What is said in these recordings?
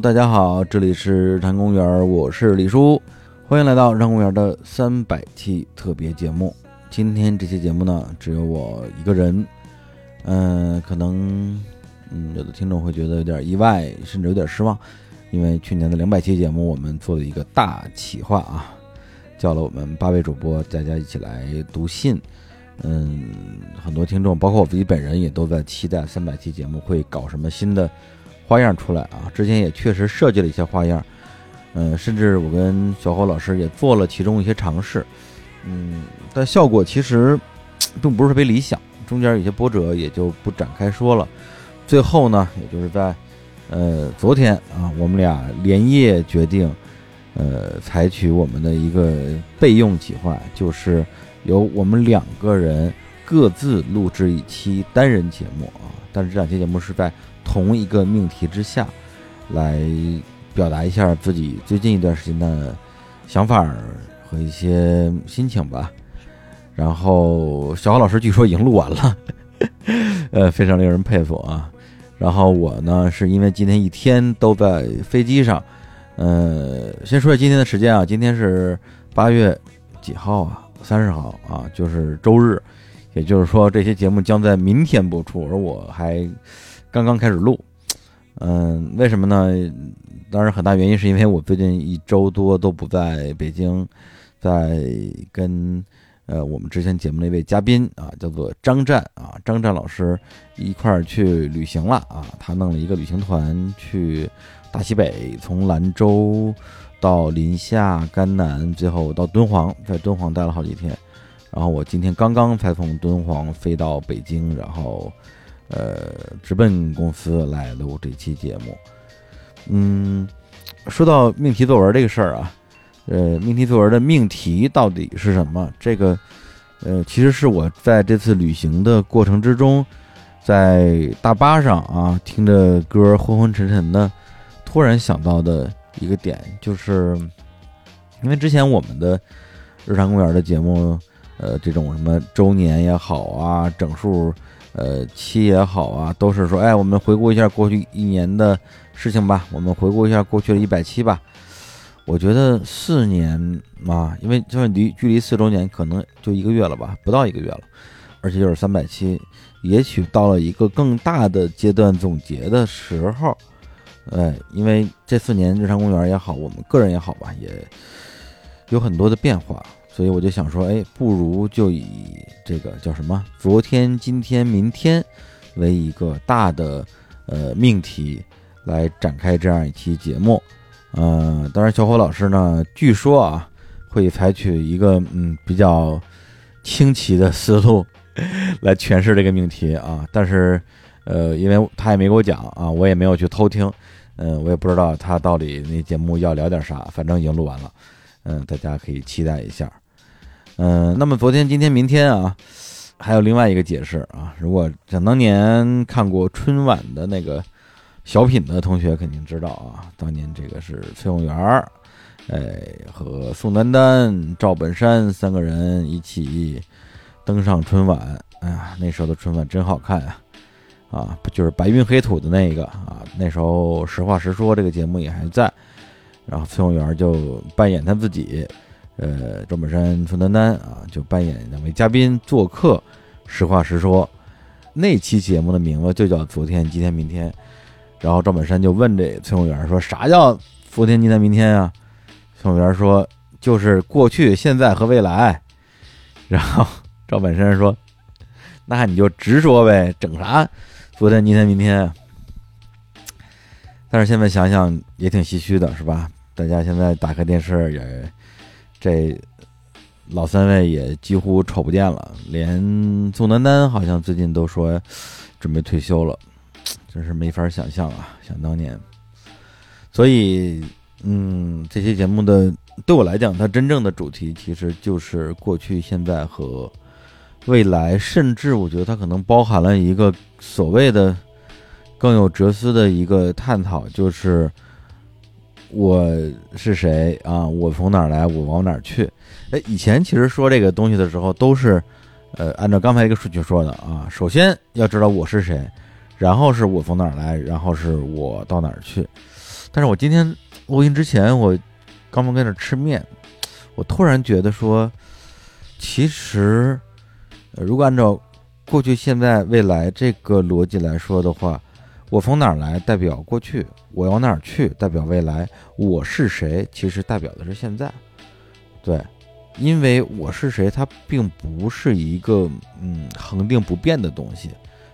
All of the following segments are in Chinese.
大家好，这里是日坛公园，我是李叔，欢迎来到日坛公园的三百期特别节目。今天这期节目呢，只有我一个人，嗯，可能嗯有的听众会觉得有点意外，甚至有点失望，因为去年的两百期节目我们做了一个大企划啊，叫了我们八位主播大家一起来读信。嗯，很多听众，包括我自己本人，也都在期待三百期节目会搞什么新的花样出来啊！之前也确实设计了一些花样，嗯，甚至我跟小侯老师也做了其中一些尝试，嗯，但效果其实并不是特别理想，中间有些波折也就不展开说了。最后呢，也就是在呃昨天啊，我们俩连夜决定，呃，采取我们的一个备用计划，就是。由我们两个人各自录制一期单人节目啊，但是这两期节目是在同一个命题之下，来表达一下自己最近一段时间的想法和一些心情吧。然后小豪老师据说已经录完了，呃，非常令人佩服啊。然后我呢，是因为今天一天都在飞机上，呃，先说下今天的时间啊，今天是八月几号啊？三十号啊，就是周日，也就是说这些节目将在明天播出，而我还刚刚开始录。嗯，为什么呢？当然，很大原因是因为我最近一周多都不在北京，在跟呃我们之前节目那位嘉宾啊，叫做张战啊，张战老师一块儿去旅行了啊，他弄了一个旅行团去大西北，从兰州。到临夏、甘南，最后到敦煌，在敦煌待了好几天。然后我今天刚刚才从敦煌飞到北京，然后，呃，直奔公司来录这期节目。嗯，说到命题作文这个事儿啊，呃，命题作文的命题到底是什么？这个，呃，其实是我在这次旅行的过程之中，在大巴上啊，听着歌昏昏沉沉的，突然想到的。一个点就是，因为之前我们的日常公园的节目，呃，这种什么周年也好啊，整数呃七也好啊，都是说，哎，我们回顾一下过去一年的事情吧，我们回顾一下过去的一百七吧。我觉得四年嘛，因为就是离距离四周年可能就一个月了吧，不到一个月了，而且又是三百七，也许到了一个更大的阶段总结的时候。哎，因为这四年日常公园也好，我们个人也好吧，也有很多的变化，所以我就想说，哎，不如就以这个叫什么“昨天、今天、明天”为一个大的呃命题来展开这样一期节目。嗯，当然，小伙老师呢，据说啊，会采取一个嗯比较清奇的思路来诠释这个命题啊，但是呃，因为他也没给我讲啊，我也没有去偷听。嗯，我也不知道他到底那节目要聊点啥，反正已经录完了。嗯，大家可以期待一下。嗯，那么昨天、今天、明天啊，还有另外一个解释啊。如果想当年看过春晚的那个小品的同学，肯定知道啊，当年这个是崔永元儿，哎，和宋丹丹、赵本山三个人一起登上春晚。哎呀，那时候的春晚真好看啊。啊，就是白云黑土的那个啊，那时候实话实说这个节目也还在，然后崔永元就扮演他自己，呃，赵本山、宋丹丹啊就扮演两位嘉宾做客，实话实说，那期节目的名字就叫昨天、今天、明天，然后赵本山就问这崔永元说啥叫昨天、今天、明天啊？崔永元说就是过去、现在和未来，然后赵本山说那你就直说呗，整啥？昨天、今天、明天，但是现在想想也挺唏嘘的，是吧？大家现在打开电视也，这老三位也几乎瞅不见了，连宋丹丹好像最近都说准备退休了，真是没法想象啊！想当年，所以，嗯，这些节目的对我来讲，它真正的主题其实就是过去、现在和。未来，甚至我觉得它可能包含了一个所谓的更有哲思的一个探讨，就是我是谁啊？我从哪儿来？我往哪儿去？哎，以前其实说这个东西的时候，都是呃按照刚才一个顺序说的啊。首先要知道我是谁，然后是我从哪儿来，然后是我到哪儿去。但是我今天录音之前，我刚刚在那吃面，我突然觉得说，其实如果按照过去、现在、未来这个逻辑来说的话，我从哪儿来代表过去，我往哪儿去代表未来，我是谁其实代表的是现在，对。因为我是谁，它并不是一个嗯恒定不变的东西，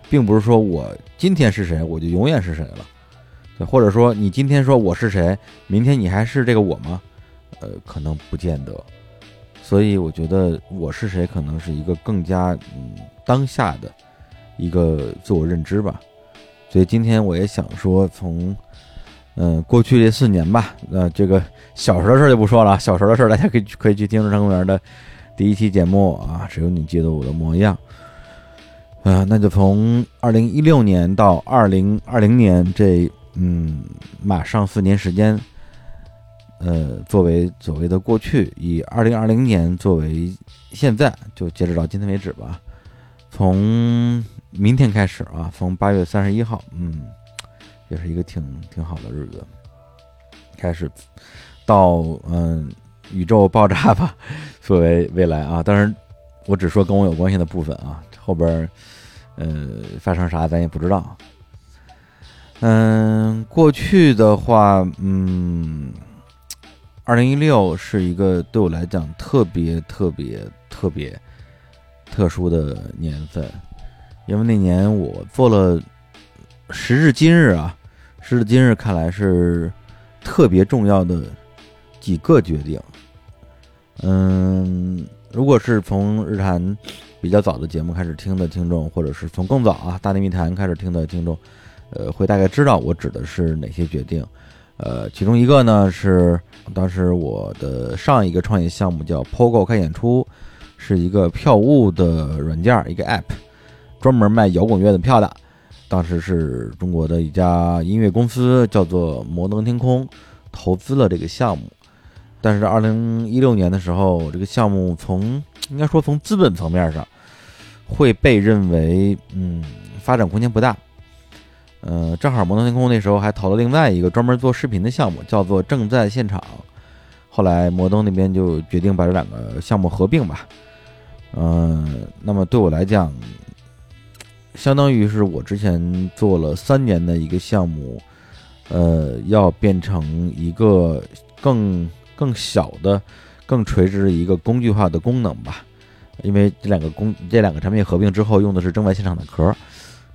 并不是说我今天是谁，我就永远是谁了，对，或者说你今天说我是谁，明天你还是这个我吗？呃，可能不见得。所以我觉得我是谁，可能是一个更加嗯当下的一个自我认知吧。所以今天我也想说从。嗯，过去这四年吧，那这个小时候的事就不说了。小时候的事，大家可以可以去听日常公园的第一期节目啊。只有你记得我的模样。啊，那就从二零一六年到二零二零年这嗯，马上四年时间，呃，作为所谓的过去，以二零二零年作为现在，就截止到今天为止吧。从明天开始啊，从八月三十一号，嗯。也是一个挺挺好的日子，开始到嗯宇宙爆炸吧，作为未来啊，当然我只说跟我有关系的部分啊，后边呃发生啥咱也不知道。嗯，过去的话，嗯，二零一六是一个对我来讲特别特别特别特殊的年份，因为那年我做了时至今日啊。时至今日，看来是特别重要的几个决定。嗯，如果是从日坛比较早的节目开始听的听众，或者是从更早啊《大内密谈》开始听的听众，呃，会大概知道我指的是哪些决定。呃，其中一个呢是当时我的上一个创业项目叫 POGO 看演出，是一个票务的软件，一个 App，专门卖摇滚乐的票的。当时是中国的一家音乐公司，叫做摩登天空，投资了这个项目。但是二零一六年的时候，这个项目从应该说从资本层面上会被认为，嗯，发展空间不大。嗯，正好摩登天空那时候还投了另外一个专门做视频的项目，叫做正在现场。后来摩登那边就决定把这两个项目合并吧。嗯，那么对我来讲。相当于是我之前做了三年的一个项目，呃，要变成一个更更小的、更垂直的一个工具化的功能吧。因为这两个工这两个产品合并之后用的是正外现场的壳，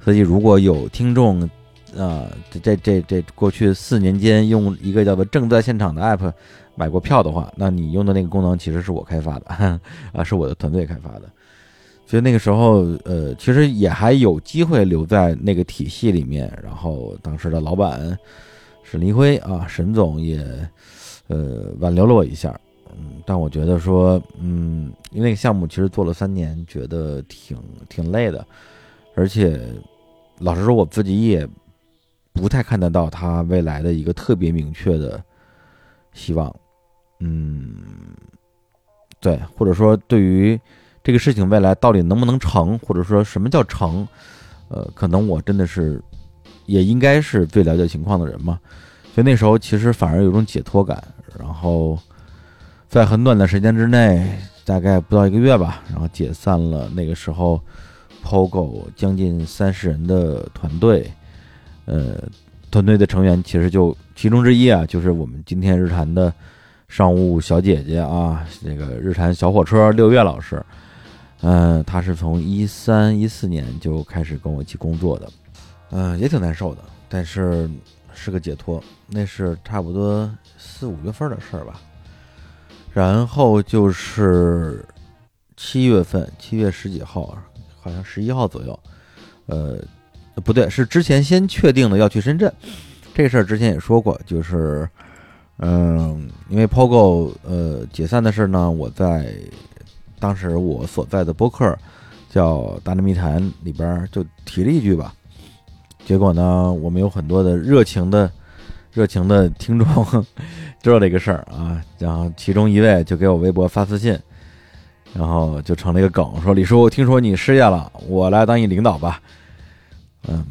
所以如果有听众啊，这这这这过去四年间用一个叫做正在现场的 app 买过票的话，那你用的那个功能其实是我开发的 啊，是我的团队开发的。所以那个时候，呃，其实也还有机会留在那个体系里面。然后当时的老板沈黎辉啊，沈总也，呃，挽留了我一下。嗯，但我觉得说，嗯，因为那个项目其实做了三年，觉得挺挺累的，而且老实说，我自己也不太看得到他未来的一个特别明确的希望。嗯，对，或者说对于。这个事情未来到底能不能成，或者说什么叫成？呃，可能我真的是，也应该是最了解情况的人嘛。所以那时候其实反而有种解脱感。然后在很短的时间之内，大概不到一个月吧，然后解散了那个时候 POGO 将近三十人的团队。呃，团队的成员其实就其中之一啊，就是我们今天日坛的商务小姐姐啊，那个日坛小火车六月老师。嗯，他是从一三一四年就开始跟我一起工作的，嗯，也挺难受的，但是是个解脱。那是差不多四五月份的事儿吧。然后就是七月份，七月十几号，好像十一号左右，呃，不对，是之前先确定的要去深圳。这事儿之前也说过，就是，嗯，因为 POGO 呃解散的事呢，我在。当时我所在的播客叫《大内密谈》里边就提了一句吧，结果呢，我们有很多的热情的、热情的听众 知道这个事儿啊，然后其中一位就给我微博发私信，然后就成了一个梗，说李叔，听说你失业了，我来当你领导吧。嗯，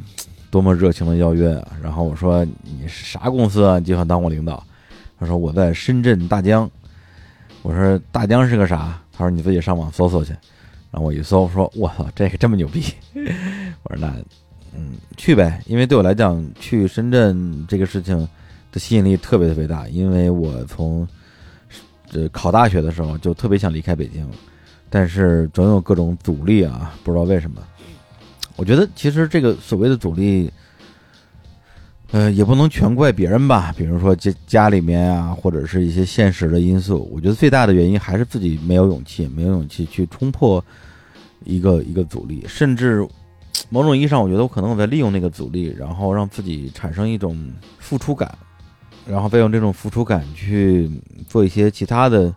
多么热情的邀约啊！然后我说你是啥公司啊？就想当我领导？他说我在深圳大疆。我说大疆是个啥？他说你自己上网搜搜去。然后我一搜，说我操，这个这么牛逼！我说那嗯去呗，因为对我来讲去深圳这个事情的吸引力特别特别大，因为我从这考大学的时候就特别想离开北京，但是总有各种阻力啊，不知道为什么。我觉得其实这个所谓的阻力，呃，也不能全怪别人吧。比如说家家里面啊，或者是一些现实的因素。我觉得最大的原因还是自己没有勇气，没有勇气去冲破一个一个阻力。甚至某种意义上，我觉得我可能我在利用那个阻力，然后让自己产生一种付出感，然后再用这种付出感去做一些其他的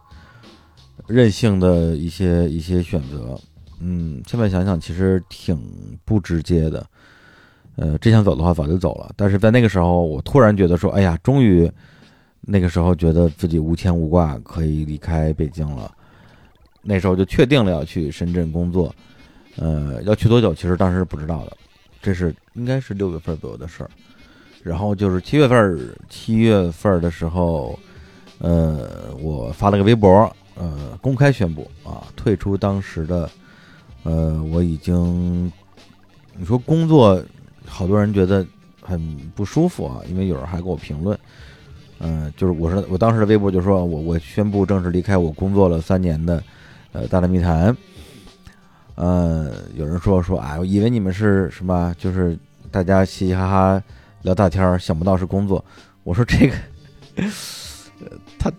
任性的一些一些选择。嗯，现在想想其实挺不直接的，呃，真想走的话早就走了。但是在那个时候，我突然觉得说，哎呀，终于那个时候觉得自己无牵无挂，可以离开北京了。那时候就确定了要去深圳工作，呃，要去多久其实当时是不知道的，这是应该是六月份左右的事儿。然后就是七月份，七月份的时候，呃，我发了个微博，呃，公开宣布啊，退出当时的。呃，我已经，你说工作，好多人觉得很不舒服啊，因为有人还给我评论，嗯，就是我说我当时的微博就说我我宣布正式离开我工作了三年的，呃，大内密谈，呃，有人说说啊，我以为你们是什么，就是大家嘻嘻哈哈聊大天儿，想不到是工作。我说这个，呃 他，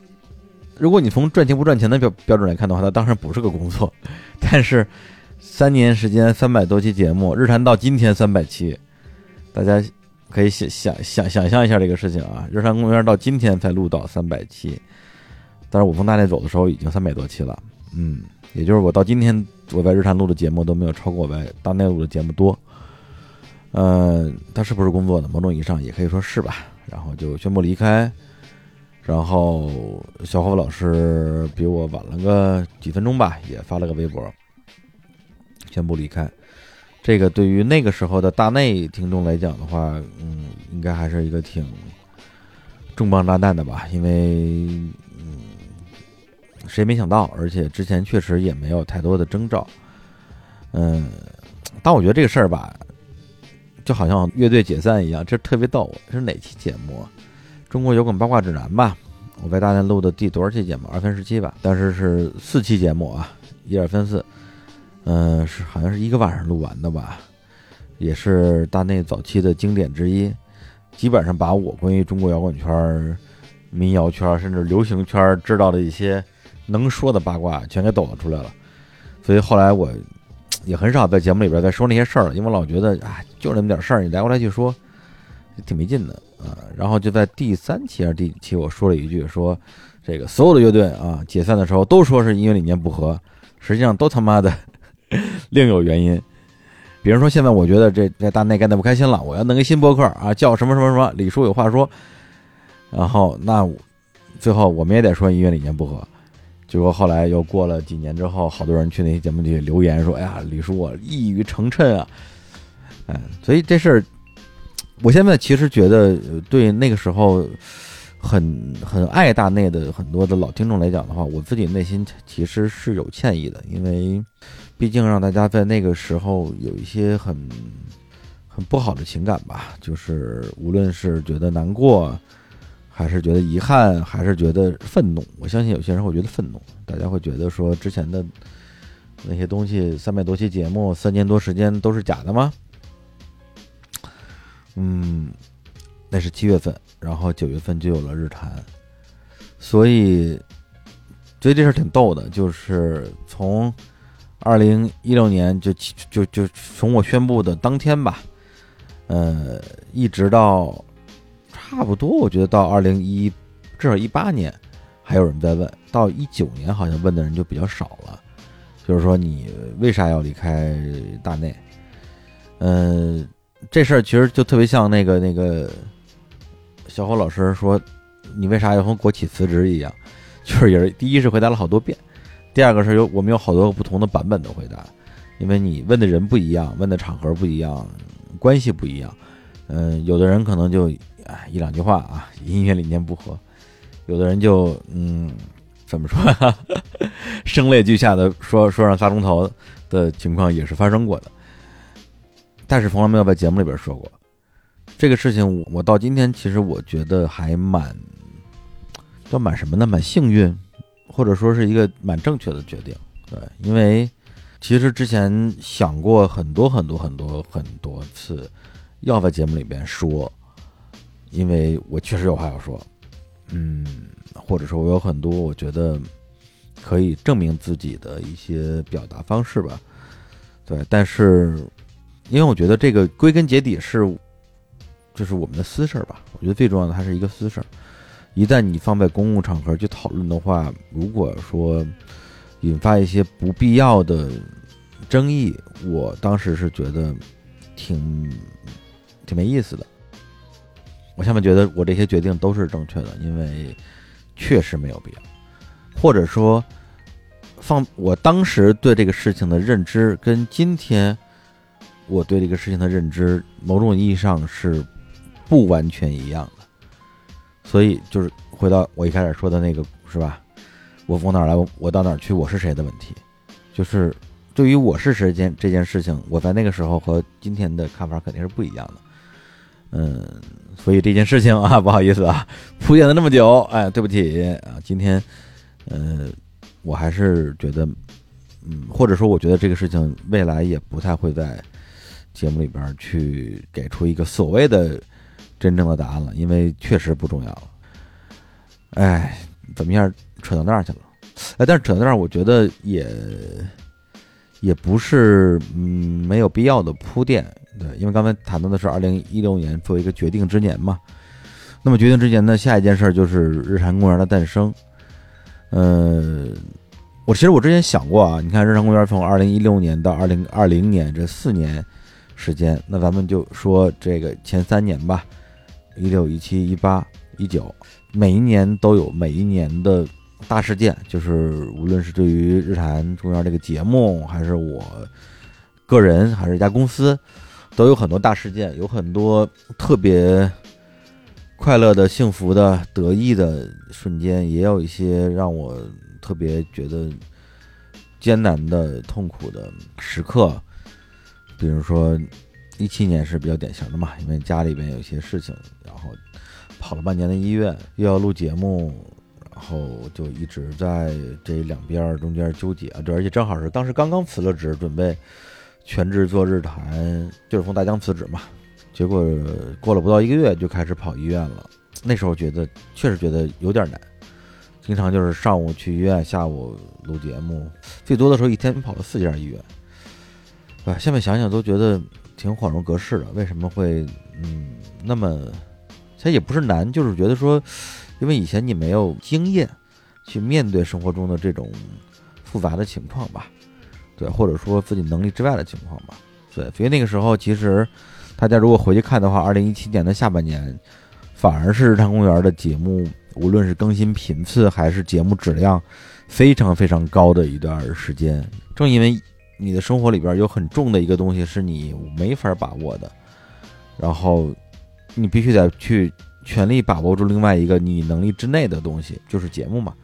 如果你从赚钱不赚钱的标标准来看的话，他当然不是个工作，但是。三年时间，三百多期节目，日坛到今天三百期，大家可以想想想想象一下这个事情啊！日坛公园到今天才录到三百期，但是我从大内走的时候已经三百多期了，嗯，也就是我到今天我在日坛录的节目都没有超过我在大内录的节目多。嗯，他是不是工作的？某种意义上也可以说是吧。然后就宣布离开，然后小侯老师比我晚了个几分钟吧，也发了个微博。宣布离开，这个对于那个时候的大内听众来讲的话，嗯，应该还是一个挺重磅炸弹的吧？因为，嗯，谁也没想到？而且之前确实也没有太多的征兆，嗯，但我觉得这个事儿吧，就好像乐队解散一样，这特别逗。是哪期节目？中国摇滚八卦指南吧？我在大内录的第多少期节目？二分十七吧？但是是四期节目啊，一二三四。嗯，是好像是一个晚上录完的吧，也是大内早期的经典之一，基本上把我关于中国摇滚圈、民谣圈甚至流行圈知道的一些能说的八卦全给抖了出来了。所以后来我也很少在节目里边再说那些事儿了，因为我老觉得啊，就那么点事儿，你来回来去说，挺没劲的啊。然后就在第三期还是第几期，我说了一句，说这个所有的乐队啊解散的时候都说是音乐理念不合，实际上都他妈的。另有原因，比如说现在我觉得这这大内干的不开心了，我要弄个新博客啊，叫什么什么什么，李叔有话说。然后那最后我们也得说音乐理念不合，结果后来又过了几年之后，好多人去那些节目里留言说：“哎呀，李叔我一语成谶啊。”嗯，所以这事儿，我现在其实觉得对那个时候很很爱大内的很多的老听众来讲的话，我自己内心其实是有歉意的，因为。毕竟让大家在那个时候有一些很很不好的情感吧，就是无论是觉得难过，还是觉得遗憾，还是觉得愤怒。我相信有些人会觉得愤怒，大家会觉得说之前的那些东西，三百多期节目，三年多时间都是假的吗？嗯，那是七月份，然后九月份就有了日谈，所以所以这事挺逗的，就是从。二零一六年就就就从我宣布的当天吧，呃，一直到差不多，我觉得到二零一至少一八年，还有人在问，到一九年好像问的人就比较少了。就是说你为啥要离开大内？嗯，这事儿其实就特别像那个那个小伙老师说你为啥要从国企辞职一样，就是也是第一是回答了好多遍。第二个是有我们有好多不同的版本的回答，因为你问的人不一样，问的场合不一样，关系不一样，嗯，有的人可能就哎一两句话啊，音乐理念不合；有的人就嗯，怎么说呀，声泪俱下的说说上仨钟头的情况也是发生过的，但是从来没有在节目里边说过这个事情。我到今天其实我觉得还蛮，叫蛮什么呢？蛮幸运，或者说是一个蛮正确的决定。对，因为其实之前想过很多很多很多很多次。要在节目里边说，因为我确实有话要说，嗯，或者说我有很多我觉得可以证明自己的一些表达方式吧，对，但是因为我觉得这个归根结底是就是我们的私事儿吧，我觉得最重要的还是一个私事儿，一旦你放在公共场合去讨论的话，如果说引发一些不必要的争议，我当时是觉得挺。挺没意思的，我下面觉得我这些决定都是正确的，因为确实没有必要，或者说放我当时对这个事情的认知跟今天我对这个事情的认知，某种意义上是不完全一样的。所以就是回到我一开始说的那个，是吧？我从哪儿来，我到哪儿去，我是谁的问题，就是对于我是谁件这件事情，我在那个时候和今天的看法肯定是不一样的。嗯，所以这件事情啊，不好意思啊，铺垫了那么久，哎，对不起啊，今天，呃，我还是觉得，嗯，或者说，我觉得这个事情未来也不太会在节目里边去给出一个所谓的真正的答案了，因为确实不重要了。哎，怎么样，扯到那儿去了？哎，但是扯到那儿，我觉得也也不是嗯没有必要的铺垫。对，因为刚才谈到的是二零一六年作为一个决定之年嘛，那么决定之年呢，下一件事就是日坛公园的诞生。呃，我其实我之前想过啊，你看日坛公园从二零一六年到二零二零年这四年时间，那咱们就说这个前三年吧，一六、一七、一八、一九，每一年都有每一年的大事件，就是无论是对于日坛中央这个节目，还是我个人，还是一家公司。都有很多大事件，有很多特别快乐的、幸福的、得意的瞬间，也有一些让我特别觉得艰难的、痛苦的时刻。比如说，一七年是比较典型的嘛，因为家里边有些事情，然后跑了半年的医院，又要录节目，然后就一直在这两边中间纠结。这而且正好是当时刚刚辞了职，准备。全职做日坛，就是从大疆辞职嘛，结果过了不到一个月就开始跑医院了。那时候觉得确实觉得有点难，经常就是上午去医院，下午录节目，最多的时候一天跑了四家医院。啊，现在想想都觉得挺恍如隔世的。为什么会嗯那么？它也不是难，就是觉得说，因为以前你没有经验去面对生活中的这种复杂的情况吧。对，或者说自己能力之外的情况吧。对，所以那个时候其实，大家如果回去看的话，二零一七年的下半年，反而是日坛公园的节目，无论是更新频次还是节目质量，非常非常高的一段时间。正因为你的生活里边有很重的一个东西是你没法把握的，然后你必须得去全力把握住另外一个你能力之内的东西，就是节目嘛。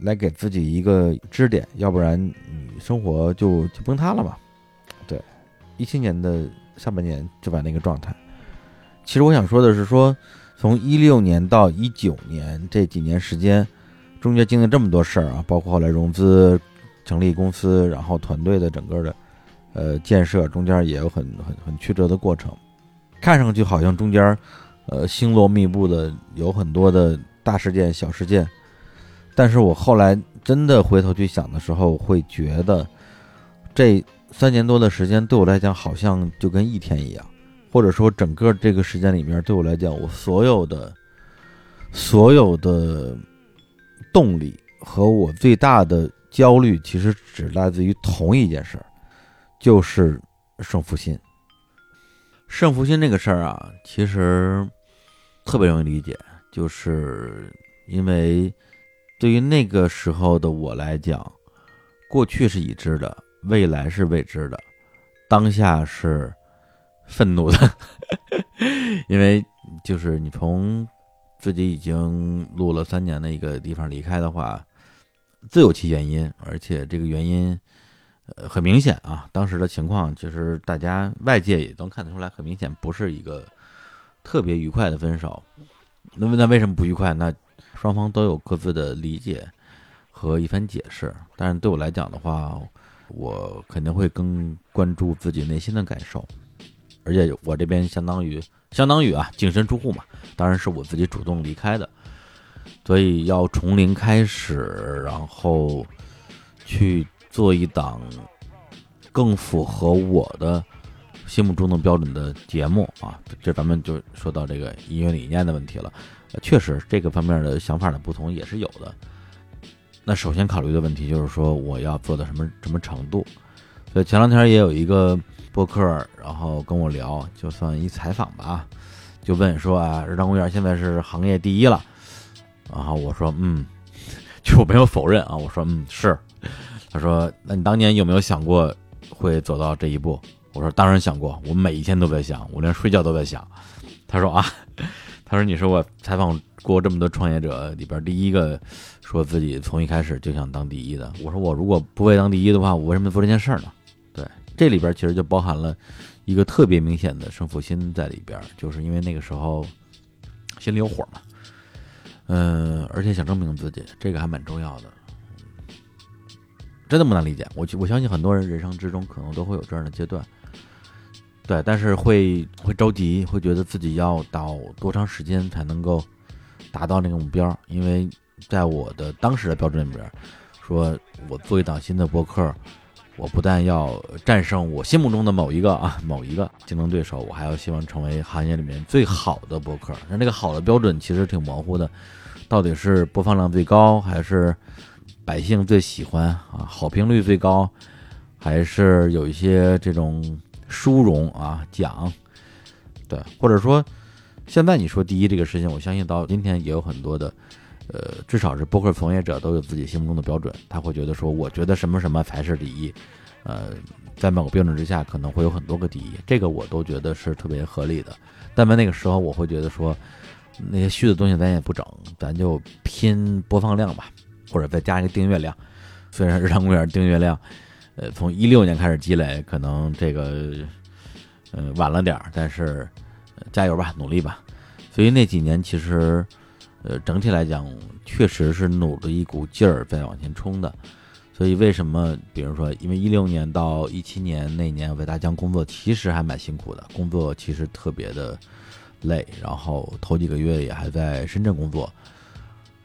来给自己一个支点，要不然你生活就就崩塌了嘛。对，一七年的下半年就把那个状态。其实我想说的是，说从一六年到一九年这几年时间，中间经历这么多事儿啊，包括后来融资、成立公司，然后团队的整个的呃建设，中间也有很很很曲折的过程。看上去好像中间呃星罗密布的，有很多的大事件、小事件。但是我后来真的回头去想的时候，会觉得这三年多的时间对我来讲，好像就跟一天一样，或者说整个这个时间里面，对我来讲，我所有的所有的动力和我最大的焦虑，其实只来自于同一件事儿，就是胜负心。胜负心这个事儿啊，其实特别容易理解，就是因为。对于那个时候的我来讲，过去是已知的，未来是未知的，当下是愤怒的，因为就是你从自己已经录了三年的一个地方离开的话，自有其原因，而且这个原因呃很明显啊。当时的情况其实大家外界也能看得出来，很明显不是一个特别愉快的分手。那那为什么不愉快？那双方都有各自的理解和一番解释。但是对我来讲的话，我肯定会更关注自己内心的感受。而且我这边相当于相当于啊净身出户嘛，当然是我自己主动离开的，所以要从零开始，然后去做一档更符合我的心目中的标准的节目啊，这咱们就说到这个音乐理念的问题了。确实，这个方面的想法的不同也是有的。那首先考虑的问题就是说，我要做到什么什么程度？所以前两天也有一个。播客，然后跟我聊，就算一采访吧，就问说啊，日坛公园现在是行业第一了，然后我说嗯，就没有否认啊，我说嗯是，他说那你当年有没有想过会走到这一步？我说当然想过，我每一天都在想，我连睡觉都在想。他说啊，他说你是我采访过这么多创业者里边第一个说自己从一开始就想当第一的。我说我如果不会当第一的话，我为什么做这件事儿呢？这里边其实就包含了一个特别明显的胜负心在里边，就是因为那个时候心里有火嘛，嗯，而且想证明自己，这个还蛮重要的，真的不难理解。我我相信很多人人生之中可能都会有这样的阶段，对，但是会会着急，会觉得自己要到多长时间才能够达到那个目标？因为在我的当时的标准里边，说我做一档新的播客。我不但要战胜我心目中的某一个啊某一个竞争对手，我还要希望成为行业里面最好的博客。那这个好的标准其实挺模糊的，到底是播放量最高，还是百姓最喜欢啊？好评率最高，还是有一些这种殊荣啊奖？对，或者说现在你说第一这个事情，我相信到今天也有很多的。呃，至少是播客从业者都有自己心目中的标准，他会觉得说，我觉得什么什么才是第一，呃，在某个标准之下，可能会有很多个第一，这个我都觉得是特别合理的。但在那个时候，我会觉得说，那些虚的东西咱也不整，咱就拼播放量吧，或者再加一个订阅量。虽然日常公园订阅量，呃，从一六年开始积累，可能这个，呃，晚了点儿，但是加油吧，努力吧。所以那几年其实。呃，整体来讲，确实是努着一股劲儿在往前冲的。所以为什么，比如说，因为一六年到一七年那年，在大疆工作其实还蛮辛苦的，工作其实特别的累。然后头几个月也还在深圳工作，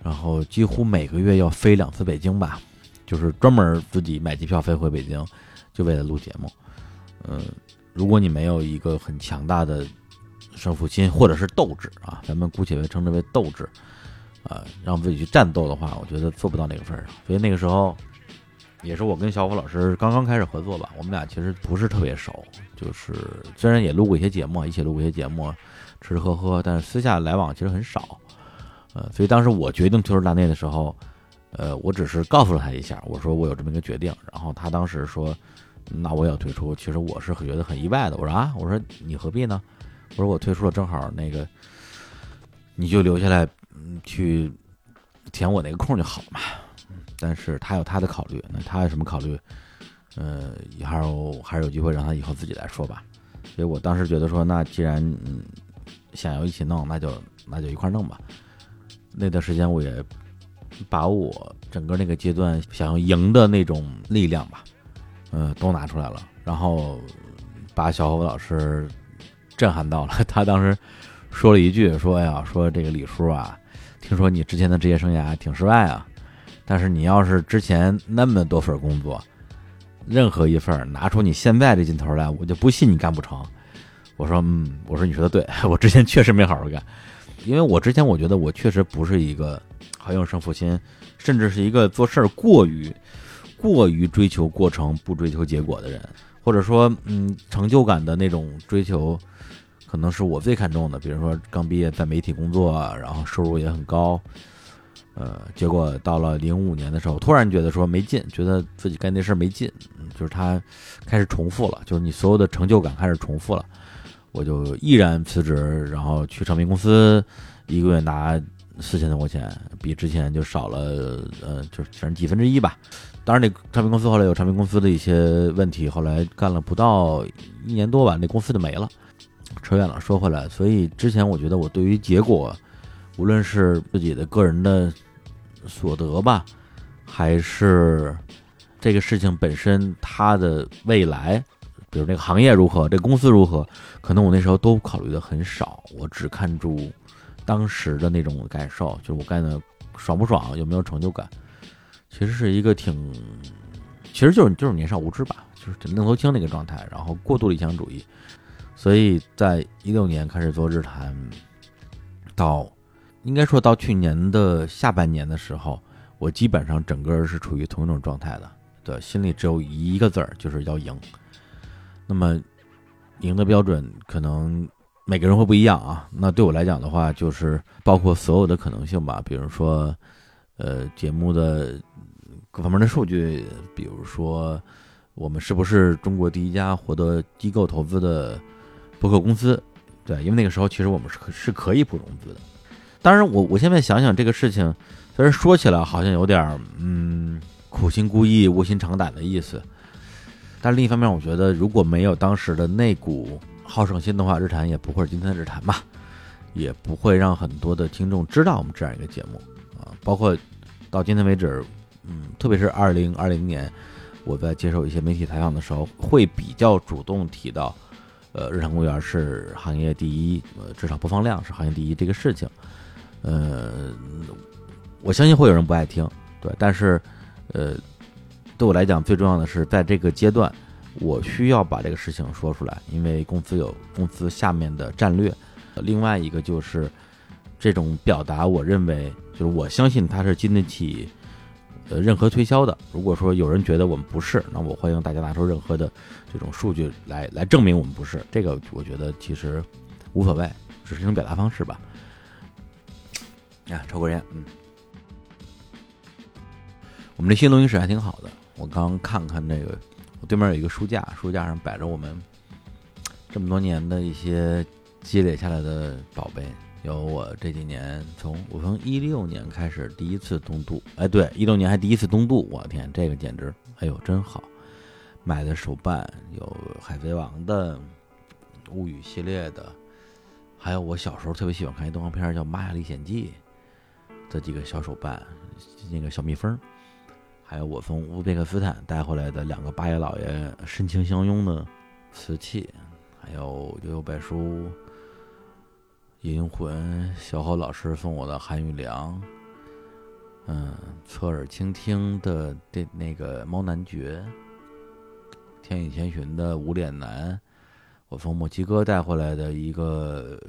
然后几乎每个月要飞两次北京吧，就是专门自己买机票飞回北京，就为了录节目。嗯，如果你没有一个很强大的胜负心或者是斗志啊，咱们姑且称之为斗志。啊，让自己去战斗的话，我觉得做不到那个份儿上。所以那个时候，也是我跟小虎老师刚刚开始合作吧。我们俩其实不是特别熟，就是虽然也录过一些节目，一起录过一些节目，吃吃喝喝，但是私下来往其实很少。呃，所以当时我决定退出大内的时候，呃，我只是告诉了他一下，我说我有这么一个决定。然后他当时说，那我也要退出。其实我是觉得很意外的。我说啊，我说你何必呢？我说我退出了，正好那个你就留下来。去填我那个空就好嘛。但是他有他的考虑，那他有什么考虑？呃，还有还是有机会让他以后自己来说吧。所以我当时觉得说，那既然嗯想要一起弄，那就那就一块弄吧。那段时间我也把我整个那个阶段想要赢的那种力量吧，嗯，都拿出来了，然后把小侯老师震撼到了。他当时说了一句，说呀，说这个李叔啊。听说你之前的职业生涯挺失败啊，但是你要是之前那么多份工作，任何一份拿出你现在这劲头来，我就不信你干不成。我说，嗯，我说你说的对，我之前确实没好好干，因为我之前我觉得我确实不是一个好有胜负心，甚至是一个做事儿过于过于追求过程不追求结果的人，或者说，嗯，成就感的那种追求。可能是我最看重的，比如说刚毕业在媒体工作，然后收入也很高，呃，结果到了零五年的时候，突然觉得说没劲，觉得自己干那事儿没劲，就是他开始重复了，就是你所有的成就感开始重复了，我就毅然辞职，然后去唱片公司，一个月拿四千多块钱，比之前就少了，呃，就是反正几分之一吧。当然，那唱片公司后来有唱片公司的一些问题，后来干了不到一年多吧，那公司就没了。扯远了，说回来，所以之前我觉得我对于结果，无论是自己的个人的所得吧，还是这个事情本身它的未来，比如这个行业如何，这公司如何，可能我那时候都考虑的很少，我只看重当时的那种感受，就是我干的爽不爽，有没有成就感。其实是一个挺，其实就是就是年少无知吧，就是愣头青那个状态，然后过度理想主义。所以在一六年开始做日坛，到应该说到去年的下半年的时候，我基本上整个是处于同一种状态的，对，心里只有一个字儿，就是要赢。那么赢的标准可能每个人会不一样啊。那对我来讲的话，就是包括所有的可能性吧，比如说呃节目的各方面的数据，比如说我们是不是中国第一家获得机构投资的。博客公司，对，因为那个时候其实我们是是可以不融资的。当然，我我现在想想这个事情，虽然说起来好像有点嗯苦心孤诣、卧薪尝胆的意思，但另一方面，我觉得如果没有当时的那股好胜心的话，日坛也不会是今天的日坛吧，也不会让很多的听众知道我们这样一个节目啊。包括到今天为止，嗯，特别是二零二零年，我在接受一些媒体采访的时候，会比较主动提到。呃，日常公园是行业第一，呃，至少播放量是行业第一这个事情，呃，我相信会有人不爱听，对，但是，呃，对我来讲最重要的是在这个阶段，我需要把这个事情说出来，因为公司有公司下面的战略，另外一个就是这种表达，我认为就是我相信它是经得起。呃，任何推销的，如果说有人觉得我们不是，那我欢迎大家拿出任何的这种数据来来证明我们不是。这个我觉得其实无所谓，只是一种表达方式吧。呀，抽根烟，嗯。我们这新录音室还挺好的，我刚看看这个，我对面有一个书架，书架上摆着我们这么多年的一些积累下来的宝贝。有我这几年从我从一六年开始第一次东渡，哎，对，一六年还第一次东渡，我天，这个简直，哎呦，真好！买的手办有海贼王的、物语系列的，还有我小时候特别喜欢看一动画片叫《玛雅历险记》的几个小手办，那个小蜜蜂，还有我从乌兹别克斯坦带回来的两个八爷老爷深情相拥的瓷器，还有悠悠白书。银魂，小侯老师送我的韩玉良，嗯，侧耳倾听的这那个猫男爵，天宇千寻的无脸男，我从墨西哥带回来的一个，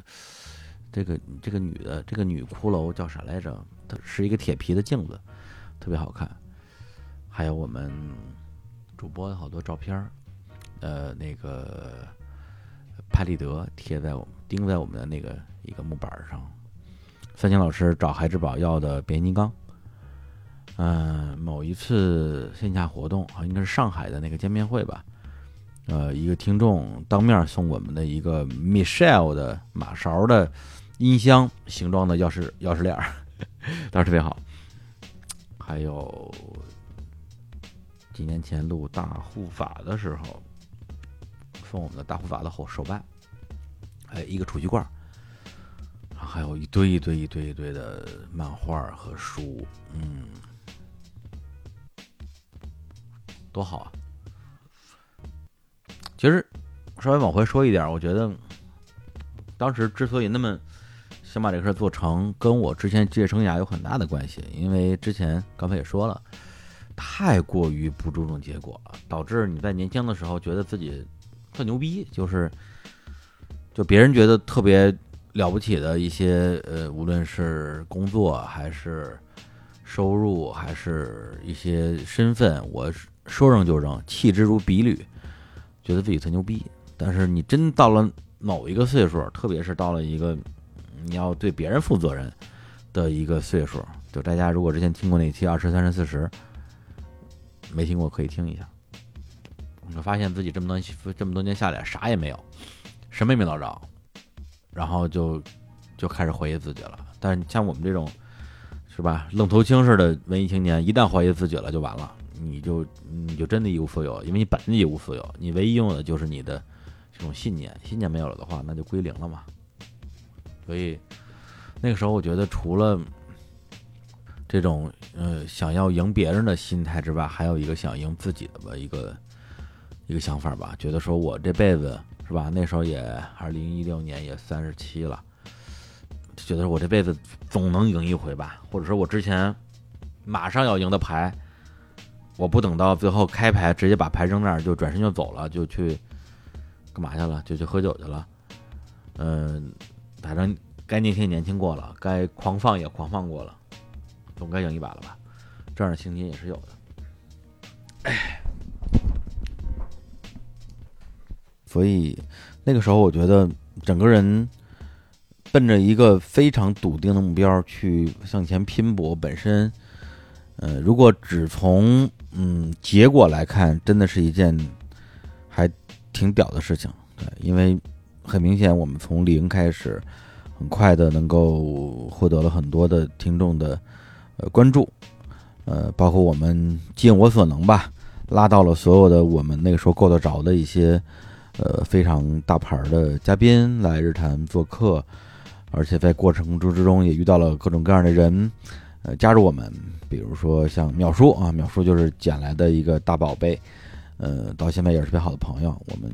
这个这个女的这个女骷髅叫啥来着？它是一个铁皮的镜子，特别好看。还有我们主播的好多照片儿呃，那个拍立得贴在我们钉在我们的那个。一个木板上，三清老师找孩之宝要的变形金刚。嗯，某一次线下活动啊，应该是上海的那个见面会吧。呃，一个听众当面送我们的一个 Michelle 的马勺的音箱形状的钥匙钥匙链儿，当时特别好。还有几年前录大护法的时候，送我们的大护法的后手办，还有一个储蓄罐。还有一堆一堆一堆一堆的漫画和书，嗯，多好啊！其实稍微往回说一点，我觉得当时之所以那么想把这个事儿做成，跟我之前职业生涯有很大的关系。因为之前刚才也说了，太过于不注重结果了，导致你在年轻的时候觉得自己特牛逼，就是就别人觉得特别。了不起的一些呃，无论是工作还是收入，还是一些身份，我说扔就扔，弃之如敝履，觉得自己特牛逼。但是你真到了某一个岁数，特别是到了一个你要对别人负责任的一个岁数，就大家如果之前听过那期二十三十四十，没听过可以听一下。我发现自己这么多这么多年下来啥也没有。什么也没捞着，然后就就开始怀疑自己了。但是像我们这种，是吧，愣头青似的文艺青年，一旦怀疑自己了，就完了，你就你就真的一无所有，因为你本身一无所有，你唯一拥有的就是你的这种信念，信念没有了的话，那就归零了嘛。所以那个时候，我觉得除了这种呃想要赢别人的心态之外，还有一个想赢自己的吧一个一个想法吧，觉得说我这辈子是吧，那时候也二零一六年也三十七了，觉得我这辈子总能赢一回吧，或者说我之前马上要赢的牌，我不等到最后开牌直接把牌扔那儿就转身就走了，就去干嘛去了？就去喝酒去了，嗯。反正该年轻年轻过了，该狂放也狂放过了，总该赢一把了吧？这样的心情也是有的。哎，所以那个时候，我觉得整个人奔着一个非常笃定的目标去向前拼搏，本身，呃，如果只从嗯结果来看，真的是一件还挺屌的事情。对，因为。很明显，我们从零开始，很快的能够获得了很多的听众的呃关注，呃，包括我们尽我所能吧，拉到了所有的我们那个时候够得着的一些呃非常大牌的嘉宾来日坛做客，而且在过程之中也遇到了各种各样的人，呃，加入我们，比如说像淼叔啊，淼叔就是捡来的一个大宝贝，呃，到现在也是特别好的朋友，我们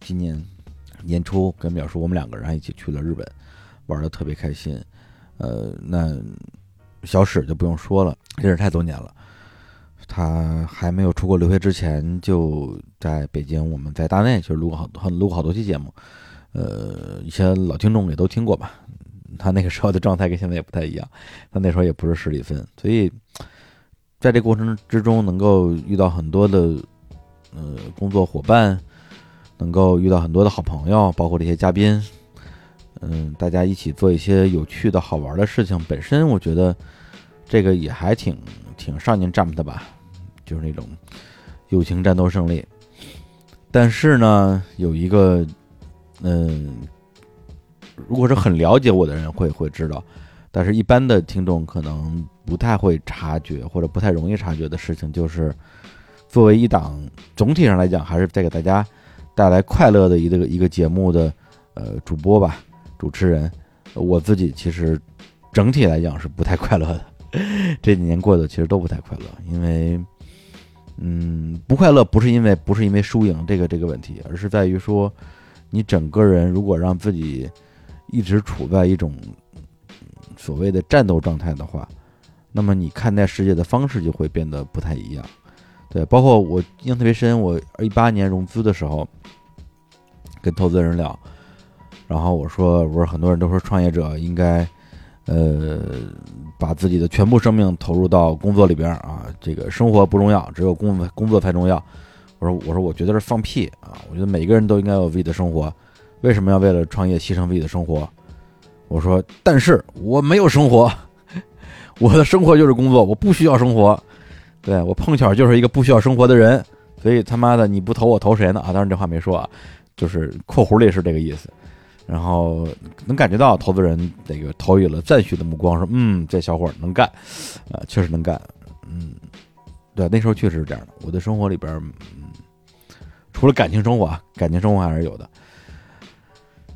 今年。年初跟淼叔我们两个人一起去了日本，玩的特别开心。呃，那小史就不用说了，认识太多年了。他还没有出国留学之前，就在北京，我们在大内就录过好多，录过好多期节目。呃，一些老听众也都听过吧。他那个时候的状态跟现在也不太一样，他那时候也不是史蒂芬，所以在这过程之中，能够遇到很多的呃工作伙伴。能够遇到很多的好朋友，包括这些嘉宾，嗯，大家一起做一些有趣的好玩的事情，本身我觉得这个也还挺挺少年 Jump 的吧，就是那种友情战斗胜利。但是呢，有一个，嗯，如果是很了解我的人会会知道，但是一般的听众可能不太会察觉或者不太容易察觉的事情，就是作为一档总体上来讲，还是在给大家。带来快乐的一个一个节目的呃主播吧，主持人，我自己其实整体来讲是不太快乐的，这几年过得其实都不太快乐，因为嗯不快乐不是因为不是因为输赢这个这个问题，而是在于说你整个人如果让自己一直处在一种所谓的战斗状态的话，那么你看待世界的方式就会变得不太一样。对，包括我印象特别深，我一八年融资的时候，跟投资人聊，然后我说，我说很多人都说创业者应该，呃，把自己的全部生命投入到工作里边啊，这个生活不重要，只有工工作才重要。我说，我说我觉得是放屁啊！我觉得每个人都应该有自己的生活，为什么要为了创业牺牲自己的生活？我说，但是我没有生活，我的生活就是工作，我不需要生活。对我碰巧就是一个不需要生活的人，所以他妈的你不投我投谁呢？啊，当然这话没说啊，就是括弧里是这个意思。然后能感觉到投资人这个投予了赞许的目光，说嗯，这小伙儿能干，啊，确实能干，嗯，对，那时候确实是这样的。我的生活里边，嗯，除了感情生活啊，感情生活还是有的。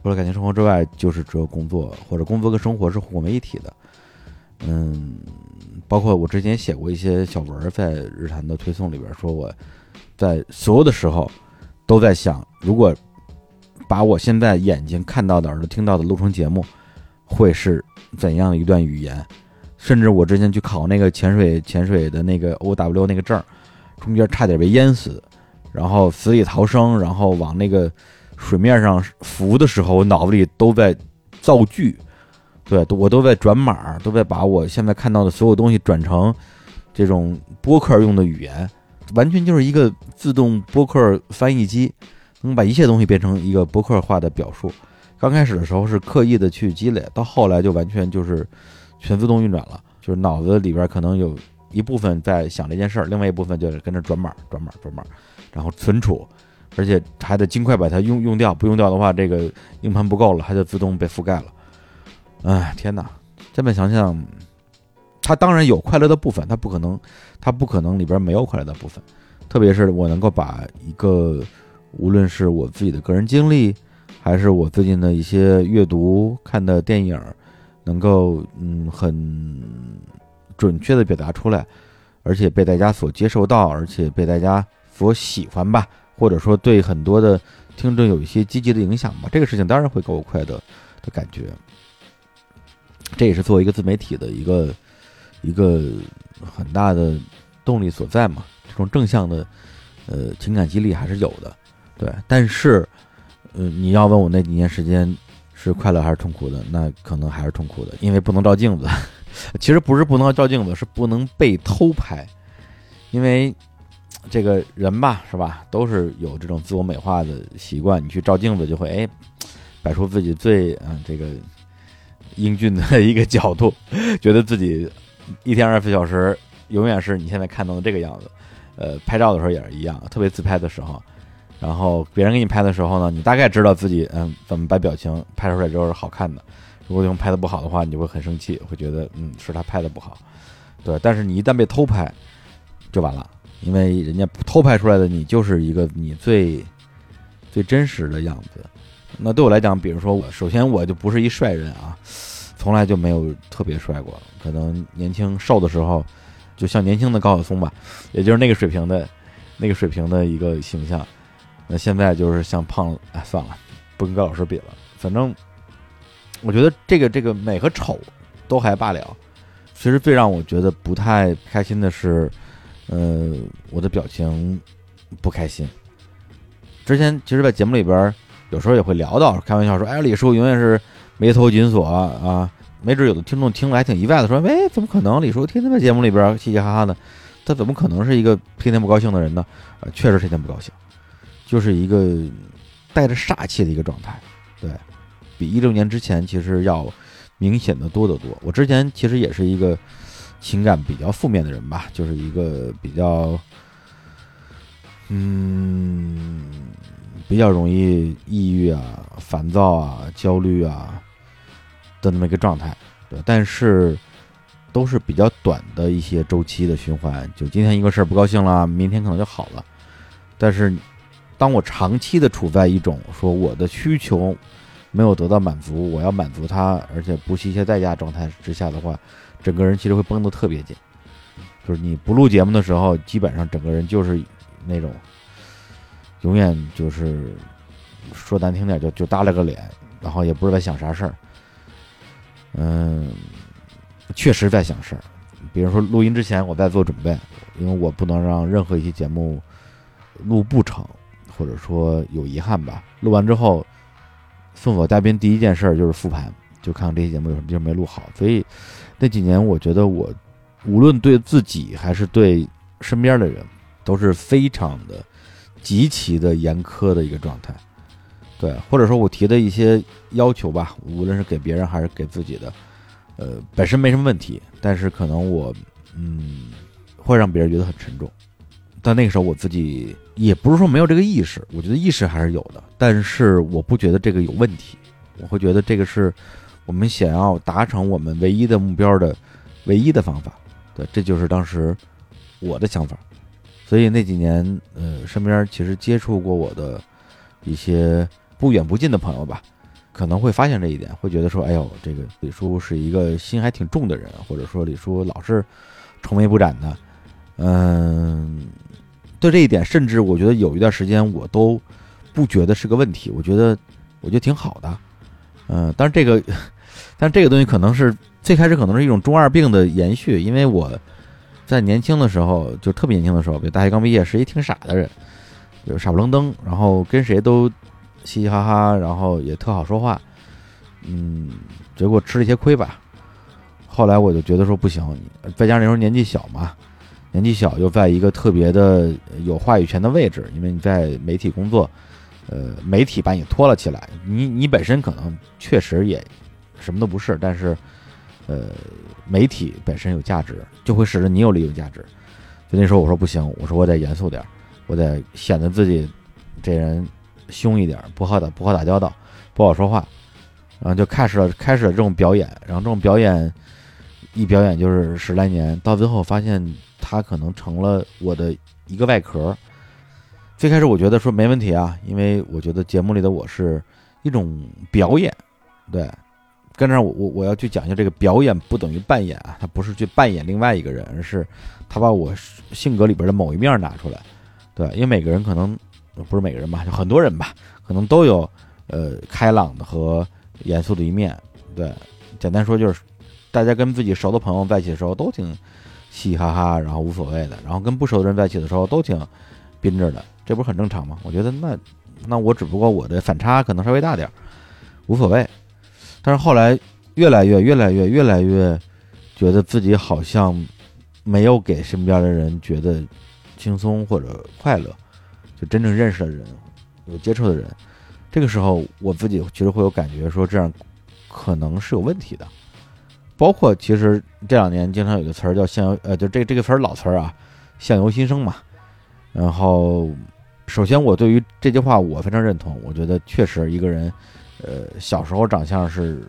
除了感情生活之外，就是只有工作或者工作跟生活是混为一体的，嗯。包括我之前写过一些小文，在日坛的推送里边，说我在所有的时候都在想，如果把我现在眼睛看到的、耳朵听到的录成节目，会是怎样一段语言？甚至我之前去考那个潜水潜水的那个 O W 那个证，中间差点被淹死，然后死里逃生，然后往那个水面上浮的时候，我脑子里都在造句。对，我都在转码，都在把我现在看到的所有东西转成这种播客用的语言，完全就是一个自动播客翻译机，能把一切东西变成一个博客化的表述。刚开始的时候是刻意的去积累，到后来就完全就是全自动运转了，就是脑子里边可能有一部分在想这件事儿，另外一部分就是跟着转码、转码、转码，然后存储，而且还得尽快把它用用掉，不用掉的话，这个硬盘不够了，它就自动被覆盖了。哎，天哪！这么想想，它当然有快乐的部分，它不可能，它不可能里边没有快乐的部分。特别是我能够把一个，无论是我自己的个人经历，还是我最近的一些阅读、看的电影，能够嗯很准确的表达出来，而且被大家所接受到，而且被大家所喜欢吧，或者说对很多的听众有一些积极的影响吧，这个事情当然会给我快乐的感觉。这也是作为一个自媒体的一个一个很大的动力所在嘛。这种正向的，呃，情感激励还是有的，对。但是，呃，你要问我那几年时间是快乐还是痛苦的，那可能还是痛苦的，因为不能照镜子。其实不是不能照镜子，是不能被偷拍。因为这个人吧，是吧，都是有这种自我美化的习惯。你去照镜子，就会哎，摆出自己最嗯这个英俊的一个角度，觉得自己一天二十四小时永远是你现在看到的这个样子。呃，拍照的时候也是一样，特别自拍的时候，然后别人给你拍的时候呢，你大概知道自己嗯怎么把表情拍出来之后是好看的。如果用拍的不好的话，你就会很生气，会觉得嗯是他拍的不好。对，但是你一旦被偷拍，就完了，因为人家偷拍出来的你就是一个你最最真实的样子。那对我来讲，比如说我，首先我就不是一帅人啊，从来就没有特别帅过，可能年轻瘦的时候。就像年轻的高晓松吧，也就是那个水平的，那个水平的一个形象。那现在就是像胖，哎，算了，不跟高老师比了。反正我觉得这个这个美和丑都还罢了。其实最让我觉得不太开心的是，呃，我的表情不开心。之前其实，在节目里边有时候也会聊到，开玩笑说：“哎，李叔永远是眉头紧锁啊。”没准有的听众听了还挺意外的，说：“哎，怎么可能？李叔天天在节目里边嘻嘻哈哈的，他怎么可能是一个天天不高兴的人呢？”啊，确实天天不高兴，就是一个带着煞气的一个状态，对比一六年之前其实要明显的多得多。我之前其实也是一个情感比较负面的人吧，就是一个比较嗯比较容易抑郁啊、烦躁啊、焦虑啊。的那么一个状态，对，但是都是比较短的一些周期的循环。就今天一个事儿不高兴了，明天可能就好了。但是，当我长期的处在一种说我的需求没有得到满足，我要满足他，而且不惜一切代价状态之下的话，整个人其实会绷得特别紧。就是你不录节目的时候，基本上整个人就是那种永远就是说难听点，就就耷拉个脸，然后也不知道在想啥事儿。嗯，确实在想事儿，比如说录音之前我在做准备，因为我不能让任何一期节目录不成，或者说有遗憾吧。录完之后送走嘉宾第一件事就是复盘，就看看这期节目有什么地方没录好。所以那几年我觉得我无论对自己还是对身边的人都是非常的极其的严苛的一个状态。对，或者说我提的一些要求吧，无论是给别人还是给自己的，呃，本身没什么问题，但是可能我，嗯，会让别人觉得很沉重。但那个时候我自己也不是说没有这个意识，我觉得意识还是有的，但是我不觉得这个有问题，我会觉得这个是我们想要达成我们唯一的目标的唯一的方法。对，这就是当时我的想法。所以那几年，呃，身边其实接触过我的一些。不远不近的朋友吧，可能会发现这一点，会觉得说：“哎呦，这个李叔是一个心还挺重的人，或者说李叔老是愁眉不展的。”嗯，对这一点，甚至我觉得有一段时间我都不觉得是个问题，我觉得我觉得挺好的。嗯，但是这个，但这个东西可能是最开始可能是一种中二病的延续，因为我在年轻的时候，就特别年轻的时候，比如大学刚毕业，是一挺傻的人，就傻不愣登，然后跟谁都。嘻嘻哈哈，然后也特好说话，嗯，结果吃了一些亏吧。后来我就觉得说不行，再加上那时候年纪小嘛，年纪小又在一个特别的有话语权的位置，因为你在媒体工作，呃，媒体把你拖了起来，你你本身可能确实也什么都不是，但是呃，媒体本身有价值，就会使得你有利用价值。就那时候我说不行，我说我得严肃点，我得显得自己。这人凶一点，不好打不好打交道，不好说话，然后就开始了开始了这种表演，然后这种表演一表演就是十来年，到最后发现他可能成了我的一个外壳。最开始我觉得说没问题啊，因为我觉得节目里的我是一种表演，对。跟着我我我要去讲一下这个表演不等于扮演啊，他不是去扮演另外一个人，而是他把我性格里边的某一面拿出来，对，因为每个人可能不是每个人吧，就很多人吧，可能都有呃开朗的和严肃的一面，对，简单说就是大家跟自己熟的朋友在一起的时候都挺嘻嘻哈哈，然后无所谓的，然后跟不熟的人在一起的时候都挺宾着的，这不是很正常吗？我觉得那那我只不过我的反差可能稍微大点儿，无所谓。但是后来，越来越、越来越、越来越，觉得自己好像没有给身边的人觉得轻松或者快乐，就真正认识的人、有接触的人，这个时候我自己其实会有感觉，说这样可能是有问题的。包括其实这两年经常有个词儿叫“相由”，呃，就这这个词儿老词儿啊，“相由心生”嘛。然后，首先我对于这句话我非常认同，我觉得确实一个人。呃，小时候长相是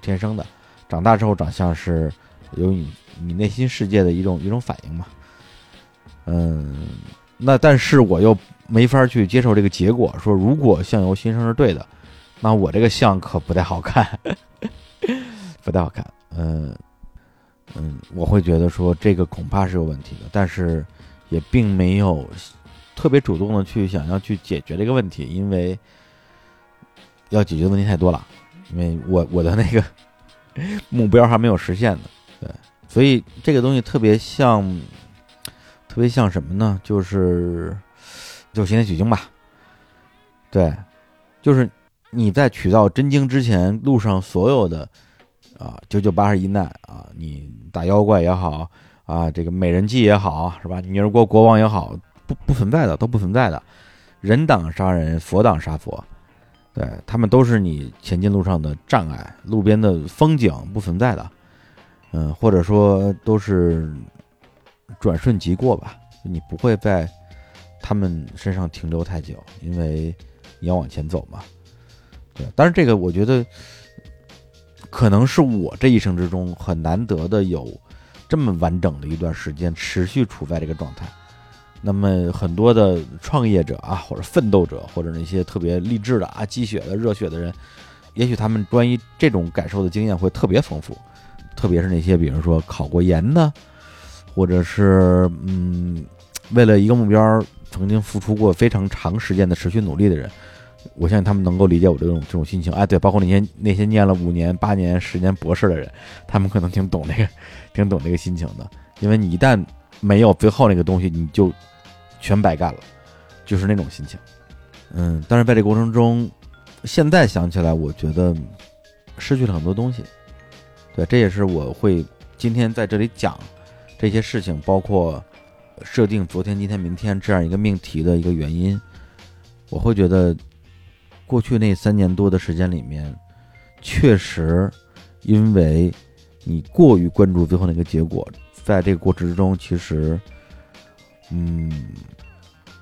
天生的，长大之后长相是由你你内心世界的一种一种反应嘛。嗯，那但是我又没法去接受这个结果，说如果相由心生是对的，那我这个相可不太好看，不太好看。嗯嗯，我会觉得说这个恐怕是有问题的，但是也并没有特别主动的去想要去解决这个问题，因为。要解决的问题太多了，因为我我的那个 目标还没有实现呢，对，所以这个东西特别像，特别像什么呢？就是就现在取经吧，对，就是你在取到真经之前，路上所有的啊九九八十一难啊，你打妖怪也好啊，这个美人计也好，是吧？女儿国国王也好，不不存在的，都不存在的，人挡杀人，佛挡杀佛。对他们都是你前进路上的障碍，路边的风景不存在的，嗯，或者说都是转瞬即过吧，你不会在他们身上停留太久，因为你要往前走嘛。对，但是这个我觉得可能是我这一生之中很难得的有这么完整的一段时间持续处在这个状态。那么很多的创业者啊，或者奋斗者，或者那些特别励志的啊、积雪的热血的人，也许他们关于这种感受的经验会特别丰富，特别是那些比如说考过研的，或者是嗯，为了一个目标曾经付出过非常长时间的持续努力的人，我相信他们能够理解我这种这种心情。哎，对，包括那些那些念了五年、八年、十年博士的人，他们可能挺懂那个，挺懂这个心情的，因为你一旦没有最后那个东西，你就。全白干了，就是那种心情，嗯，但是在这过程中，现在想起来，我觉得失去了很多东西，对，这也是我会今天在这里讲这些事情，包括设定昨天、今天、明天这样一个命题的一个原因。我会觉得，过去那三年多的时间里面，确实因为你过于关注最后那个结果，在这个过程之中，其实，嗯。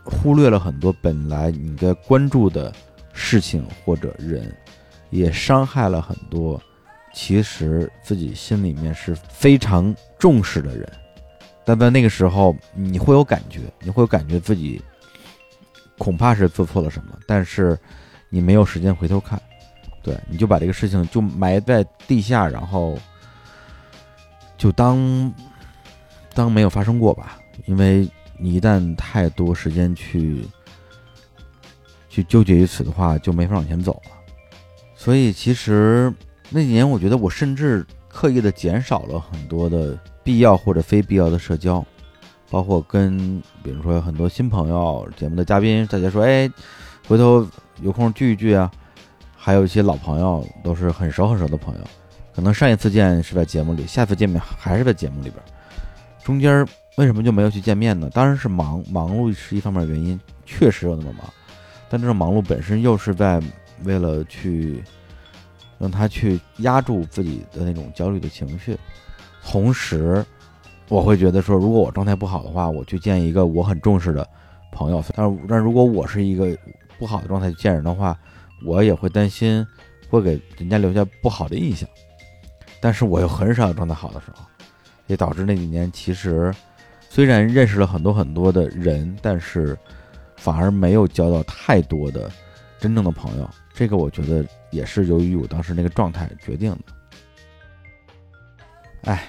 忽略了很多本来你应该关注的事情或者人，也伤害了很多其实自己心里面是非常重视的人。但在那个时候，你会有感觉，你会有感觉自己恐怕是做错了什么，但是你没有时间回头看，对，你就把这个事情就埋在地下，然后就当当没有发生过吧，因为。你一旦太多时间去去纠结于此的话，就没法往前走了。所以其实那几年，我觉得我甚至刻意的减少了很多的必要或者非必要的社交，包括跟比如说很多新朋友、节目的嘉宾，大家说，哎，回头有空聚一聚啊。还有一些老朋友，都是很熟很熟的朋友，可能上一次见是在节目里，下次见面还是在节目里边，中间。为什么就没有去见面呢？当然是忙，忙碌是一方面原因，确实有那么忙。但这种忙碌本身又是在为了去让他去压住自己的那种焦虑的情绪。同时，我会觉得说，如果我状态不好的话，我去见一个我很重视的朋友。但，但如果我是一个不好的状态见人的话，我也会担心会给人家留下不好的印象。但是我又很少状态好的时候，也导致那几年其实虽然认识了很多很多的人，但是反而没有交到太多的真正的朋友。这个我觉得也是由于我当时那个状态决定的。哎，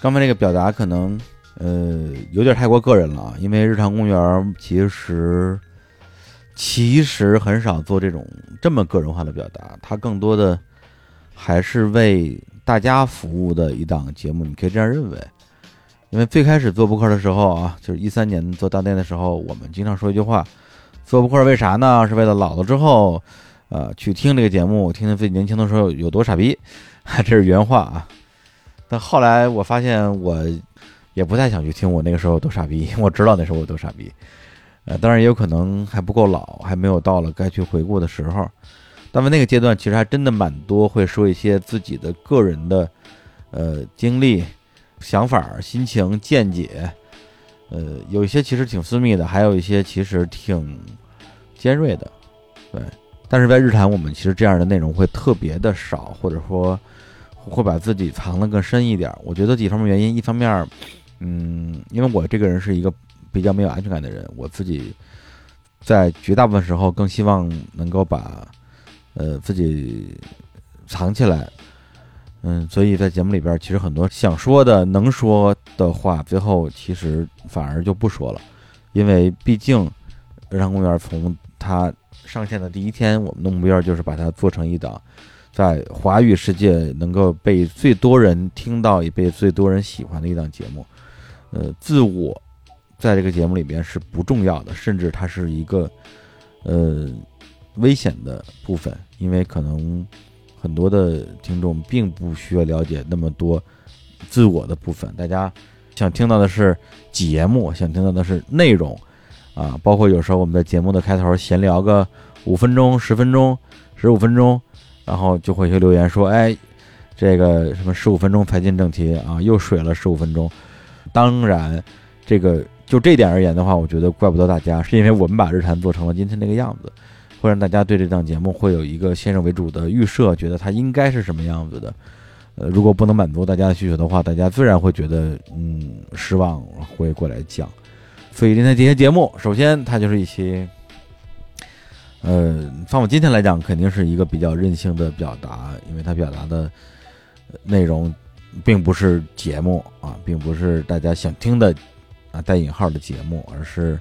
刚才那个表达可能呃有点太过个人了，因为日常公园其实其实很少做这种这么个人化的表达，它更多的还是为。大家服务的一档节目，你可以这样认为，因为最开始做播客的时候啊，就是一三年做大内的时候，我们经常说一句话：做播客为啥呢？是为了老了之后，呃，去听这个节目，听听自己年轻的时候有多傻逼，这是原话啊。但后来我发现，我也不太想去听我那个时候多傻逼，我知道那时候我多傻逼，呃，当然也有可能还不够老，还没有到了该去回顾的时候。那么那个阶段其实还真的蛮多，会说一些自己的个人的，呃，经历、想法、心情、见解，呃，有一些其实挺私密的，还有一些其实挺尖锐的，对。但是在日坛，我们其实这样的内容会特别的少，或者说会把自己藏得更深一点。我觉得几方面原因，一方面，嗯，因为我这个人是一个比较没有安全感的人，我自己在绝大部分时候更希望能够把。呃，自己藏起来，嗯，所以在节目里边，其实很多想说的、能说的话，最后其实反而就不说了，因为毕竟日常公园从它上线的第一天，我们的目标就是把它做成一档在华语世界能够被最多人听到、也被最多人喜欢的一档节目。呃，自我在这个节目里边是不重要的，甚至它是一个呃危险的部分。因为可能很多的听众并不需要了解那么多自我的部分，大家想听到的是节目，想听到的是内容啊，包括有时候我们在节目的开头闲聊个五分钟、十分钟、十五分钟，然后就会有留言说：“哎，这个什么十五分钟才进正题啊，又水了十五分钟。”当然，这个就这点而言的话，我觉得怪不得大家，是因为我们把日坛做成了今天这个样子。会让大家对这档节目会有一个先入为主的预设，觉得它应该是什么样子的。呃，如果不能满足大家的需求的话，大家自然会觉得嗯失望，会过来讲。所以今天这些节目，首先它就是一些，呃，放我今天来讲，肯定是一个比较任性的表达，因为它表达的内容并不是节目啊，并不是大家想听的啊带引号的节目，而是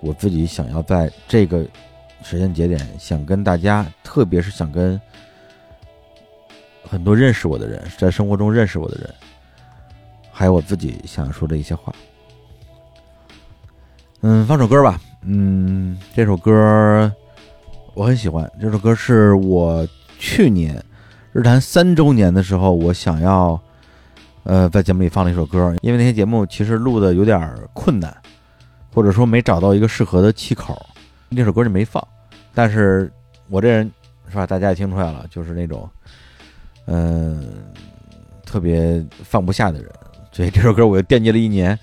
我自己想要在这个。时间节点，想跟大家，特别是想跟很多认识我的人，在生活中认识我的人，还有我自己想说的一些话。嗯，放首歌吧。嗯，这首歌我很喜欢。这首歌是我去年日坛三周年的时候，我想要呃在节目里放了一首歌，因为那些节目其实录的有点困难，或者说没找到一个适合的气口。那首歌就没放，但是我这人是吧？大家也听出来了，就是那种，嗯，特别放不下的人。所以这首歌我又惦记了一年，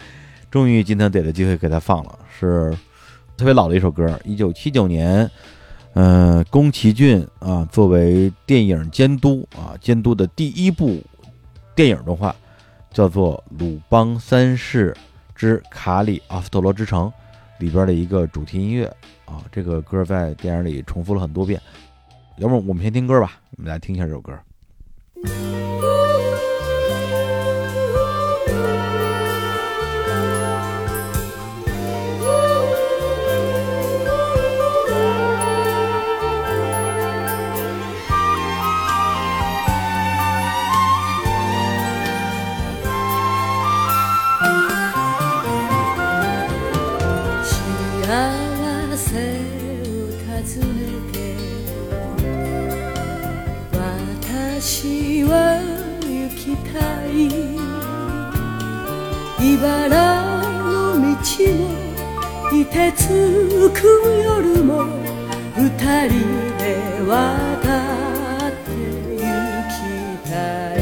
终于今天逮着机会给他放了。是特别老的一首歌，一九七九年，嗯，宫崎骏啊作为电影监督啊监督的第一部电影动画，叫做《鲁邦三世之卡里奥斯特罗之城》里边的一个主题音乐。啊，这个歌在电影里重复了很多遍，要不我们先听歌吧，我们来听一下这首歌。茨の道も凍てつく夜も二人で渡って行きたい。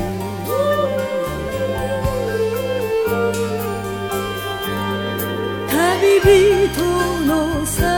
旅人のさ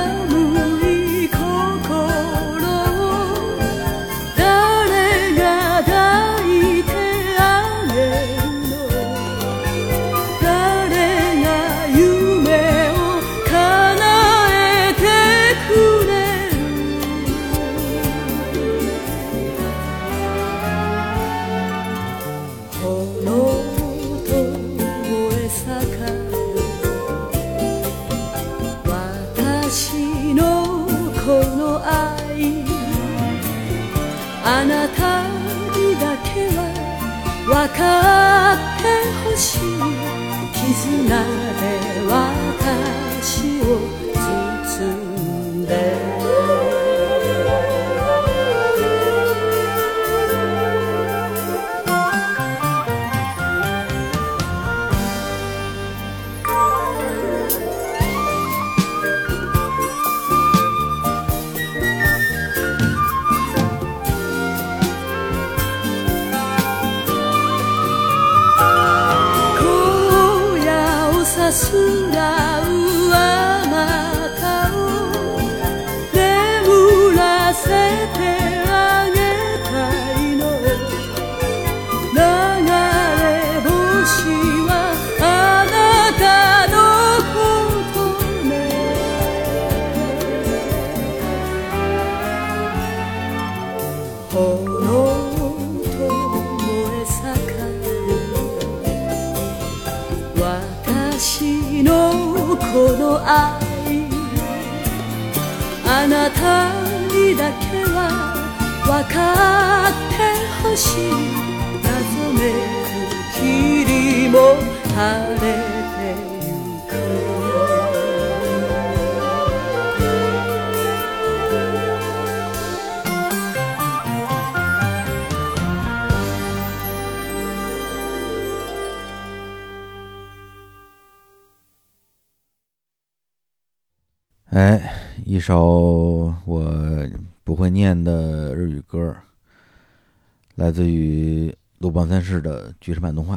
爵士《版动画》。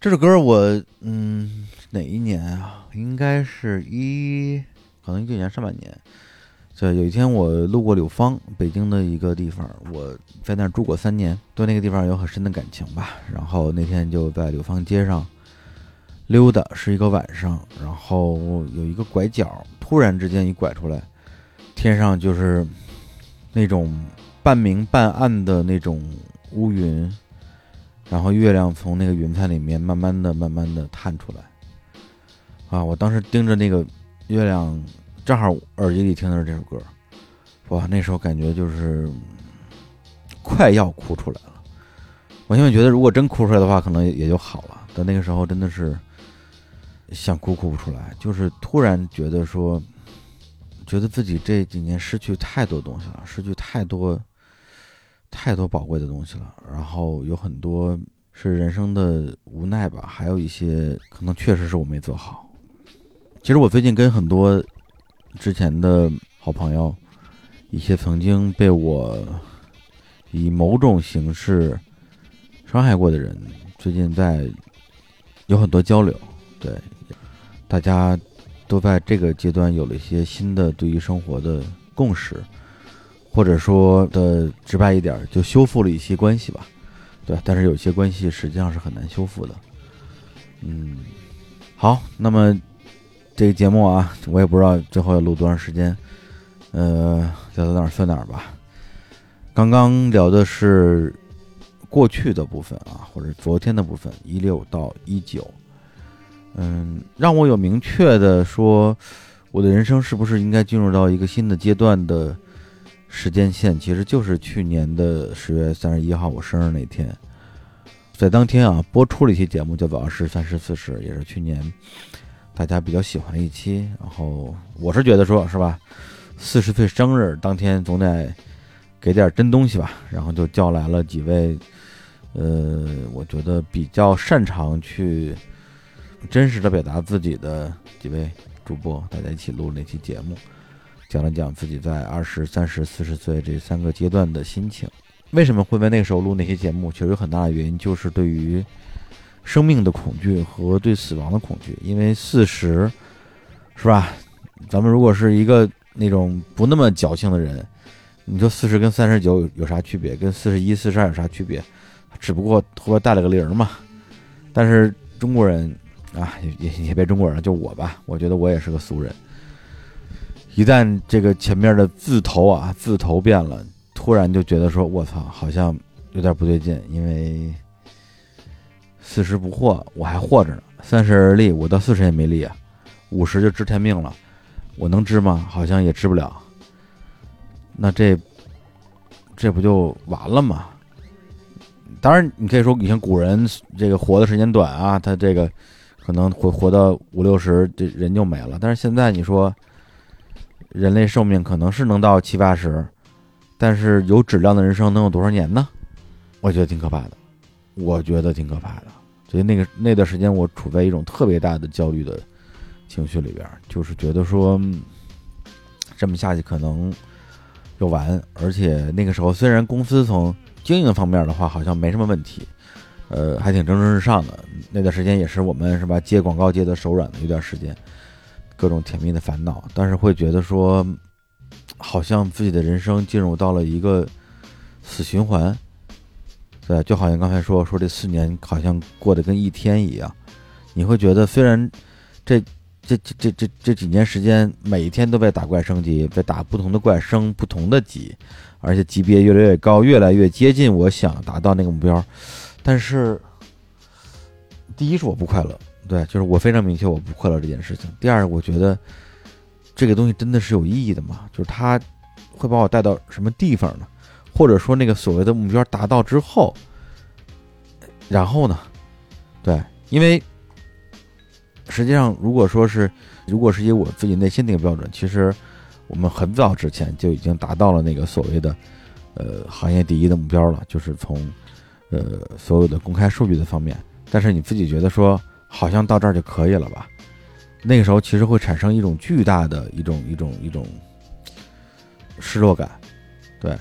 这首歌我嗯哪一年啊？应该是一可能一九年上半年。就有一天我路过柳芳，北京的一个地方，我在那儿住过三年，对那个地方有很深的感情吧。然后那天就在柳芳街上溜达，是一个晚上，然后有一个拐角，突然之间一拐出来，天上就是那种半明半暗的那种乌云，然后月亮从那个云彩里面慢慢的、慢慢的探出来。啊，我当时盯着那个月亮，正好耳机里听的是这首歌，哇，那时候感觉就是快要哭出来了。我现在觉得如果真哭出来的话，可能也就好了。但那个时候真的是想哭哭不出来，就是突然觉得说，觉得自己这几年失去太多东西了，失去太多太多宝贵的东西了。然后有很多是人生的无奈吧，还有一些可能确实是我没做好。其实我最近跟很多之前的好朋友，一些曾经被我以某种形式伤害过的人，最近在有很多交流，对，大家都在这个阶段有了一些新的对于生活的共识，或者说的直白一点，就修复了一些关系吧，对，但是有些关系实际上是很难修复的，嗯，好，那么这个节目啊，我也不知道最后要录多长时间，呃，聊到哪儿算哪儿吧。刚刚聊的是过去的部分啊，或者昨天的部分，一六到一九。嗯，让我有明确的说，我的人生是不是应该进入到一个新的阶段的时间线，其实就是去年的十月三十一号我生日那天，在当天啊播出了一期节目，叫做《二十三十四十》，也是去年大家比较喜欢的一期。然后我是觉得说，是吧，四十岁生日当天总得给点真东西吧，然后就叫来了几位，呃，我觉得比较擅长去真实的表达自己的几位主播，大家一起录那期节目，讲了讲自己在二十三十、四十岁这三个阶段的心情。为什么会在那个时候录那些节目？其实有很大的原因就是对于生命的恐惧和对死亡的恐惧。因为四十，是吧？咱们如果是一个那种不那么矫情的人，你说四十跟三十九有有啥区别？跟四十一、四十二有啥区别？只不过后边带了个零嘛。但是中国人啊，也也也别中国人，就我吧，我觉得我也是个俗人。一旦这个前面的字头啊字头变了，突然就觉得说，我操，好像有点不对劲，因为四十不惑，我还活着呢；三十而立，我到四十也没立啊；五十就知天命了，我能知吗？好像也知不了。那这这不就完了吗？当然，你可以说，你像古人这个活的时间短啊，他这个可能活活到五六十，这人就没了。但是现在你说，人类寿命可能是能到七八十，但是有质量的人生能有多少年呢？我觉得挺可怕的，我觉得挺可怕的。所以那个那段时间，我处在一种特别大的焦虑的情绪里边，就是觉得说，这么下去可能就完。而且那个时候，虽然公司从经营方面的话，好像没什么问题，呃，还挺蒸蒸日上的。那段时间也是我们是吧接广告接的手软的一段时间，各种甜蜜的烦恼。但是会觉得说，好像自己的人生进入到了一个死循环。对，就好像刚才说说这四年好像过得跟一天一样，你会觉得虽然这这这这这这几年时间每一天都在打怪升级，在打不同的怪升不同的级，而且级别越来越高，越来越接近我想达到那个目标，但是第一是我不快乐，对，就是我非常明确我不快乐这件事情。第二，我觉得这个东西真的是有意义的吗？就是它会把我带到什么地方呢？或者说那个所谓的目标达到之后，然后呢？对，因为实际上如果说是，如果是以我自己内心的一个标准，其实我们很早之前就已经达到了那个所谓的呃行业第一的目标了，就是从呃所有的公开数据的方面。但是你自己觉得说好像到这儿就可以了吧？那个时候其实会产生一种巨大的一种一种一种失落感，对。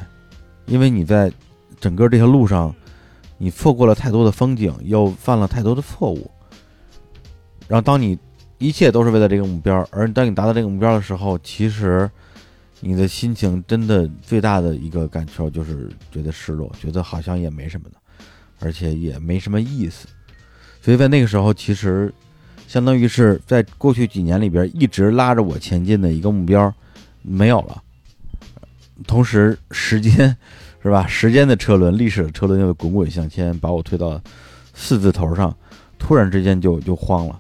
因为你在整个这条路上，你错过了太多的风景，又犯了太多的错误。然后，当你一切都是为了这个目标，而当你达到这个目标的时候，其实你的心情真的最大的一个感受就是觉得失落，觉得好像也没什么的，而且也没什么意思。所以在那个时候，其实相当于是在过去几年里边一直拉着我前进的一个目标没有了。同时，时间是吧？时间的车轮，历史的车轮又滚滚向前，把我推到四字头上，突然之间就就慌了。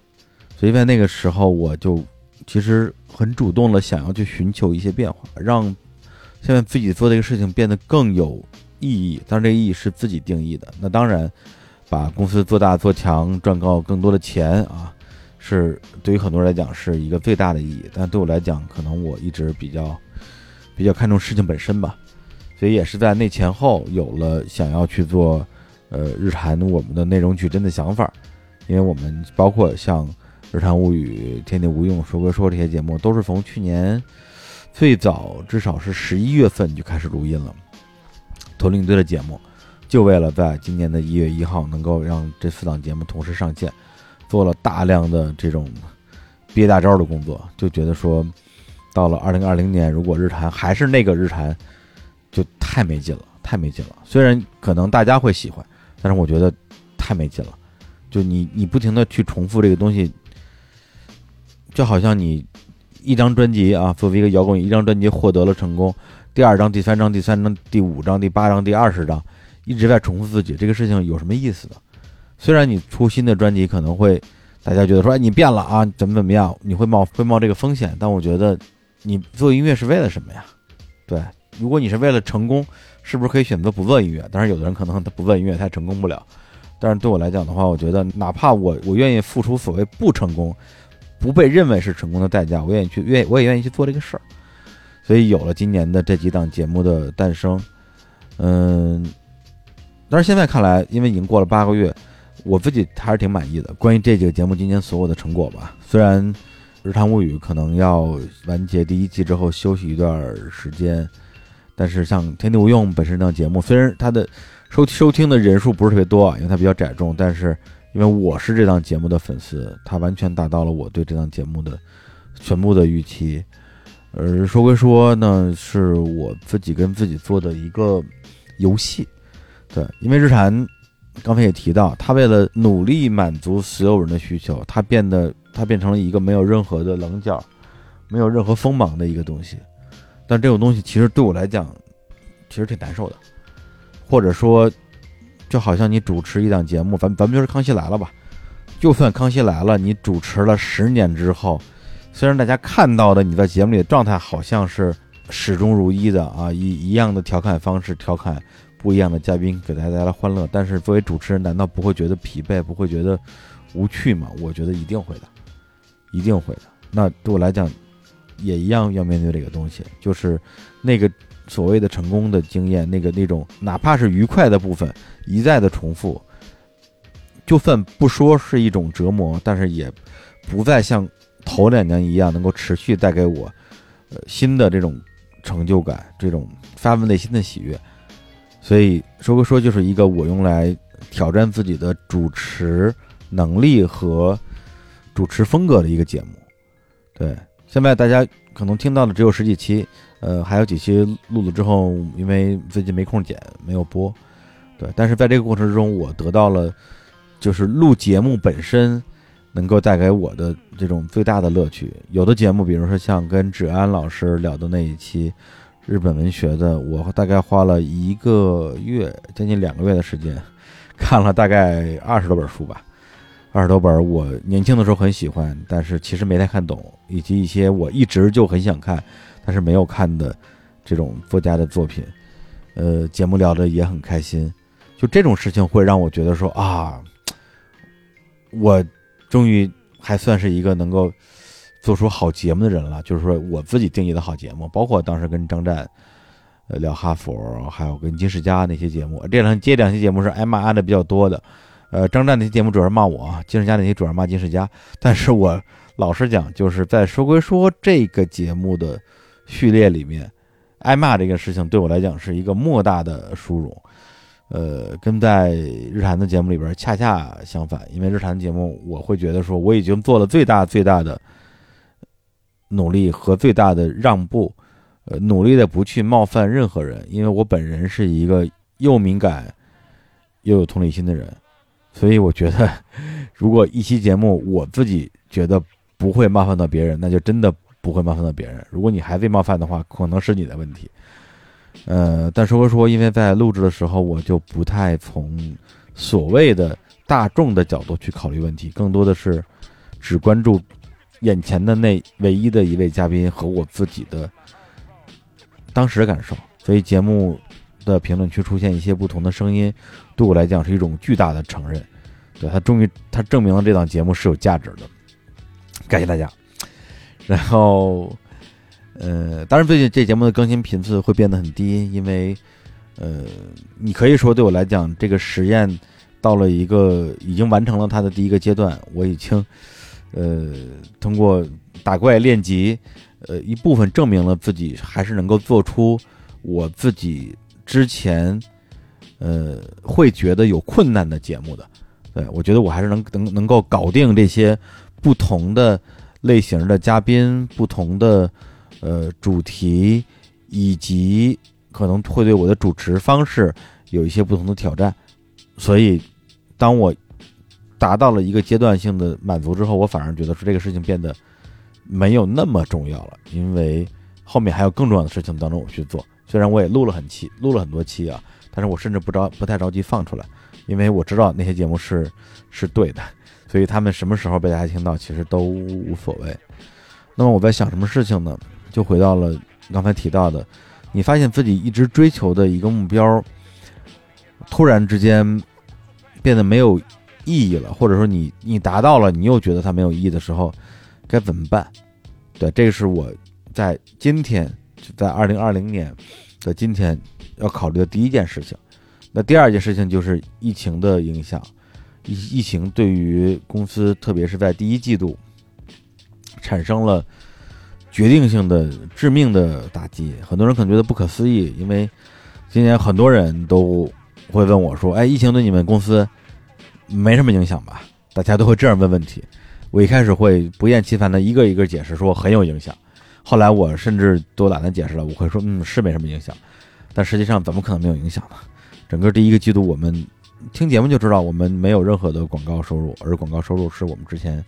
所以在那个时候，我就其实很主动的想要去寻求一些变化，让现在自己做这个事情变得更有意义。当然，这个意义是自己定义的。那当然，把公司做大做强，赚到更多的钱啊，是对于很多人来讲是一个最大的意义。但对我来讲，可能我一直比较。比较看重事情本身吧，所以也是在那前后有了想要去做，呃，日谈我们的内容矩阵的想法，因为我们包括像《日谈物语》《天地无用》《说归说》这些节目，都是从去年最早至少是十一月份就开始录音了，头领队的节目，就为了在今年的一月一号能够让这四档节目同时上线，做了大量的这种憋大招的工作，就觉得说。到了二零二零年，如果日坛还是那个日坛，就太没劲了，太没劲了。虽然可能大家会喜欢，但是我觉得太没劲了。就你你不停的去重复这个东西，就好像你一张专辑啊，作为一个摇滚，一张专辑获得了成功，第二张、第三张、第三张、第五张、第八张、第二十张，一直在重复自己，这个事情有什么意思呢？虽然你出新的专辑可能会大家觉得说，哎，你变了啊，怎么怎么样，你会冒会冒这个风险，但我觉得。你做音乐是为了什么呀？对，如果你是为了成功，是不是可以选择不做音乐？当然，有的人可能他不做音乐，他成功不了。但是对我来讲的话，我觉得哪怕我我愿意付出所谓不成功、不被认为是成功的代价，我愿意去愿我也愿意去做这个事儿。所以有了今年的这几档节目的诞生，嗯，但是现在看来，因为已经过了八个月，我自己还是挺满意的。关于这几个节目今年所有的成果吧，虽然。日常物语可能要完结第一季之后休息一段时间，但是像天地无用本身这档节目，虽然它的收收听的人数不是特别多啊，因为它比较窄众，但是因为我是这档节目的粉丝，它完全达到了我对这档节目的全部的预期。而说归说呢，是我自己跟自己做的一个游戏，对，因为日产刚才也提到，他为了努力满足所有人的需求，他变得。他变成了一个没有任何的棱角，没有任何锋芒的一个东西，但这种东西其实对我来讲，其实挺难受的，或者说，就好像你主持一档节目，咱咱们就是《康熙来了》吧，就算《康熙来了》，你主持了十年之后，虽然大家看到的你在节目里的状态好像是始终如一的啊，以一样的调侃方式调侃不一样的嘉宾给大家带来欢乐。但是作为主持人，难道不会觉得疲惫，不会觉得无趣吗？我觉得一定会的，一定会的。那对我来讲，也一样要面对这个东西，就是那个所谓的成功的经验，那个那种哪怕是愉快的部分，一再的重复，就算不说是一种折磨，但是也不再像头两年一样能够持续带给我呃新的这种成就感，这种发自内心的喜悦。所以说归说，就是一个我用来挑战自己的主持能力和主持风格的一个节目。对，现在大家可能听到的只有十几期，呃，还有几期录了之后，因为最近没空剪，没有播。对，但是在这个过程中，我得到了就是录节目本身能够带给我的这种最大的乐趣。有的节目，比如说像跟芷安老师聊的那一期日本文学的，我大概花了一个月，将近两个月的时间，看了大概二十多本书吧。二十多本我年轻的时候很喜欢，但是其实没太看懂，以及一些我一直就很想看，但是没有看的这种作家的作品。呃，节目聊的也很开心，就这种事情会让我觉得说啊，我终于还算是一个能够做出好节目的人了。就是说我自己定义的好节目，包括当时跟张湛呃聊哈佛，还有跟金世佳那些节目，这两这两期节目是挨骂挨的比较多的。呃，张湛那些节目主要是骂我，金世佳那些主要是骂金世佳。但是我老实讲，就是在说归说这个节目的序列里面，挨骂这个事情对我来讲是一个莫大的殊荣。呃，跟在日坛的节目里边恰恰相反，因为日坛节目我会觉得说我已经做了最大最大的努力和最大的让步，呃，努力的不去冒犯任何人，因为我本人是一个又敏感又有同理心的人。所以我觉得，如果一期节目我自己觉得不会冒犯到别人，那就真的不会冒犯到别人。如果你还被冒犯的话，可能是你的问题。呃，但说说，因为在录制的时候，我就不太从所谓的大众的角度去考虑问题，更多的是只关注眼前的那唯一的一位嘉宾和我自己的当时的感受。所以节目的评论区出现一些不同的声音。对我来讲是一种巨大的承认，对他终于他证明了这档节目是有价值的，感谢大家。然后，呃，当然最近这节目的更新频次会变得很低，因为，呃，你可以说对我来讲，这个实验到了一个已经完成了它的第一个阶段，我已经，呃，通过打怪练级，呃，一部分证明了自己还是能够做出我自己之前。呃，会觉得有困难的节目的，对我觉得我还是能能能够搞定这些不同的类型的嘉宾、不同的呃主题，以及可能会对我的主持方式有一些不同的挑战。所以，当我达到了一个阶段性的满足之后，我反而觉得说这个事情变得没有那么重要了，因为后面还有更重要的事情等着我去做。虽然我也录了很期，录了很多期啊。但是我甚至不着不太着急放出来，因为我知道那些节目是是对的，所以他们什么时候被大家听到其实都无所谓。那么我在想什么事情呢？就回到了刚才提到的，你发现自己一直追求的一个目标，突然之间变得没有意义了，或者说你你达到了，你又觉得它没有意义的时候，该怎么办？对，这个是我在今天，在二零二零年的今天。要考虑的第一件事情，那第二件事情就是疫情的影响。疫疫情对于公司，特别是在第一季度，产生了决定性的、致命的打击。很多人可能觉得不可思议，因为今年很多人都会问我说：“哎，疫情对你们公司没什么影响吧？”大家都会这样问问题。我一开始会不厌其烦的一个一个解释说很有影响，后来我甚至都懒得解释了，我会说：“嗯，是没什么影响。”但实际上怎么可能没有影响呢？整个第一个季度，我们听节目就知道，我们没有任何的广告收入，而广告收入是我们之前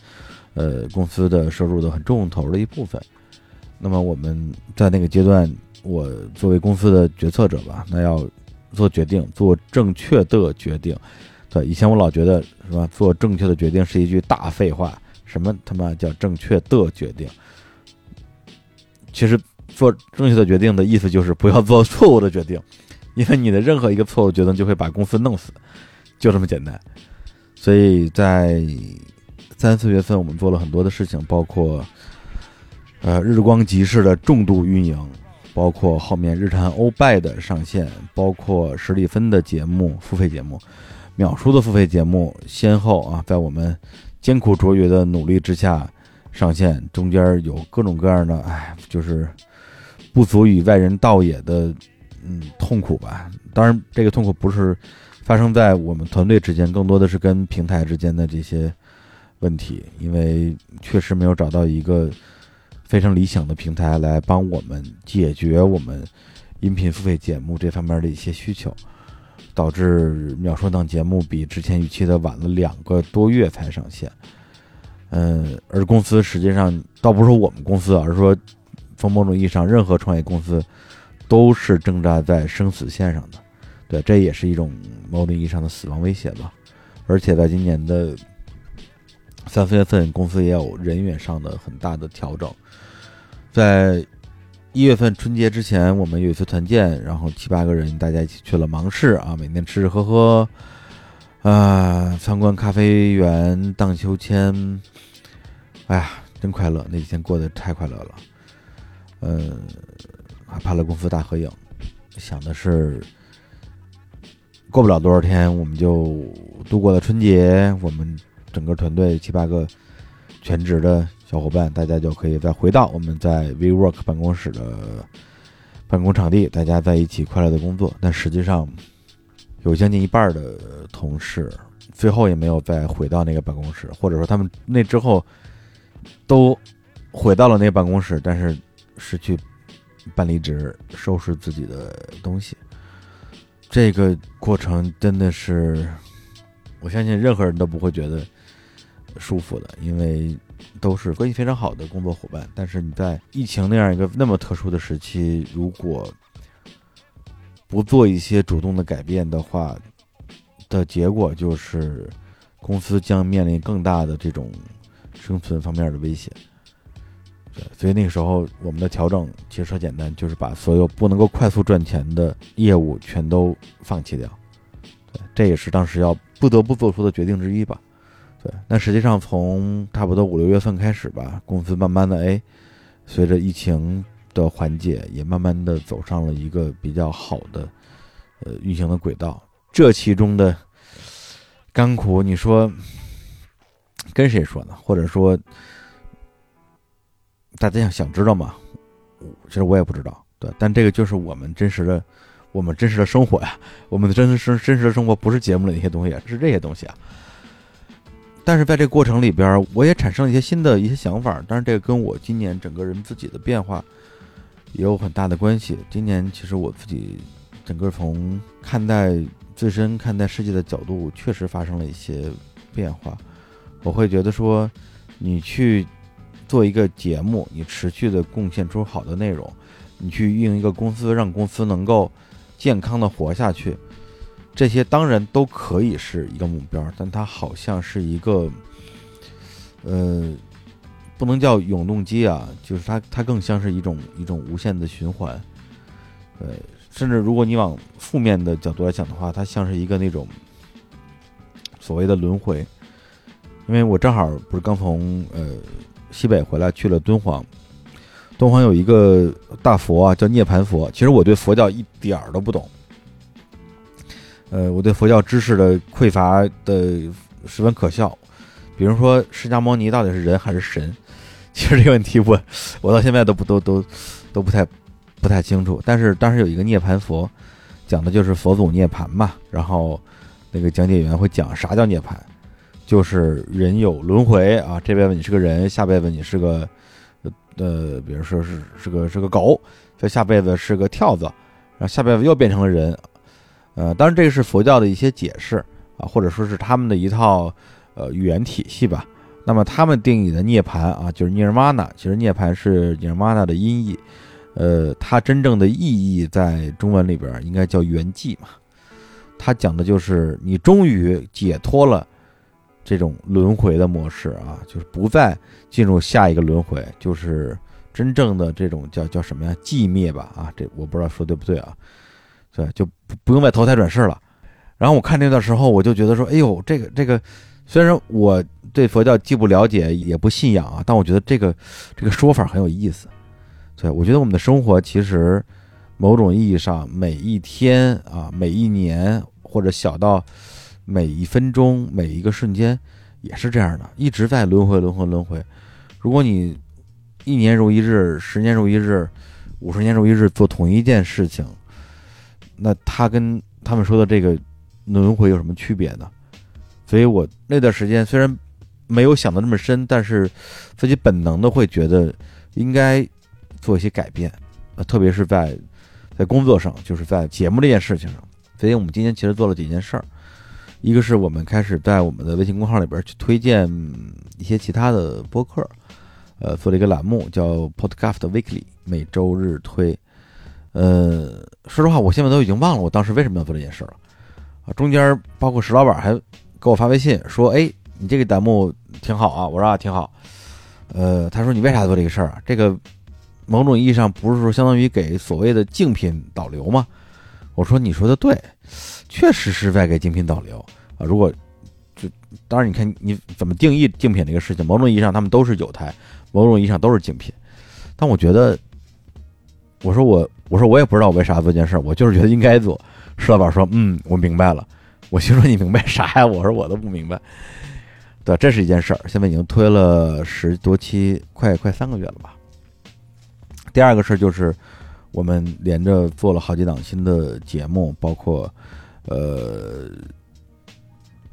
呃公司的收入的很重头的一部分。那么我们在那个阶段，我作为公司的决策者吧，那要做决定，做正确的决定。对，以前我老觉得是吧，做正确的决定是一句大废话，什么他妈叫正确的决定？其实。做正确的决定的意思就是不要做错误的决定，因为你的任何一个错误决定就会把公司弄死，就这么简单。所以在三四月份，我们做了很多的事情，包括呃日光集市的重度运营，包括后面日产欧拜的上线，包括史蒂芬的节目付费节目，秒叔的付费节目，先后啊在我们艰苦卓绝的努力之下上线，中间有各种各样的，哎，就是不足以外人道也的，嗯，痛苦吧。当然，这个痛苦不是发生在我们团队之间，更多的是跟平台之间的这些问题，因为确实没有找到一个非常理想的平台来帮我们解决我们音频付费节目这方面的一些需求，导致秒说档节目比之前预期的晚了两个多月才上线。嗯，而公司实际上倒不是说我们公司，而是说从某种意义上，任何创业公司都是挣扎在生死线上的。对，这也是一种某种意义上的死亡威胁吧。而且在今年的三四月份，公司也有人员上的很大的调整。在一月份春节之前，我们有一次团建，然后七八个人大家一起去了芒市啊，每天吃吃喝喝，啊，参观咖啡园、荡秋千，哎呀，真快乐！那几天过得太快乐了。嗯，还拍了公司大合影，想的是。过不了多少天，我们就度过了春节。我们整个团队七八个全职的小伙伴，大家就可以再回到我们在 WeWork 办公室的办公场地，大家在一起快乐的工作。但实际上，有将近一半的同事最后也没有再回到那个办公室，或者说他们那之后都回到了那个办公室，但是是去办离职、收拾自己的东西。这个过程真的是，我相信任何人都不会觉得舒服的，因为都是关系非常好的工作伙伴。但是你在疫情那样一个那么特殊的时期，如果不做一些主动的改变的话，的结果就是公司将面临更大的这种生存方面的威胁。所以那个时候，我们的调整其实很简单，就是把所有不能够快速赚钱的业务全都放弃掉。对，这也是当时要不得不做出的决定之一吧。对，那实际上从差不多五六月份开始吧，公司慢慢的哎，随着疫情的缓解，也慢慢的走上了一个比较好的呃运行的轨道。这其中的甘苦，你说跟谁说呢？或者说？大家想想知道吗？其实我也不知道，对，但这个就是我们真实的，我们真实的生活呀。我们的真实真实的生活不是节目里那些东西，是这些东西啊。但是在这个过程里边，我也产生了一些新的一些想法。当然，这个跟我今年整个人自己的变化也有很大的关系。今年其实我自己整个从看待自身、看待世界的角度，确实发生了一些变化。我会觉得说，你去。做一个节目，你持续的贡献出好的内容，你去运营一个公司，让公司能够健康的活下去，这些当然都可以是一个目标，但它好像是一个，呃，不能叫永动机啊，就是它它更像是一种一种无限的循环，呃，甚至如果你往负面的角度来讲的话，它像是一个那种所谓的轮回，因为我正好不是刚从呃。西北回来去了敦煌，敦煌有一个大佛啊，叫涅盘佛。其实我对佛教一点儿都不懂，呃，我对佛教知识的匮乏的十分可笑。比如说，释迦牟尼到底是人还是神？其实这个问题我我到现在都不都都都不太不太清楚。但是当时有一个涅槃佛，讲的就是佛祖涅槃嘛。然后那个讲解员会讲啥叫涅槃。就是人有轮回啊，这辈子你是个人，下辈子你是个，呃，比如说是是个是个狗，在下辈子是个跳蚤，然后下辈子又变成了人，呃，当然这个是佛教的一些解释啊，或者说是他们的一套呃语言体系吧。那么他们定义的涅槃啊，就是 nirvana，其实涅槃是 nirvana 的音译，呃，它真正的意义在中文里边应该叫圆寂嘛，它讲的就是你终于解脱了。这种轮回的模式啊，就是不再进入下一个轮回，就是真正的这种叫叫什么呀？寂灭吧啊，这我不知道说对不对啊？对，就不不用再投胎转世了。然后我看这段时候，我就觉得说，哎呦，这个这个，虽然我对佛教既不了解也不信仰啊，但我觉得这个这个说法很有意思。对我觉得我们的生活其实某种意义上每一天啊，每一年或者小到每一分钟每一个瞬间也是这样的，一直在轮回轮回轮回。如果你一年如一日，十年如一日，五十年如一日做同一件事情，那他跟他们说的这个轮回有什么区别呢？所以我那段时间虽然没有想的那么深，但是自己本能的会觉得应该做一些改变，呃，特别是在在工作上，就是在节目这件事情上。所以我们今天其实做了几件事儿，一个是我们开始在我们的微信公号里边去推荐一些其他的播客。呃，做了一个栏目叫 Podcast Weekly，每周日推。呃，说实话，我现在都已经忘了我当时为什么要做这件事了。啊，中间包括石老板还给我发微信说：“哎，你这个弹幕挺好啊。”我说：“啊，挺好。”呃，他说：“你为啥做这个事儿啊？这个某种意义上不是说相当于给所谓的竞品导流吗？”我说：“你说的对，确实是在给竞品导流啊。如果就当然，你看你怎么定义竞品这个事情，某种意义上他们都是有台。”某种意义上都是竞品，但我觉得，我说我我说我也不知道我为啥做这件事儿，我就是觉得应该做。石老板说：“嗯，我明白了。”我心说：“你明白啥呀？”我说：“我都不明白。”对，这是一件事儿，现在已经推了十多期，快快三个月了吧。第二个事儿就是我们连着做了好几档新的节目，包括呃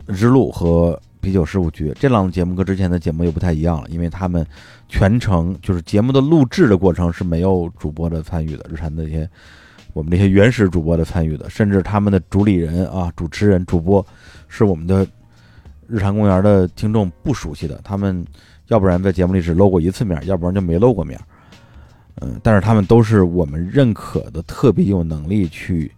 日录和。啤酒事务局这档节目跟之前的节目又不太一样了，因为他们全程就是节目的录制的过程是没有主播的参与的，日常的一些我们这些原始主播的参与的，甚至他们的主理人啊、主持人、主播是我们的日常公园的听众不熟悉的，他们要不然在节目里只露过一次面，要不然就没露过面。嗯，但是他们都是我们认可的，特别有能力去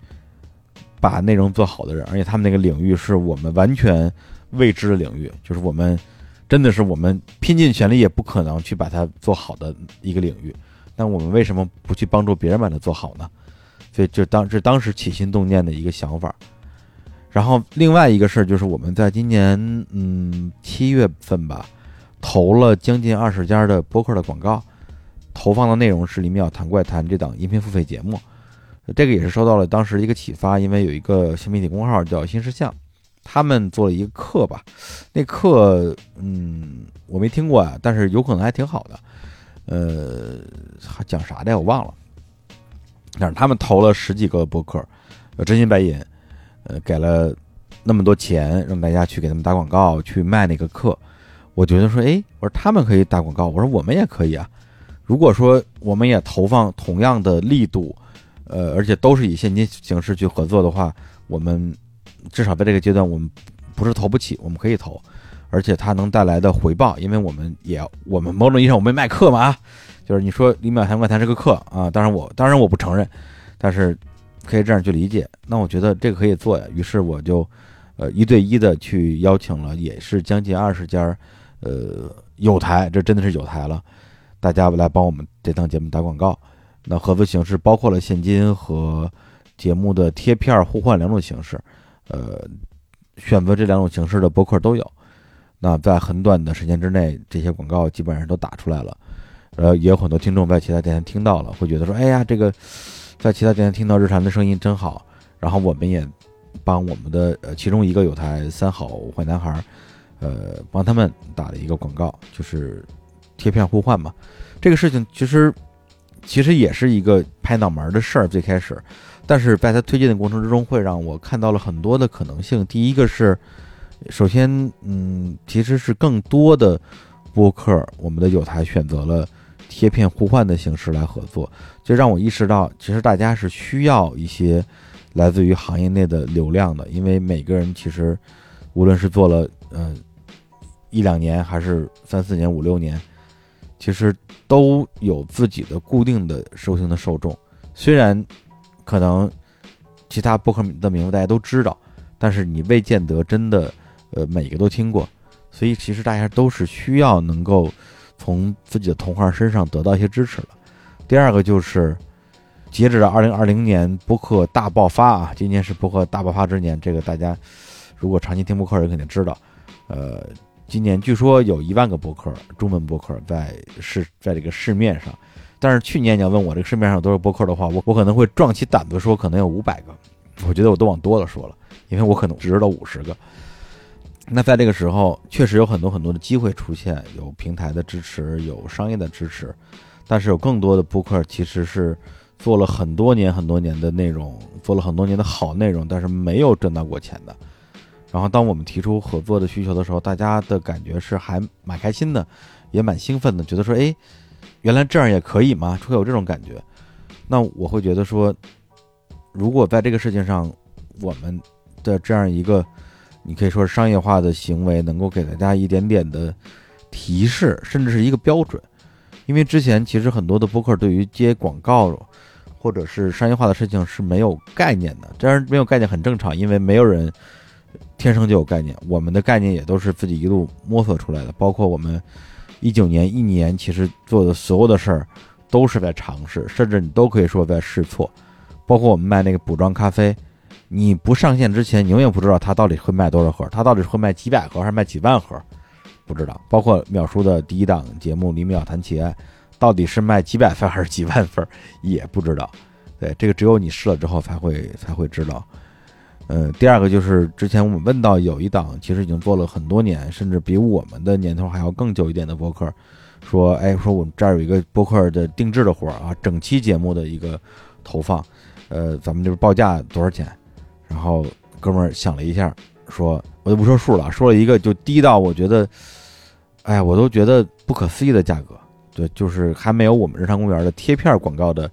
把内容做好的人，而且他们那个领域是我们完全。未知的领域，就是我们真的是我们拼尽全力也不可能去把它做好的一个领域。那我们为什么不去帮助别人把它做好呢？所以就当这当时起心动念的一个想法。然后另外一个事儿就是我们在今年嗯七月份吧，投了将近二十家的播客的广告，投放的内容是《李淼谈怪谈》这档音频付费节目。这个也是受到了当时一个启发，因为有一个新媒体公号叫新事项。他们做了一个课吧，那课嗯我没听过啊，但是有可能还挺好的，呃，讲啥的我忘了。但是他们投了十几个博客，真心白银，呃，给了那么多钱让大家去给他们打广告，去卖那个课。我觉得说，哎，我说他们可以打广告，我说我们也可以啊。如果说我们也投放同样的力度，呃，而且都是以现金形式去合作的话，我们。至少在这个阶段，我们不是投不起，我们可以投，而且它能带来的回报，因为我们也我们某种意义上我们卖课嘛，就是你说李淼谈怪谈是个课啊，当然我当然我不承认，但是可以这样去理解。那我觉得这个可以做呀，于是我就呃一对一的去邀请了，也是将近二十家呃有台，这真的是有台了，大家来帮我们这档节目打广告。那合作形式包括了现金和节目的贴片互换两种形式。呃，选择这两种形式的博客都有。那在很短的时间之内，这些广告基本上都打出来了。呃，也有很多听众在其他电台听到了，会觉得说：“哎呀，这个在其他电台听到日常的声音真好。”然后我们也帮我们的呃其中一个有台三好坏男孩，呃，帮他们打了一个广告，就是贴片互换嘛。这个事情其实其实也是一个拍脑门的事儿，最开始。但是在他推荐的过程之中，会让我看到了很多的可能性。第一个是，首先，嗯，其实是更多的播客，我们的有台选择了贴片互换的形式来合作，就让我意识到，其实大家是需要一些来自于行业内的流量的，因为每个人其实无论是做了呃一两年，还是三四年、五六年，其实都有自己的固定的收听的受众，虽然。可能其他播客的名字大家都知道，但是你未见得真的呃每个都听过，所以其实大家都是需要能够从自己的同行身上得到一些支持的。第二个就是，截止到二零二零年播客大爆发啊，今年是播客大爆发之年，这个大家如果长期听播客的人肯定知道。呃，今年据说有一万个播客，中文播客在市在这个市面上，但是去年你要问我这个市面上有多少播客的话，我我可能会壮起胆子说可能有五百个，我觉得我都往多了说了，因为我可能只知道五十个。那在这个时候，确实有很多很多的机会出现，有平台的支持，有商业的支持，但是有更多的播客其实是做了很多年很多年的内容，做了很多年的好内容，但是没有挣到过钱的。然后当我们提出合作的需求的时候，大家的感觉是还蛮开心的，也蛮兴奋的，觉得说，哎，原来这样也可以吗？会有这种感觉。那我会觉得说，如果在这个事情上，我们的这样一个。你可以说是商业化的行为，能够给大家一点点的提示，甚至是一个标准。因为之前其实很多的播客对于接广告或者是商业化的事情是没有概念的，当然没有概念很正常，因为没有人天生就有概念。我们的概念也都是自己一路摸索出来的，包括我们一九年一年其实做的所有的事儿都是在尝试，甚至你都可以说在试错。包括我们卖那个补装咖啡。你不上线之前，你永远不知道它到底会卖多少盒，它到底是会卖几百盒还是卖几万盒，不知道。包括淼叔的第一档节目《李淼谈企业》，到底是卖几百份还是几万份，也不知道。对，这个只有你试了之后才会才会知道。呃，第二个就是之前我们问到有一档其实已经做了很多年，甚至比我们的年头还要更久一点的播客，说，哎，说我们这儿有一个播客的定制的活儿啊，整期节目的一个投放，呃，咱们就是报价多少钱？然后哥们儿想了一下，说：“我就不说数了，说了一个就低到我觉得，哎，我都觉得不可思议的价格。对，就是还没有我们日常公园的贴片广告的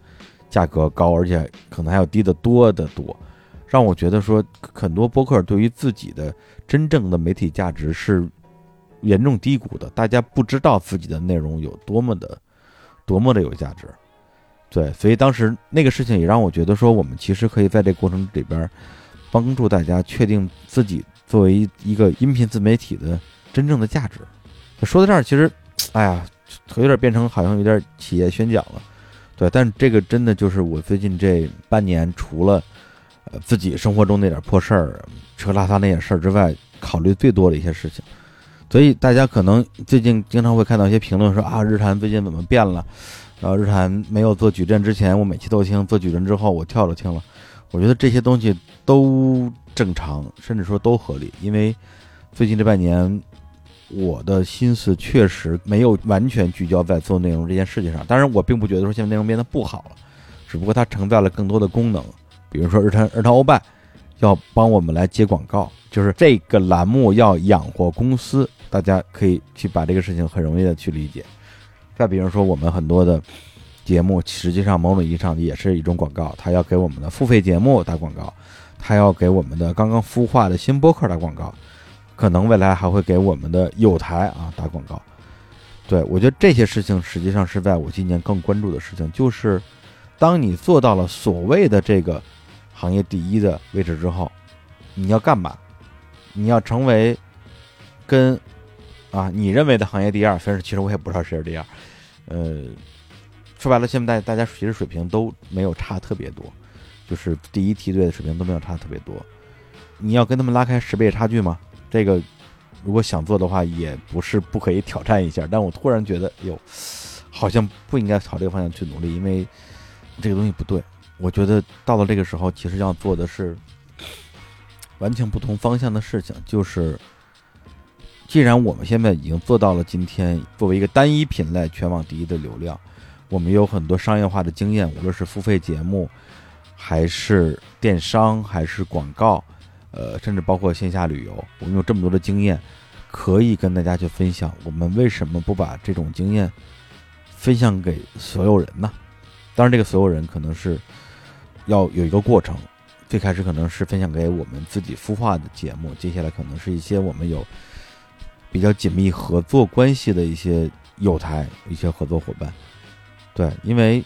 价格高，而且可能还要低得多得多，让我觉得说很多播客对于自己的真正的媒体价值是严重低估的。大家不知道自己的内容有多么的多么的有价值。对，所以当时那个事情也让我觉得说，我们其实可以在这过程里边。”帮助大家确定自己作为一个音频自媒体的真正的价值。说到这儿，其实，哎呀，有点变成好像有点企业宣讲了，对。但这个真的就是我最近这半年，除了自己生活中那点破事儿、吃喝拉撒那点事儿之外，考虑最多的一些事情。所以大家可能最近经常会看到一些评论说啊，日坛最近怎么变了？然后日坛没有做矩阵之前，我每期都听；做矩阵之后，我跳着听了。我觉得这些东西都正常，甚至说都合理，因为最近这半年，我的心思确实没有完全聚焦在做内容这件事情上。当然，我并不觉得说现在内容变得不好了，只不过它承载了更多的功能，比如说日坛日坛欧拜要帮我们来接广告，就是这个栏目要养活公司，大家可以去把这个事情很容易的去理解。再比如说我们很多的。节目实际上某种意义上也是一种广告，他要给我们的付费节目打广告，他要给我们的刚刚孵化的新播客打广告，可能未来还会给我们的有台啊打广告。对我觉得这些事情实际上是在我今年更关注的事情，就是当你做到了所谓的这个行业第一的位置之后，你要干嘛？你要成为跟啊你认为的行业第二，虽然其实我也不知道谁是第二，呃。说白了，现在大家其实水平都没有差特别多，就是第一梯队的水平都没有差特别多。你要跟他们拉开十倍差距吗？这个如果想做的话，也不是不可以挑战一下。但我突然觉得，哟，好像不应该朝这个方向去努力，因为这个东西不对。我觉得到了这个时候，其实要做的是完全不同方向的事情。就是既然我们现在已经做到了今天作为一个单一品类全网第一的流量。我们有很多商业化的经验，无论是付费节目，还是电商，还是广告，呃，甚至包括线下旅游，我们有这么多的经验，可以跟大家去分享。我们为什么不把这种经验分享给所有人呢？当然，这个所有人可能是要有一个过程。最开始可能是分享给我们自己孵化的节目，接下来可能是一些我们有比较紧密合作关系的一些友台、一些合作伙伴。对，因为，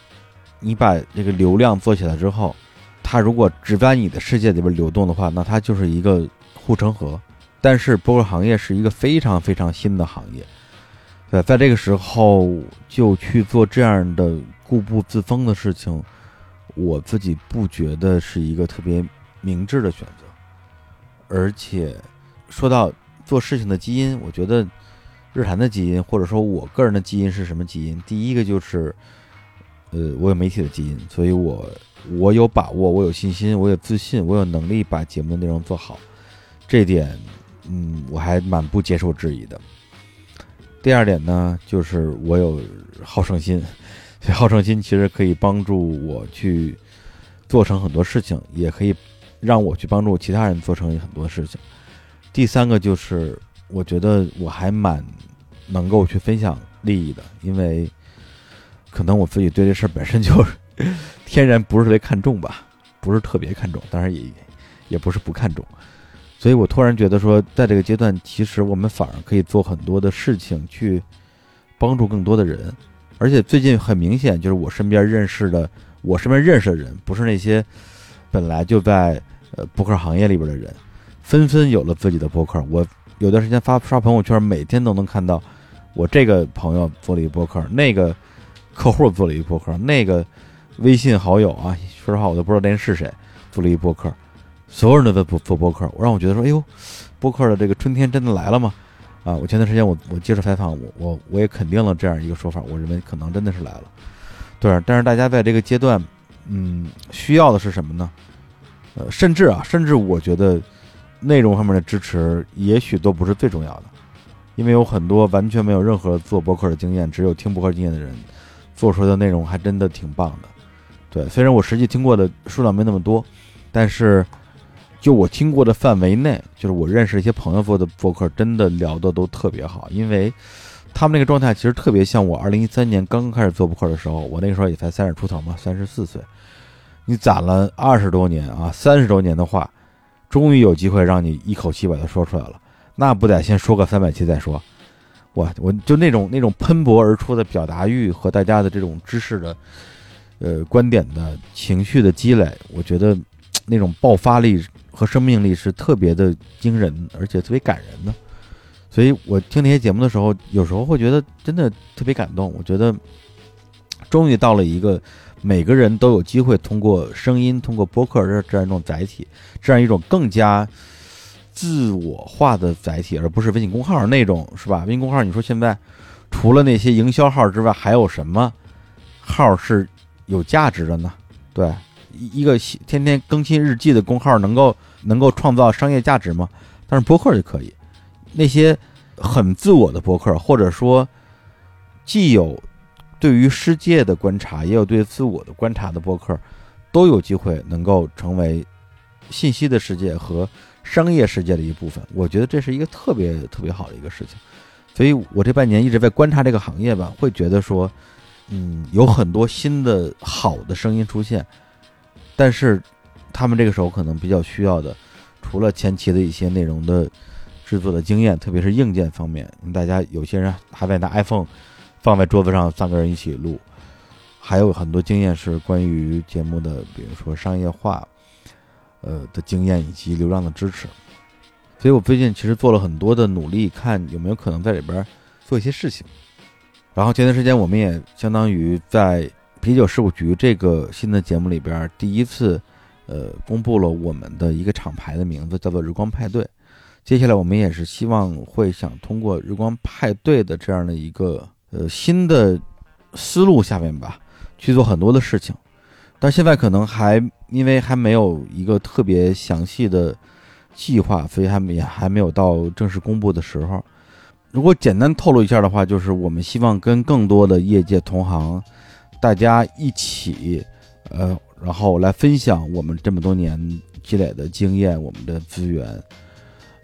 你把这个流量做起来之后，它如果只在你的世界里边流动的话，那它就是一个护城河。但是播客行业是一个非常非常新的行业，对，在这个时候就去做这样的固步自封的事情，我自己不觉得是一个特别明智的选择。而且说到做事情的基因，我觉得日坛的基因，或者说我个人的基因是什么基因？第一个就是，呃，我有媒体的基因，所以我我有把握，我有信心，我有自信，我有能力把节目的内容做好。这点，嗯，我还蛮不接受质疑的。第二点呢，就是我有好胜心，好胜心其实可以帮助我去做成很多事情，也可以让我去帮助其他人做成很多事情。第三个就是，我觉得我还蛮能够去分享利益的，因为可能我自己对这事儿本身就 天然不是特别看重吧，不是特别看重，当然也也不是不看重。所以我突然觉得说，在这个阶段，其实我们反而可以做很多的事情，去帮助更多的人。而且最近很明显，就是我身边认识的，我身边认识的人，不是那些本来就在呃播客行业里边的人，纷纷有了自己的播客。我有段时间发刷朋友圈，每天都能看到我这个朋友做了一个播客，那个客户做了一个播客，那个微信好友啊，说实话我都不知道那人是谁，做了一个播客。所有人都在做做播客，我让我觉得说，哎呦，播客的这个春天真的来了吗？啊，我前段时间我我接受采访，我我我也肯定了这样一个说法，我认为可能真的是来了。对，但是大家在这个阶段，嗯，需要的是什么呢？呃，甚至啊，甚至我觉得内容上面的支持也许都不是最重要的，因为有很多完全没有任何做博客的经验，只有听博客经验的人做出来的内容还真的挺棒的。对，虽然我实际听过的数量没那么多，但是。就我听过的范围内，就是我认识一些朋友做的博客，真的聊的都特别好，因为他们那个状态其实特别像我二零一三年刚开始做博客的时候，我那个时候也才三十出头嘛，三十四岁。你攒了二十多年啊，三十多年的话，终于有机会让你一口气把它说出来了，那不得先说个三百期再说？我我就那种那种喷薄而出的表达欲和大家的这种知识的呃观点的情绪的积累，我觉得那种爆发力。和生命力是特别的惊人，而且特别感人的。所以我听那些节目的时候，有时候会觉得真的特别感动。我觉得终于到了一个每个人都有机会通过声音、通过播客这这样一种载体，这样一种更加自我化的载体，而不是微信公号那种，是吧？微信公号，你说现在除了那些营销号之外，还有什么号是有价值的呢？对。一个天天更新日记的公号能够能够创造商业价值吗？但是播客就可以。那些很自我的播客，或者说既有对于世界的观察，也有对自我的观察的播客，都有机会能够成为信息的世界和商业世界的一部分。我觉得这是一个特别特别好的一个事情。所以我这半年一直在观察这个行业吧，会觉得说，嗯，有很多新的好的声音出现。但是，他们这个时候可能比较需要的，除了前期的一些内容的制作的经验，特别是硬件方面，大家有些人还在拿 iPhone 放在桌子上，三个人一起录，还有很多经验是关于节目的，比如说商业化，呃的经验以及流量的支持。所以我最近其实做了很多的努力，看有没有可能在里边做一些事情。然后前段时间我们也相当于在。啤酒事务局这个新的节目里边，第一次，呃，公布了我们的一个厂牌的名字，叫做“日光派对”。接下来，我们也是希望会想通过“日光派对”的这样的一个呃新的思路下面吧，去做很多的事情。但现在可能还因为还没有一个特别详细的计划，所以还也还没有到正式公布的时候。如果简单透露一下的话，就是我们希望跟更多的业界同行。大家一起，呃，然后来分享我们这么多年积累的经验，我们的资源，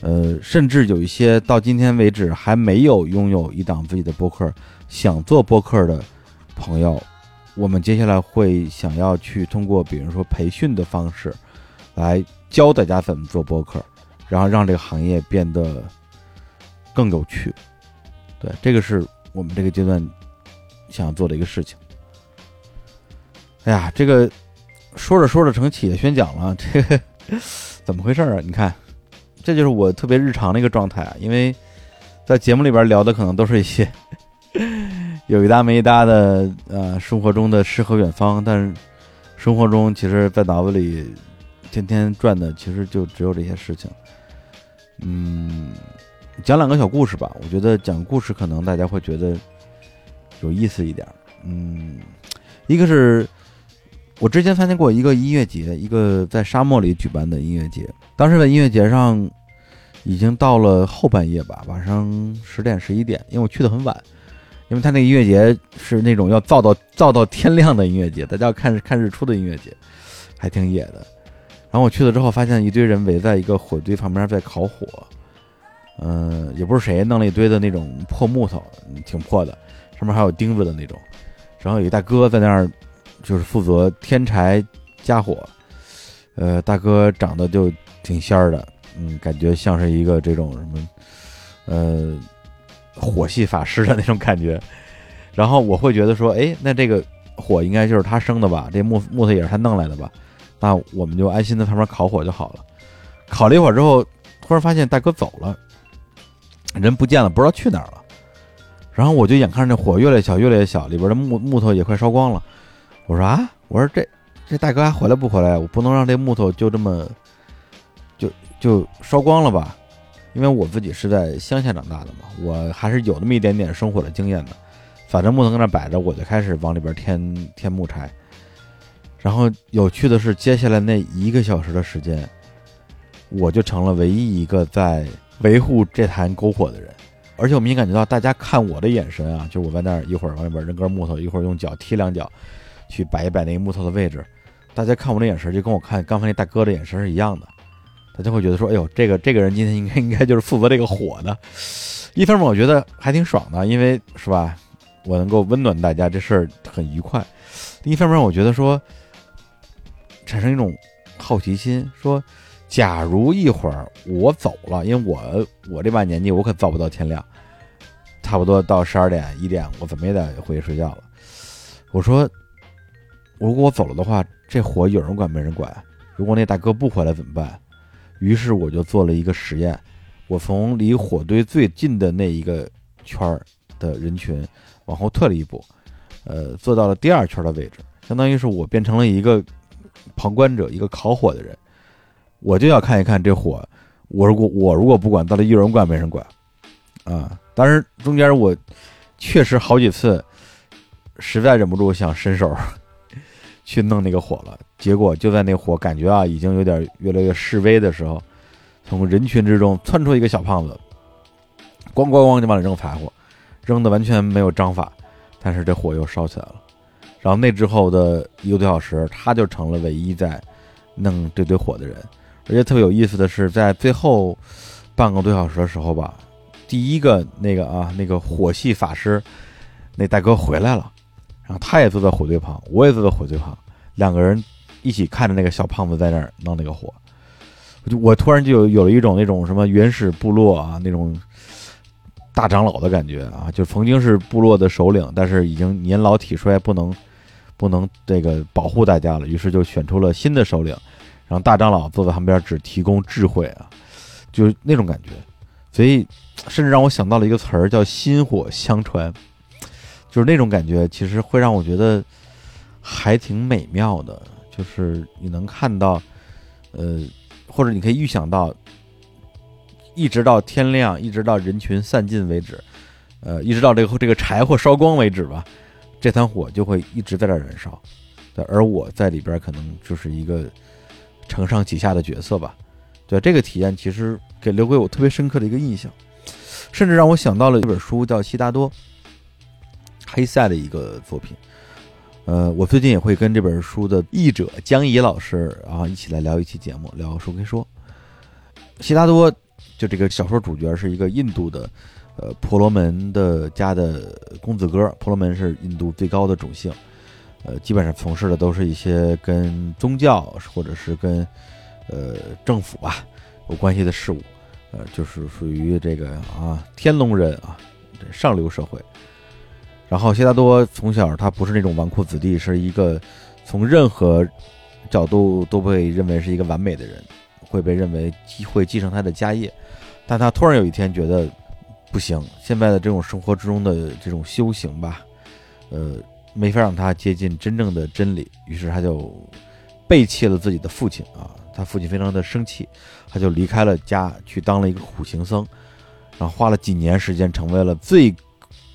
呃，甚至有一些到今天为止还没有拥有一档自己的播客，想做播客的朋友，我们接下来会想要去通过，比如说培训的方式，来教大家怎么做播客，然后让这个行业变得更有趣。对，这个是我们这个阶段想要做的一个事情。哎呀，这个说着说着成企业宣讲了，这个 怎么回事啊？你看，这就是我特别日常的一个状态啊。因为在节目里边聊的可能都是一些 有一搭没一搭的呃生活中的诗和远方，但是生活中其实，在脑子里天天转的，其实就只有这些事情。嗯，讲两个小故事吧。我觉得讲故事可能大家会觉得有意思一点。嗯，一个是我之前参加过一个音乐节，一个在沙漠里举办的音乐节。当时在音乐节上已经到了后半夜吧，晚上十点十一点，因为我去的很晚。因为他那个音乐节是那种要造到造到天亮的音乐节，大家要看看日出的音乐节，还挺野的。然后我去了之后，发现一堆人围在一个火堆旁边在烤火，嗯，也不是谁弄了一堆的那种破木头，挺破的，上面还有钉子的那种。然后有一大哥在那儿，就是负责添柴加火，呃，大哥长得就挺仙儿的，嗯，感觉像是一个这种什么，呃。火系法师的那种感觉，然后我会觉得说，哎，那这个火应该就是他生的吧？这木木头也是他弄来的吧？那我们就安心在旁边烤火就好了。烤了一会儿之后，突然发现大哥走了，人不见了，不知道去哪儿了。然后我就眼看着那火越来越小，越来越小，里边的木木头也快烧光了。我说啊，我说这这大哥还回来不回来？我不能让这木头就这么就就烧光了吧？因为我自己是在乡下长大的嘛，我还是有那么一点点生火的经验的。反正木头搁那摆着，我就开始往里边添添木柴。然后有趣的是，接下来那一个小时的时间，我就成了唯一一个在维护这坛篝火的人。而且我明显感觉到大家看我的眼神啊，就我在那儿一会儿往里边扔根木头，一会儿用脚踢两脚，去摆一摆那个木头的位置。大家看我的眼神，就跟我看刚才那大哥的眼神是一样的。大家会觉得说：“哎呦，这个这个人今天应该应该就是负责这个火的。”一方面我觉得还挺爽的，因为是吧，我能够温暖大家，这事儿很愉快。另一方面，我觉得说产生一种好奇心，说假如一会儿我走了，因为我我这把年纪，我可造不到天亮，差不多到十二点一点，我怎么也得回去睡觉了。我说，如果我走了的话，这火有人管没人管？如果那大哥不回来怎么办？于是我就做了一个实验，我从离火堆最近的那一个圈儿的人群往后退了一步，呃，坐到了第二圈的位置，相当于是我变成了一个旁观者，一个烤火的人，我就要看一看这火，我如果我如果不管，到底有人管没人管，啊，当然中间我确实好几次实在忍不住想伸手。去弄那个火了，结果就在那火感觉啊已经有点越来越示威的时候，从人群之中窜出一个小胖子，咣咣咣就往里扔柴火，扔的完全没有章法，但是这火又烧起来了。然后那之后的一个多小时，他就成了唯一在弄这堆火的人。而且特别有意思的是，在最后半个多小时的时候吧，第一个那个啊那个火系法师那大哥回来了。然后他也坐在火堆旁，我也坐在火堆旁，两个人一起看着那个小胖子在那儿弄那个火，我就我突然就有有了一种那种什么原始部落啊那种大长老的感觉啊，就曾经是部落的首领，但是已经年老体衰，不能不能这个保护大家了，于是就选出了新的首领，然后大长老坐在旁边只提供智慧啊，就那种感觉，所以甚至让我想到了一个词儿叫薪火相传。就是那种感觉，其实会让我觉得还挺美妙的。就是你能看到，呃，或者你可以预想到，一直到天亮，一直到人群散尽为止，呃，一直到这个这个柴火烧光为止吧，这团火就会一直在这燃烧。而我在里边可能就是一个承上启下的角色吧。对这个体验，其实给留给我特别深刻的一个印象，甚至让我想到了一本书，叫《悉达多》。黑塞的一个作品，呃，我最近也会跟这本书的译者江怡老师啊一起来聊一期节目，聊书可以说。悉达多就这个小说主角是一个印度的，呃，婆罗门的家的公子哥，婆罗门是印度最高的种姓，呃，基本上从事的都是一些跟宗教或者是跟呃政府吧有关系的事物，呃，就是属于这个啊天龙人啊，上流社会。然后，悉达多从小他不是那种纨绔子弟，是一个从任何角度都被认为是一个完美的人，会被认为会继承他的家业。但他突然有一天觉得不行，现在的这种生活之中的这种修行吧，呃，没法让他接近真正的真理，于是他就背弃了自己的父亲啊。他父亲非常的生气，他就离开了家，去当了一个苦行僧，然后花了几年时间，成为了最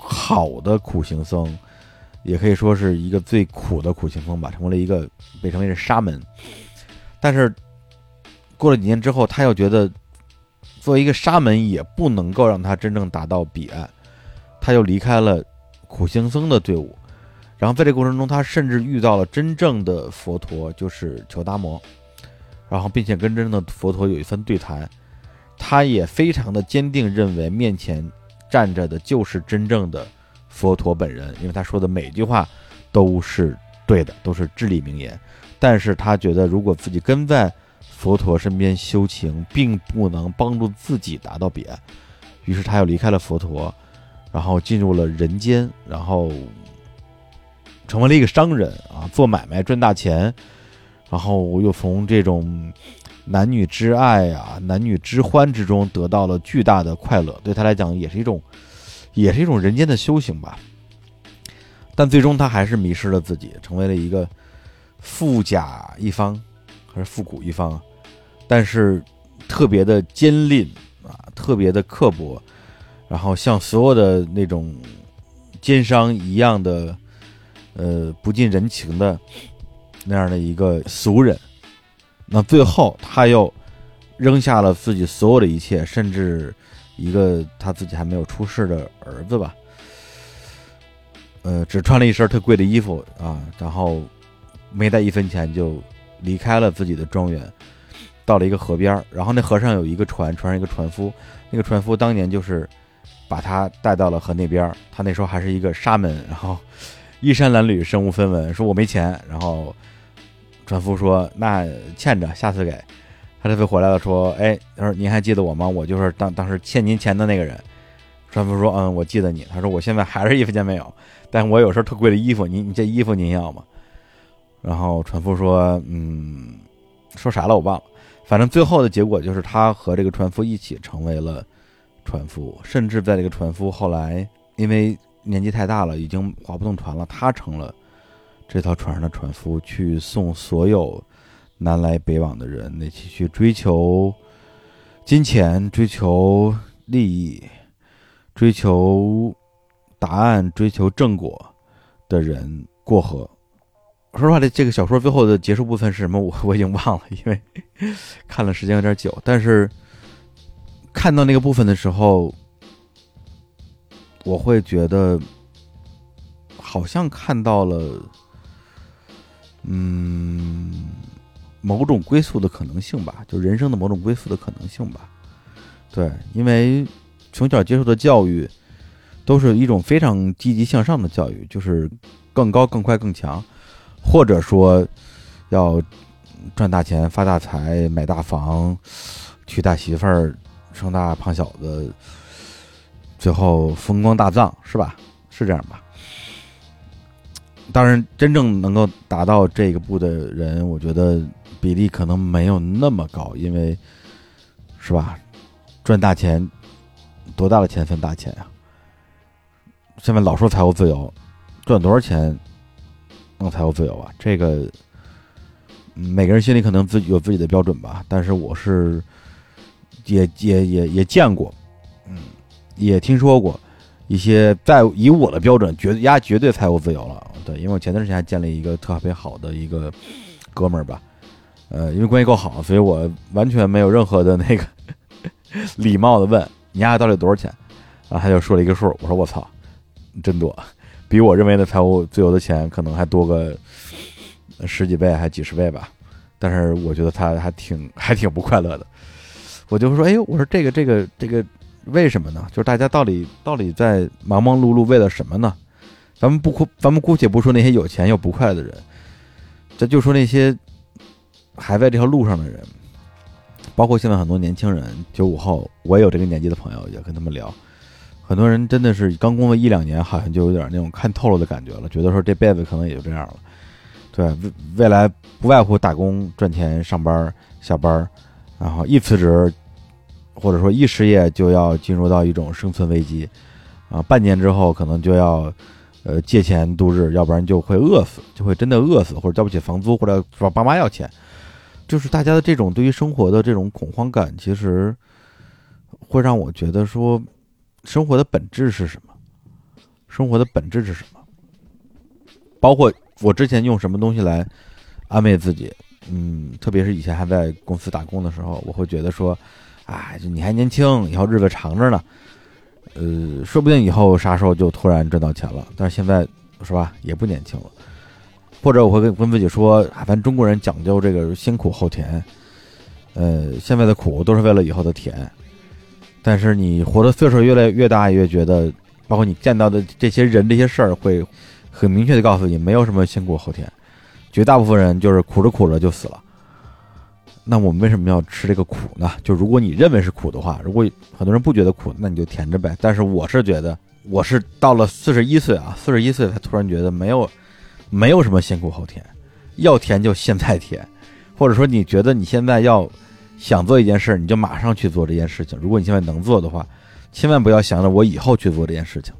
好的苦行僧，也可以说是一个最苦的苦行僧吧，成为了一个被称为是沙门。但是过了几年之后，他又觉得作为一个沙门也不能够让他真正达到彼岸，他又离开了苦行僧的队伍。然后在这过程中，他甚至遇到了真正的佛陀，就是求达摩。然后，并且跟真正的佛陀有一番对谈，他也非常的坚定认为面前站着的就是真正的佛陀本人，因为他说的每句话都是对的，都是至理名言。但是他觉得，如果自己跟在佛陀身边修行，并不能帮助自己达到彼岸，于是他又离开了佛陀，然后进入了人间，然后成为了一个商人啊，做买卖赚大钱。然后又从这种男女之爱啊、男女之欢之中得到了巨大的快乐，对他来讲也是一种，也是一种人间的修行吧。但最终他还是迷失了自己，成为了一个富甲一方，还是富古一方，但是特别的坚韧啊，特别的刻薄，然后像所有的那种奸商一样的，呃，不近人情的。那样的一个俗人，那最后他又扔下了自己所有的一切，甚至一个他自己还没有出世的儿子吧，呃，只穿了一身特贵的衣服啊，然后没带一分钱就离开了自己的庄园，到了一个河边儿然后那河上有一个船，船上一个船夫，那个船夫当年就是把他带到了河那边儿他那时候还是一个沙门，然后衣衫褴褛，身无分文，说我没钱，然后。船夫说：“那欠着，下次给。”他这回回来了，说：“哎，他说您还记得我吗？我就是当当时欠您钱的那个人。”船夫说：“嗯，我记得你。”他说：“我现在还是一分钱没有，但我有身特贵的衣服，您你这衣服您要吗？”然后船夫说：“嗯，说啥了我忘了。反正最后的结果就是他和这个船夫一起成为了船夫，甚至在这个船夫后来因为年纪太大了，已经划不动船了，他成了。”这条船上的船夫去送所有南来北往的人，那起去追求金钱、追求利益、追求答案、追求正果的人过河。说实话，这这个小说最后的结束部分是什么？我我已经忘了，因为看了时间有点久。但是看到那个部分的时候，我会觉得好像看到了。嗯，某种归宿的可能性吧，就人生的某种归宿的可能性吧。对，因为从小接受的教育都是一种非常积极向上的教育，就是更高、更快、更强，或者说要赚大钱、发大财、买大房、娶大媳妇儿、生大胖小子，最后风光大葬，是吧？是这样吧？当然，真正能够达到这个步的人，我觉得比例可能没有那么高，因为，是吧？赚大钱，多大的钱算大钱呀？现在老说财务自由，赚多少钱能财务自由啊？这个每个人心里可能自己有自己的标准吧。但是我是也也也也见过，嗯，也听说过。一些在以我的标准，绝压绝对财务自由了。对，因为我前段时间还建立一个特别好的一个哥们儿吧，呃，因为关系够好，所以我完全没有任何的那个 礼貌的问你家到底多少钱，然后他就说了一个数，我说我操，真多，比我认为的财务自由的钱可能还多个十几倍还几十倍吧。但是我觉得他还挺还挺不快乐的，我就说，哎呦，我说这个这个这个。为什么呢？就是大家到底到底在忙忙碌碌为了什么呢？咱们不哭，咱们姑且不说那些有钱又不快乐的人，咱就说那些还在这条路上的人，包括现在很多年轻人，九五后，我也有这个年纪的朋友，也跟他们聊，很多人真的是刚工作一两年，好像就有点那种看透了的感觉了，觉得说这辈子可能也就这样了。对，未未来不外乎打工赚钱、上班下班，然后一辞职。或者说一失业就要进入到一种生存危机，啊，半年之后可能就要，呃借钱度日，要不然就会饿死，就会真的饿死，或者交不起房租，或者找爸妈要钱。就是大家的这种对于生活的这种恐慌感，其实会让我觉得说，生活的本质是什么？生活的本质是什么？包括我之前用什么东西来安慰自己，嗯，特别是以前还在公司打工的时候，我会觉得说，哎，就你还年轻，以后日子长着呢，呃，说不定以后啥时候就突然赚到钱了。但是现在是吧，也不年轻了。或者我会跟跟自己说，啊，咱中国人讲究这个先苦后甜，呃，现在的苦都是为了以后的甜。但是你活的岁数越来越大，越觉得，包括你见到的这些人、这些事儿，会很明确的告诉你，没有什么先苦后甜，绝大部分人就是苦着苦着就死了。那我们为什么要吃这个苦呢？就如果你认为是苦的话，如果很多人不觉得苦，那你就甜着呗。但是我是觉得，我是到了四十一岁啊，四十一岁才突然觉得没有。没有什么先苦后甜，要甜就现在甜，或者说你觉得你现在要想做一件事，你就马上去做这件事情。如果你现在能做的话，千万不要想着我以后去做这件事情。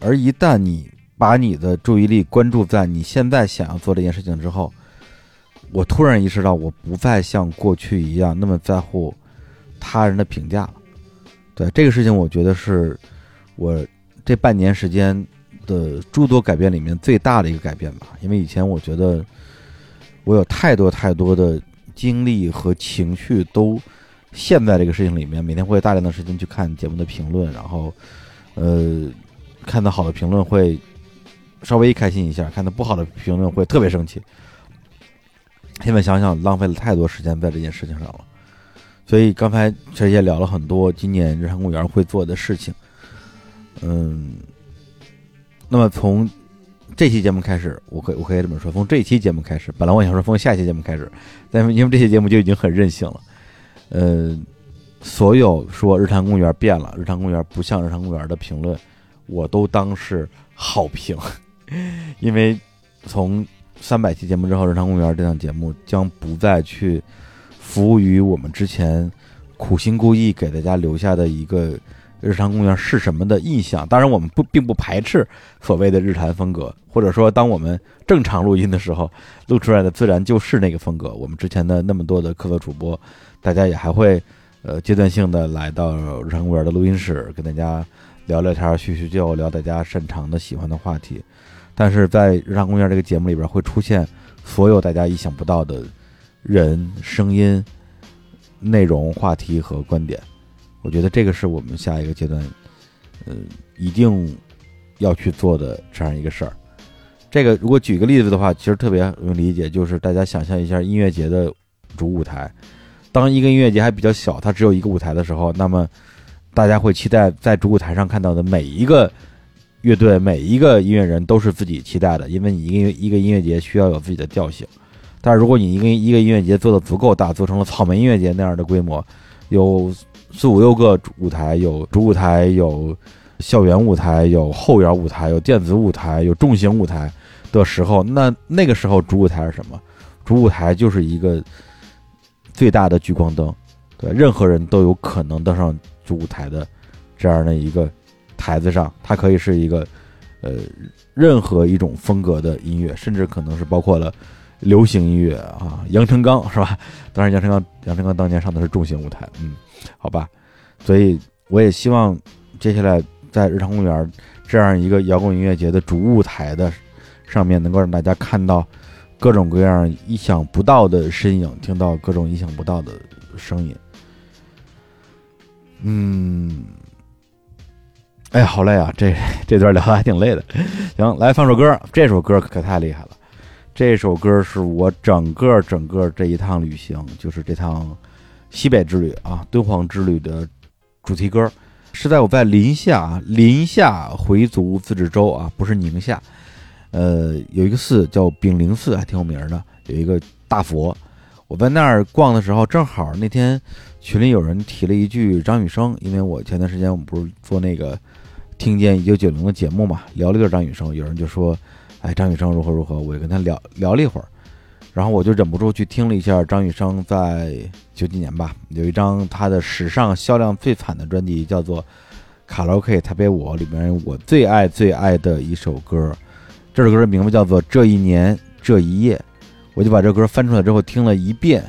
而一旦你把你的注意力关注在你现在想要做这件事情之后，我突然意识到，我不再像过去一样那么在乎他人的评价了。对这个事情，我觉得是我这半年时间。的诸多改变里面最大的一个改变吧，因为以前我觉得我有太多太多的精力和情绪都陷在这个事情里面，每天会大量的时间去看节目的评论，然后呃看到好的评论会稍微开心一下，看到不好的评论会特别生气。现在想想，浪费了太多时间在这件事情上了。所以刚才其实也聊了很多今年日坛公园会做的事情，嗯。那么从这期节目开始，我可我可以这么说，从这期节目开始，本来我想说从下期节目开始，但是因为这些节目就已经很任性了，呃，所有说日坛公园变了，日坛公园不像日坛公园的评论，我都当是好评，因为从三百期节目之后，日常公园这档节目将不再去服务于我们之前苦心故意给大家留下的一个。日常公园是什么的印象？当然，我们不并不排斥所谓的日坛风格，或者说，当我们正常录音的时候，录出来的自然就是那个风格。我们之前的那么多的客座主播，大家也还会呃阶段性的来到日常公园的录音室，跟大家聊聊天、叙叙旧，聊大家擅长的、喜欢的话题。但是在日常公园这个节目里边，会出现所有大家意想不到的人、声音、内容、话题和观点。我觉得这个是我们下一个阶段，呃，一定要去做的这样一个事儿。这个如果举个例子的话，其实特别容易理解，就是大家想象一下音乐节的主舞台，当一个音乐节还比较小，它只有一个舞台的时候，那么大家会期待在主舞台上看到的每一个乐队、每一个音乐人都是自己期待的，因为你一个一个音乐节需要有自己的调性。但是如果你一个一个音乐节做的足够大，做成了草莓音乐节那样的规模，有。四五六个舞台，有主舞台，有校园舞台，有后园舞台，有电子舞台，有重型舞台的时候，那那个时候主舞台是什么？主舞台就是一个最大的聚光灯，对，任何人都有可能登上主舞台的这样的一个台子上，它可以是一个呃任何一种风格的音乐，甚至可能是包括了流行音乐啊，杨成刚是吧？当然，杨成刚，杨成刚当年上的是重型舞台，嗯。好吧，所以我也希望接下来在日常公园这样一个摇滚音乐节的主舞台的上面，能够让大家看到各种各样意想不到的身影，听到各种意想不到的声音。嗯，哎呀，好累啊！这 这段聊的还挺累的。行，来放首歌，这首歌可太厉害了。这首歌是我整个整个这一趟旅行，就是这趟。西北之旅啊，敦煌之旅的主题歌，是在我在临夏，临夏回族自治州啊，不是宁夏，呃，有一个寺叫炳灵寺，还挺有名的，有一个大佛。我在那儿逛的时候，正好那天群里有人提了一句张雨生，因为我前段时间我们不是做那个听见一九九零的节目嘛，聊了一段张雨生，有人就说，哎，张雨生如何如何，我就跟他聊聊了一会儿。然后我就忍不住去听了一下张雨生在九几年吧，有一张他的史上销量最惨的专辑，叫做《卡拉 OK 台北我里面我最爱最爱的一首歌，这首歌的名字叫做《这一年这一夜》，我就把这歌翻出来之后听了一遍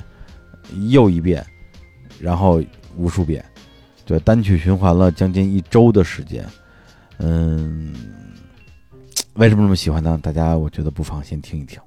又一遍，然后无数遍，对，单曲循环了将近一周的时间。嗯，为什么这么喜欢呢？大家我觉得不妨先听一听。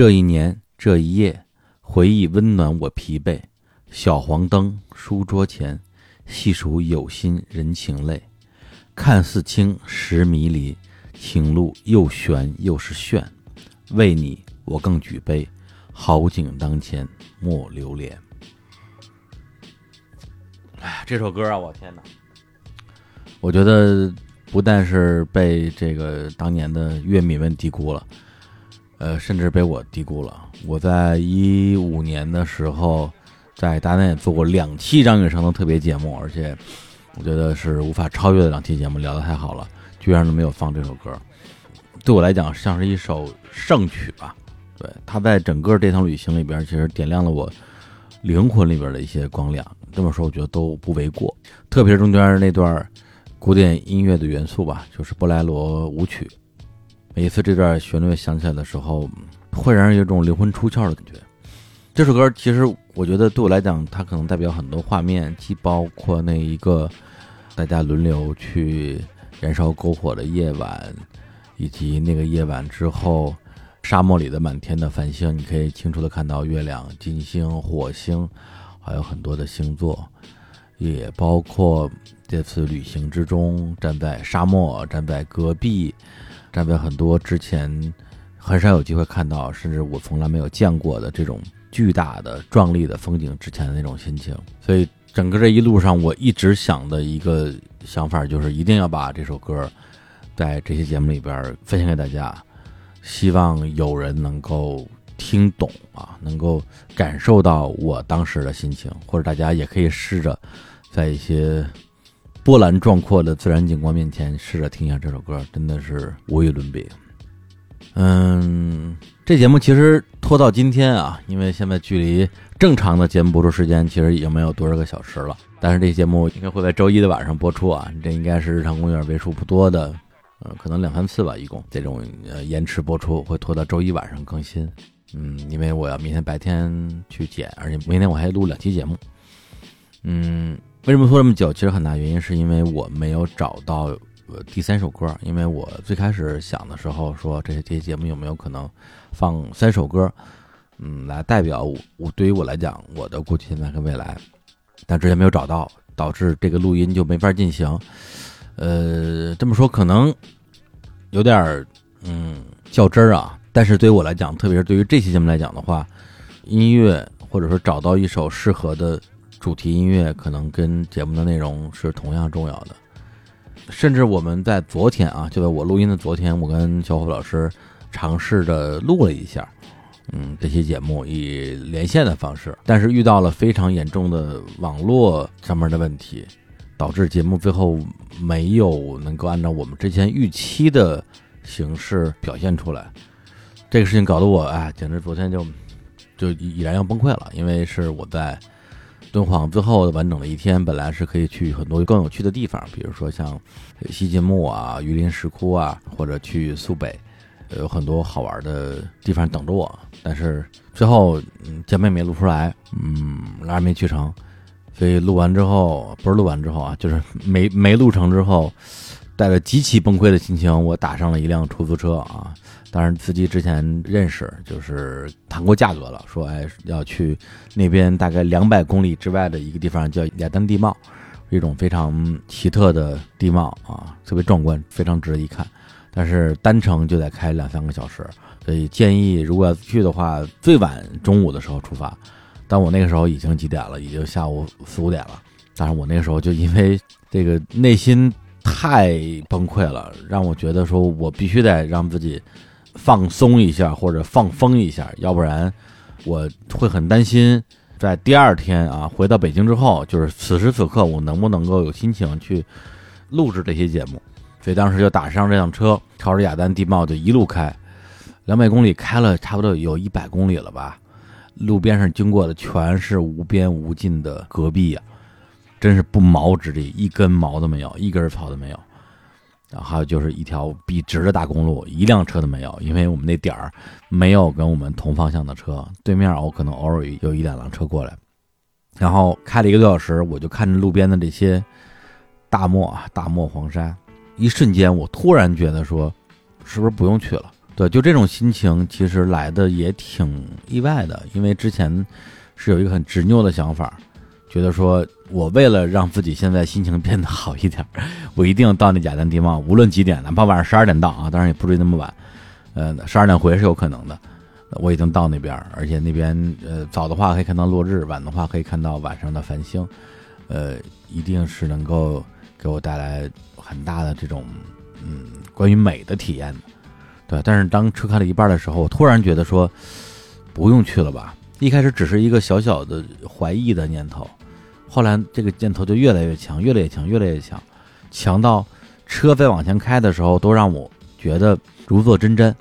这一年这一夜，回忆温暖我疲惫。小黄灯，书桌前，细数有心人情泪。看似清，实迷离，情路又悬又是炫。为你，我更举杯，好景当前莫留恋。哎，这首歌啊，我天哪！我觉得不但是被这个当年的乐迷们低估了，呃，甚至被我低估了。我在一五年的时候，在大内做过两期张雨生的特别节目，而且我觉得是无法超越的两期节目，聊得太好了，居然都没有放这首歌。对我来讲，像是一首圣曲吧。对，它在整个这趟旅行里边，其实点亮了我灵魂里边的一些光亮。这么说，我觉得都不为过。特别是中间那段古典音乐的元素吧，就是布莱罗舞曲。每次这段旋律响起来的时候，会让人有种灵魂出窍的感觉。这首歌其实我觉得对我来讲，它可能代表很多画面，既包括那一个大家轮流去燃烧篝火的夜晚，以及那个夜晚之后沙漠里的满天的繁星，你可以清楚的看到月亮、金星、火星，还有很多的星座，也包括这次旅行之中站在沙漠、站在戈壁、站在很多之前很少有机会看到，甚至我从来没有见过的这种。巨大的、壮丽的风景之前的那种心情，所以整个这一路上，我一直想的一个想法就是，一定要把这首歌在这些节目里边分享给大家，希望有人能够听懂啊，能够感受到我当时的心情，或者大家也可以试着在一些波澜壮阔的自然景观面前，试着听一下这首歌，真的是无与伦比。嗯。这节目其实拖到今天啊，因为现在距离正常的节目播出时间其实已经没有多少个小时了。但是这节目应该会在周一的晚上播出啊，这应该是日常公园为数不多的，呃，可能两三次吧，一共这种呃延迟播出会拖到周一晚上更新。嗯，因为我要明天白天去剪，而且明天我还录两期节目。嗯，为什么拖这么久？其实很大原因是因为我没有找到。第三首歌，因为我最开始想的时候说，这些这些节目有没有可能放三首歌，嗯，来代表我对于我来讲，我的过去、现在和未来，但之前没有找到，导致这个录音就没法进行。呃，这么说可能有点嗯较真儿啊，但是对于我来讲，特别是对于这期节目来讲的话，音乐或者说找到一首适合的主题音乐，可能跟节目的内容是同样重要的。甚至我们在昨天啊，就在我录音的昨天，我跟小虎老师尝试着录了一下，嗯，这期节目以连线的方式，但是遇到了非常严重的网络上面的问题，导致节目最后没有能够按照我们之前预期的形式表现出来。这个事情搞得我哎，简直昨天就就已然要崩溃了，因为是我在。敦煌最后完整的一天，本来是可以去很多更有趣的地方，比如说像西晋墓啊、榆林石窟啊，或者去苏北，有很多好玩的地方等着我。但是最后嗯，见面没录出来，嗯，拉没去成，所以录完之后，不是录完之后啊，就是没没录成之后，带着极其崩溃的心情，我打上了一辆出租车啊。当然，司机之前认识，就是谈过价格了，说哎要去那边大概两百公里之外的一个地方叫雅丹地貌，一种非常奇特的地貌啊，特别壮观，非常值得一看。但是单程就得开两三个小时，所以建议如果要去的话，最晚中午的时候出发。但我那个时候已经几点了？已经下午四五点了。但是我那个时候就因为这个内心太崩溃了，让我觉得说我必须得让自己。放松一下或者放风一下，要不然我会很担心，在第二天啊回到北京之后，就是此时此刻我能不能够有心情去录制这些节目？所以当时就打上这辆车，朝着雅丹地貌就一路开，两百公里开了差不多有一百公里了吧。路边上经过的全是无边无尽的戈壁呀，真是不毛之地，一根毛都没有，一根草都没有。然后就是一条笔直的大公路，一辆车都没有，因为我们那点儿没有跟我们同方向的车。对面我可能偶尔有一两辆车过来，然后开了一个多小时，我就看着路边的这些大漠啊，大漠黄沙，一瞬间我突然觉得说，是不是不用去了？对，就这种心情其实来的也挺意外的，因为之前是有一个很执拗的想法，觉得说我为了让自己现在心情变得好一点，我一定到那雅丹地貌，无论几点，哪怕晚上十二点到啊，当然也不至于那么晚，呃，十二点回是有可能的。我已经到那边，而且那边呃早的话可以看到落日，晚的话可以看到晚上的繁星，呃，一定是能够给我带来很大的这种嗯关于美的体验的。对，但是当车开了一半的时候，我突然觉得说不用去了吧。一开始只是一个小小的怀疑的念头，后来这个箭头就越来越强，越来越强，越来越强，强到车在往前开的时候都让我觉得如坐针毡。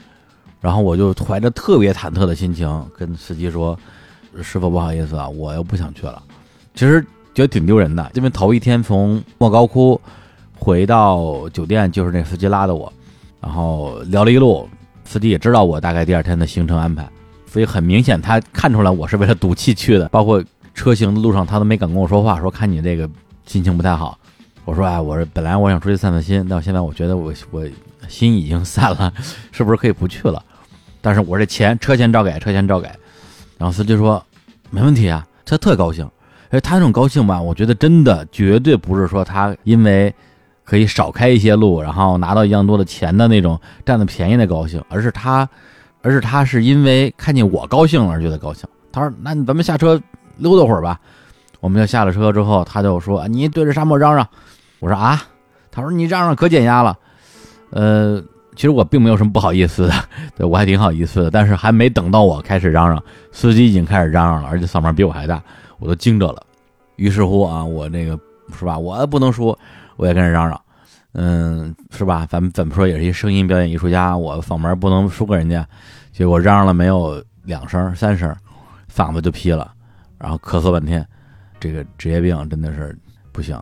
然后我就怀着特别忐忑的心情跟司机说：“师傅，不好意思啊，我又不想去了。”其实觉得挺丢人的，因为头一天从莫高窟回到酒店就是那司机拉的我，然后聊了一路，司机也知道我大概第二天的行程安排，所以很明显他看出来我是为了赌气去的。包括车行的路上，他都没敢跟我说话，说看你这个心情不太好。我说：“哎，我说本来我想出去散散心，但现在我觉得我我心已经散了，是不是可以不去了？”但是我这钱车钱照给，车钱照给。然后司机说没问题啊，他特高兴。哎，他那种高兴吧，我觉得真的绝对不是说他因为可以少开一些路，然后拿到一样多的钱的那种占了便宜的高兴，而是他，而是他是因为看见我高兴了而觉得高兴。他说：“那咱们下车溜达会儿吧。”我们就下了车之后，他就说：“你对着沙漠嚷嚷。”我说：“啊。”他说：“你嚷嚷可减压了。”呃。其实我并没有什么不好意思的，对我还挺好意思的。但是还没等到我开始嚷嚷，司机已经开始嚷嚷了，而且嗓门比我还大，我都惊着了。于是乎啊，我那个是吧，我不能输，我也跟着嚷嚷，嗯，是吧？咱们怎么说也是一声音表演艺术家，我嗓门不能输给人家。结果嚷嚷了没有两声、三声，嗓子就劈了，然后咳嗽半天。这个职业病真的是不行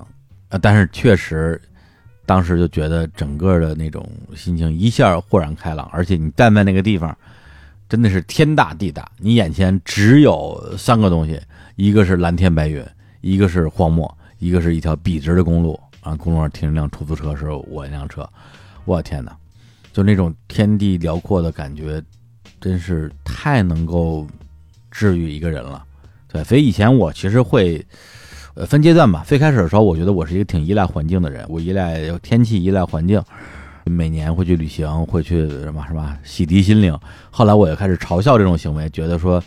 啊！但是确实。当时就觉得整个的那种心情一下豁然开朗，而且你站在那个地方，真的是天大地大，你眼前只有三个东西，一个是蓝天白云，一个是荒漠，一个是一条笔直的公路啊，公路上停一辆出租车，是我那辆车，我天哪，就那种天地辽阔的感觉，真是太能够治愈一个人了，所以以前我其实会。呃，分阶段吧。最开始的时候，我觉得我是一个挺依赖环境的人，我依赖天气，依赖环境。每年会去旅行，会去什么什么洗涤心灵。后来我也开始嘲笑这种行为，觉得说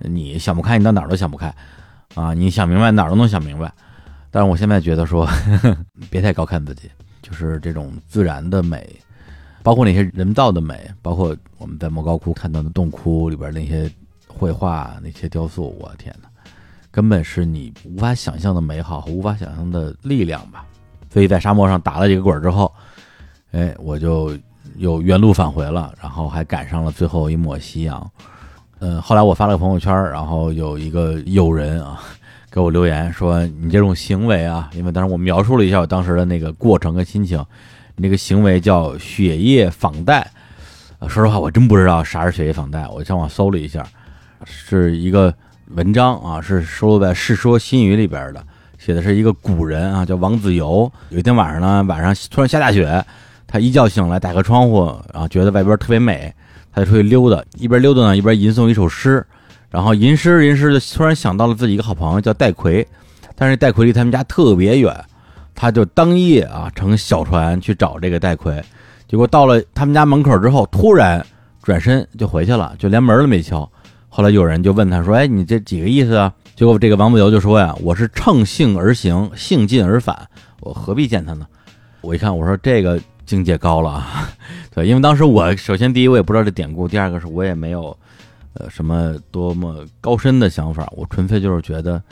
你想不开，你到哪儿都想不开啊！你想明白，哪儿都能想明白。但是我现在觉得说，别太高看自己，就是这种自然的美，包括那些人造的美，包括我们在莫高窟看到的洞窟里边那些绘画、那些雕塑，我天哪！根本是你无法想象的美好和无法想象的力量吧。所以在沙漠上打了几个滚之后，哎，我就又原路返回了，然后还赶上了最后一抹夕阳。嗯，后来我发了个朋友圈，然后有一个友人啊给我留言说：“你这种行为啊，因为当时我描述了一下我当时的那个过程跟心情，你这个行为叫血液仿带。”说实话，我真不知道啥是血液仿带，我上网搜了一下，是一个。文章啊，是收录在《世说新语》里边的，写的是一个古人啊，叫王子猷。有一天晚上呢，晚上突然下大雪，他一觉醒来，打开窗户，然后觉得外边特别美，他就出去溜达，一边溜达呢，一边吟诵一首诗。然后吟诗吟诗，就突然想到了自己一个好朋友叫戴逵，但是戴逵离他们家特别远，他就当夜啊乘小船去找这个戴逵。结果到了他们家门口之后，突然转身就回去了，就连门都没敲。后来有人就问他说：“哎，你这几个意思啊？”结果这个王不留就说：“呀，我是乘兴而行，兴尽而返，我何必见他呢？”我一看，我说这个境界高了啊！对，因为当时我首先第一我也不知道这典故，第二个是我也没有呃什么多么高深的想法，我纯粹就是觉得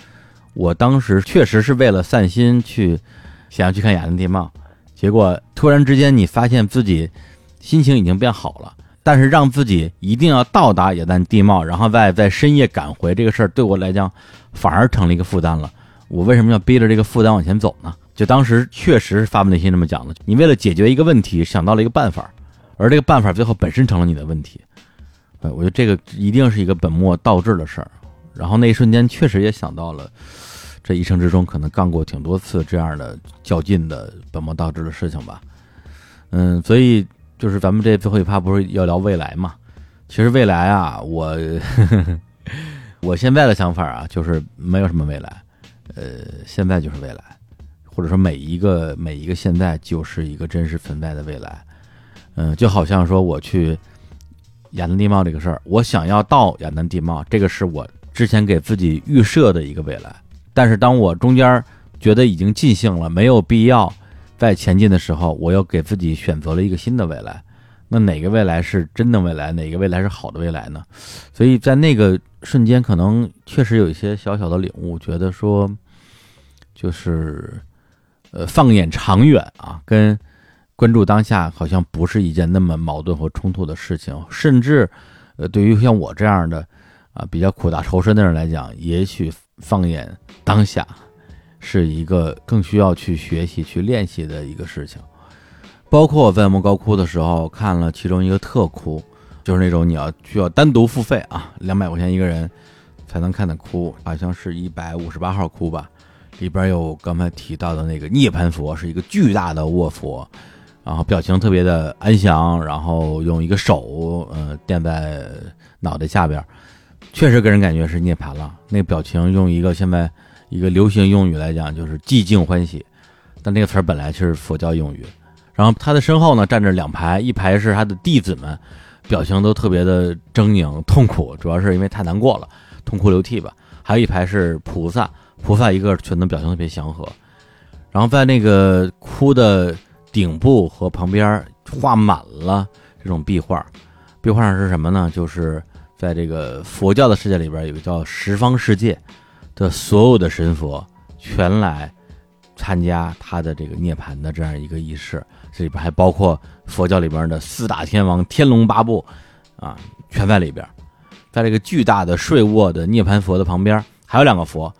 我当时确实是为了散心去想要去看雅丹地貌，结果突然之间你发现自己心情已经变好了。但是让自己一定要到达野丹地貌，然后再在深夜赶回这个事儿，对我来讲反而成了一个负担了。我为什么要背着这个负担往前走呢？就当时确实是发自内心这么讲的。你为了解决一个问题，想到了一个办法，而这个办法最后本身成了你的问题。呃，我觉得这个一定是一个本末倒置的事儿。然后那一瞬间确实也想到了，这一生之中可能干过挺多次这样的较劲的本末倒置的事情吧。嗯，所以。就是咱们这最后一趴不是要聊未来嘛？其实未来啊，我呵呵 我现在的想法啊，就是没有什么未来，呃，现在就是未来，或者说每一个每一个现在就是一个真实存在的未来。嗯，就好像说我去亚南地貌这个事儿，我想要到亚南地貌，这个是我之前给自己预设的一个未来。但是当我中间觉得已经尽兴了，没有必要在前进的时候，我又给自己选择了一个新的未来。那哪个未来是真的未来？哪个未来是好的未来呢？所以在那个瞬间，可能确实有一些小小的领悟，觉得说，就是呃，放眼长远啊，跟关注当下，好像不是一件那么矛盾或冲突的事情。甚至，呃，对于像我这样的啊比较苦大仇深的人来讲，也许放眼当下，是一个更需要去学习、去练习的一个事情。包括我在莫高窟的时候看了其中一个特窟，就是那种你要需要单独付费啊，两百块钱一个人才能看的窟，好像是一百五十八号窟吧。里边有刚才提到的那个涅槃佛，是一个巨大的卧佛，然后表情特别的安详，然后用一个手呃垫在脑袋下边，确实给人感觉是涅槃了。那个表情用一个现在一个流行用语来讲，就是寂静欢喜，但那个词儿本来就是佛教用语。然后他的身后呢站着两排，一排是他的弟子们，表情都特别的狰狞痛苦，主要是因为太难过了，痛哭流涕吧。还有一排是菩萨，菩萨一个全都表情特别祥和。然后在那个窟的顶部和旁边画满了这种壁画，壁画上是什么呢？就是在这个佛教的世界里边，有个叫十方世界的所有的神佛全来参加他的这个涅槃的这样一个仪式。这里边还包括佛教里边的四大天王、天龙八部，啊，全在里边。在这个巨大的睡卧的涅槃佛的旁边，还有两个佛。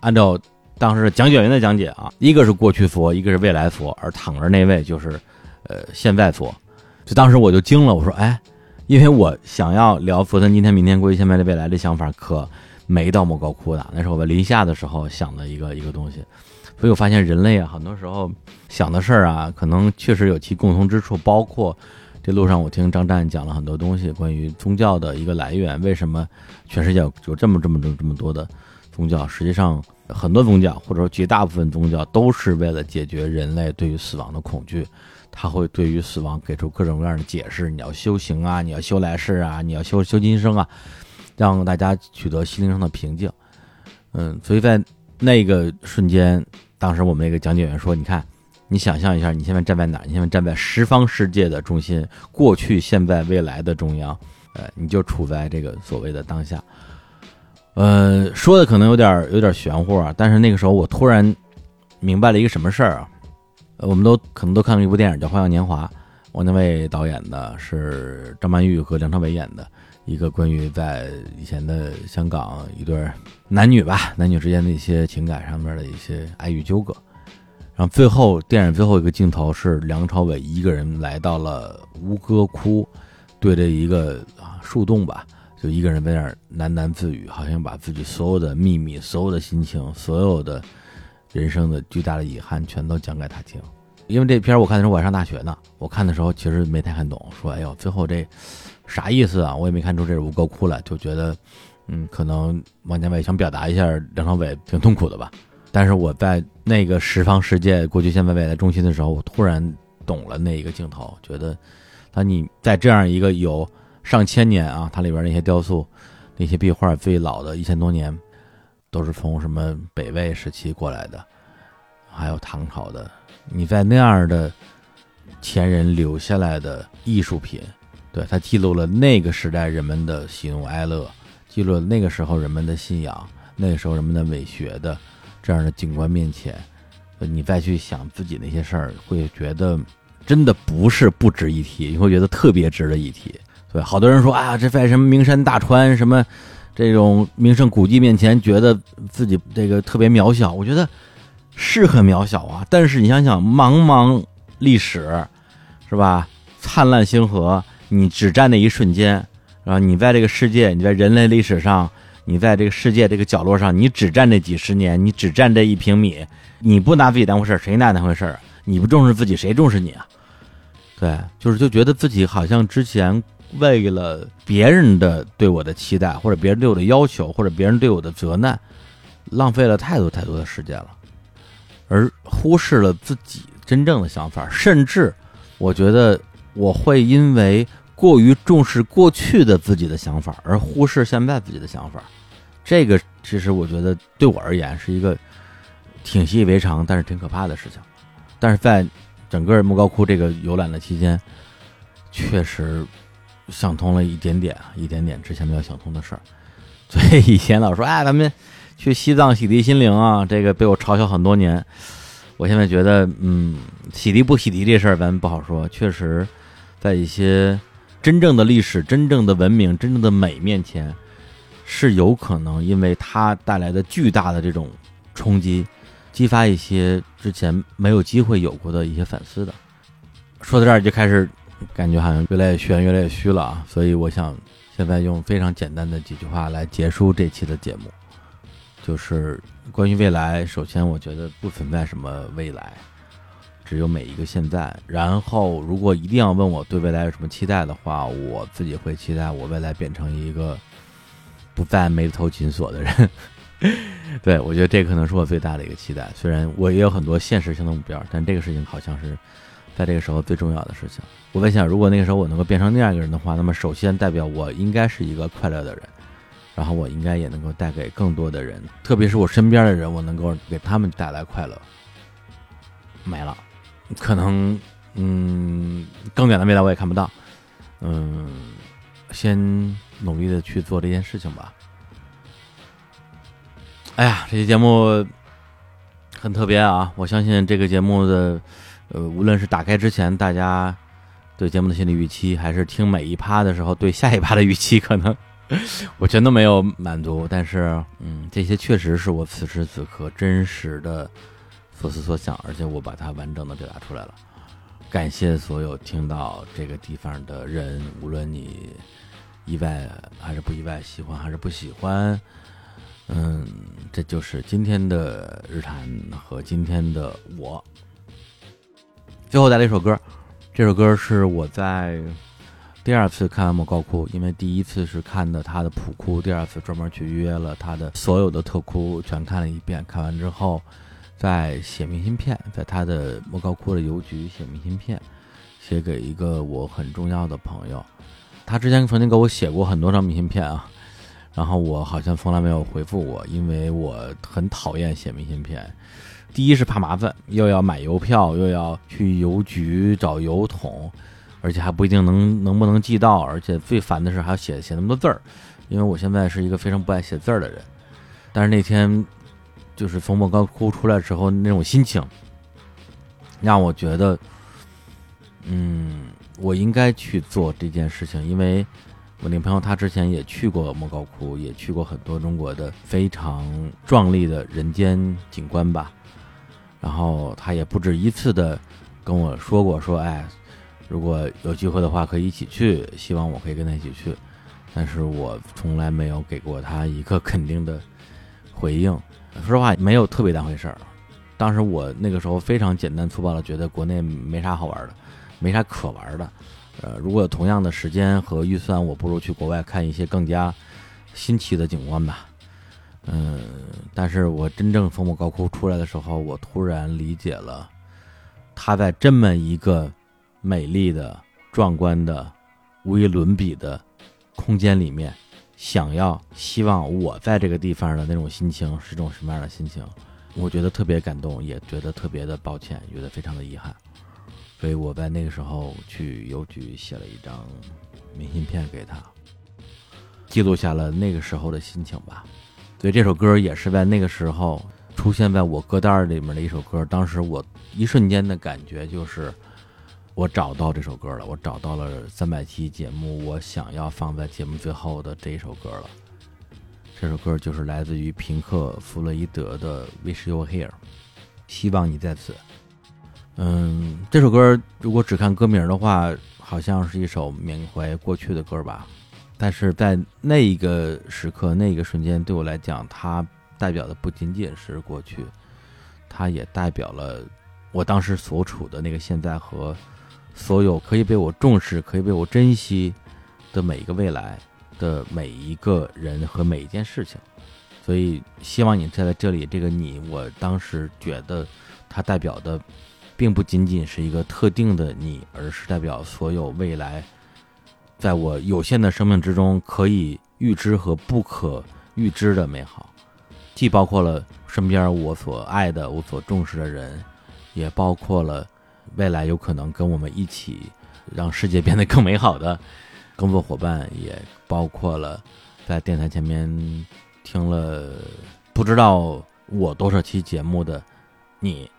按照当时讲解员的讲解啊，一个是过去佛，一个是未来佛，而躺着那位就是呃现在佛。就当时我就惊了，我说哎，因为我想要聊佛的今天、明天、过去、现在的未来的想法，可没到莫高窟的。那是我们临夏的时候想的一个一个东西。所以我发现人类啊，很多时候想的事儿啊，可能确实有其共同之处。包括这路上，我听张湛讲了很多东西，关于宗教的一个来源，为什么全世界有这么这么这么这么多的宗教？实际上，很多宗教或者说绝大部分宗教都是为了解决人类对于死亡的恐惧，他会对于死亡给出各种各样的解释。你要修行啊，你要修来世啊，你要修修今生啊，让大家取得心灵上的平静。嗯，所以在那个瞬间。当时我们那个讲解员说：“你看，你想象一下，你现在站在哪？你现在站在十方世界的中心，过去、现在、未来的中央，呃，你就处在这个所谓的当下。呃，说的可能有点有点玄乎啊，但是那个时候我突然明白了一个什么事儿啊？我们都可能都看过一部电影叫《花样年华》，王家卫导演的，是张曼玉和梁朝伟演的。”一个关于在以前的香港一对男女吧，男女之间的一些情感上面的一些爱欲纠葛，然后最后电影最后一个镜头是梁朝伟一个人来到了吴哥窟，对着一个啊树洞吧，就一个人在那儿喃喃自语，好像把自己所有的秘密、所有的心情、所有的人生的巨大的遗憾全都讲给他听。因为这片我看的时候我还上大学呢，我看的时候其实没太看懂，说哎呦最后这。啥意思啊？我也没看出这是吴哥窟来，就觉得，嗯，可能王家卫想表达一下梁朝伟挺痛苦的吧。但是我在那个十方世界过去、现在、未来中心的时候，我突然懂了那一个镜头，觉得，当你在这样一个有上千年啊，它里边那些雕塑、那些壁画最老的一千多年，都是从什么北魏时期过来的，还有唐朝的，你在那样的前人留下来的艺术品。对，它记录了那个时代人们的喜怒哀乐，记录了那个时候人们的信仰，那个时候人们的美学的这样的景观面前，你再去想自己那些事儿，会觉得真的不是不值一提，你会觉得特别值得一提。对，好多人说啊，这在什么名山大川、什么这种名胜古迹面前，觉得自己这个特别渺小。我觉得是很渺小啊，但是你想想，茫茫历史，是吧？灿烂星河。你只站那一瞬间，然后你在这个世界，你在人类历史上，你在这个世界这个角落上，你只站这几十年，你只站这一平米，你不拿自己当回事，谁拿当回事？你不重视自己，谁重视你啊？对，就是就觉得自己好像之前为了别人的对我的期待，或者别人对我的要求，或者别人对我的责难，浪费了太多太多的时间了，而忽视了自己真正的想法，甚至我觉得我会因为过于重视过去的自己的想法，而忽视现在自己的想法。这个其实我觉得对我而言是一个挺习以为常，但是挺可怕的事情。但是在整个莫高窟这个游览的期间，确实想通了一点点啊，一点点之前没有想通的事儿。所以以前老说哎，咱们去西藏洗涤心灵啊，这个被我嘲笑很多年。我现在觉得，嗯，洗涤不洗涤这事儿咱不好说。确实，在一些真正的历史、真正的文明、真正的美面前，是有可能因为它带来的巨大的这种冲击。激发一些之前没有机会有过的一些反思的。说到这儿就开始感觉好像越来越玄，越来越虚了啊！所以我想现在用非常简单的几句话来结束这期的节目，就是关于未来。首先，我觉得不存在什么未来，只有每一个现在。然后，如果一定要问我对未来有什么期待的话，我自己会期待我未来变成一个不再眉头紧锁的人。对，我觉得这可能是我最大的一个期待。虽然我也有很多现实性的目标，但这个事情好像是在这个时候最重要的事情。我在想，如果那个时候我能够变成那样一个人的话，那么首先代表我应该是一个快乐的人，然后我应该也能够带给更多的人，特别是我身边的人，我能够给他们带来快乐。没了，可能嗯，更远的未来我也看不到。嗯，先努力的去做这件事情吧。哎呀，这期节目很特别啊！我相信这个节目的，呃，无论是打开之前大家对节目的心理预期，还是听每一趴的时候对下一趴的预期，可能 我全都没有满足。但是，嗯，这些确实是我此时此刻真实的所思所想，而且我把它完整的表达出来了。感谢所有听到这个地方的人，无论你意外还是不意外，喜欢还是不喜欢。嗯，这就是今天的日谈和今天的我。最后带来一首歌，这首歌是我在第二次看莫高窟，因为第一次是看的他的普窟，第二次专门去约了他的所有的特窟，全看了一遍。看完之后，在写明信片，在他的莫高窟的邮局写明信片，写给一个我很重要的朋友。他之前曾经给我写过很多张明信片啊。然后我好像从来没有回复过，因为我很讨厌写明信片。第一是怕麻烦，又要买邮票，又要去邮局找邮筒，而且还不一定能能不能寄到。而且最烦的是还要写写那么多字儿，因为我现在是一个非常不爱写字儿的人。但是那天就是从莫高窟出来的时候，那种心情让我觉得，嗯，我应该去做这件事情，因为。我那朋友他之前也去过莫高窟，也去过很多中国的非常壮丽的人间景观吧。然后他也不止一次的跟我说过，说哎，如果有机会的话可以一起去，希望我可以跟他一起去。但是我从来没有给过他一个肯定的回应。说实话，没有特别当回事儿。当时我那个时候非常简单粗暴的觉得国内没啥好玩的，没啥可玩的。呃，如果有同样的时间和预算，我不如去国外看一些更加新奇的景观吧。嗯，但是我真正从莫高窟出来的时候，我突然理解了，它在这么一个美丽的、壮观的、无与伦比的空间里面，想要希望我在这个地方的那种心情是种什么样的心情？我觉得特别感动，也觉得特别的抱歉，觉得非常的遗憾。所以我在那个时候去邮局写了一张明信片给他，记录下了那个时候的心情吧。所以这首歌也是在那个时候出现在我歌单里面的一首歌。当时我一瞬间的感觉就是，我找到这首歌了，我找到了三百期节目我想要放在节目最后的这一首歌了。这首歌就是来自于平克·弗洛伊德的《Wish You Here》，希望你在此。嗯，这首歌如果只看歌名的话，好像是一首缅怀过去的歌吧。但是在那一个时刻、那一个瞬间，对我来讲，它代表的不仅仅是过去，它也代表了我当时所处的那个现在和所有可以被我重视、可以被我珍惜的每一个未来的每一个人和每一件事情。所以，希望你站在这里，这个你，我当时觉得它代表的，并不仅仅是一个特定的你，而是代表所有未来，在我有限的生命之中可以预知和不可预知的美好，既包括了身边我所爱的、我所重视的人，也包括了未来有可能跟我们一起让世界变得更美好的 工作伙伴，也包括了在电台前面。听了不知道我多少期节目的你，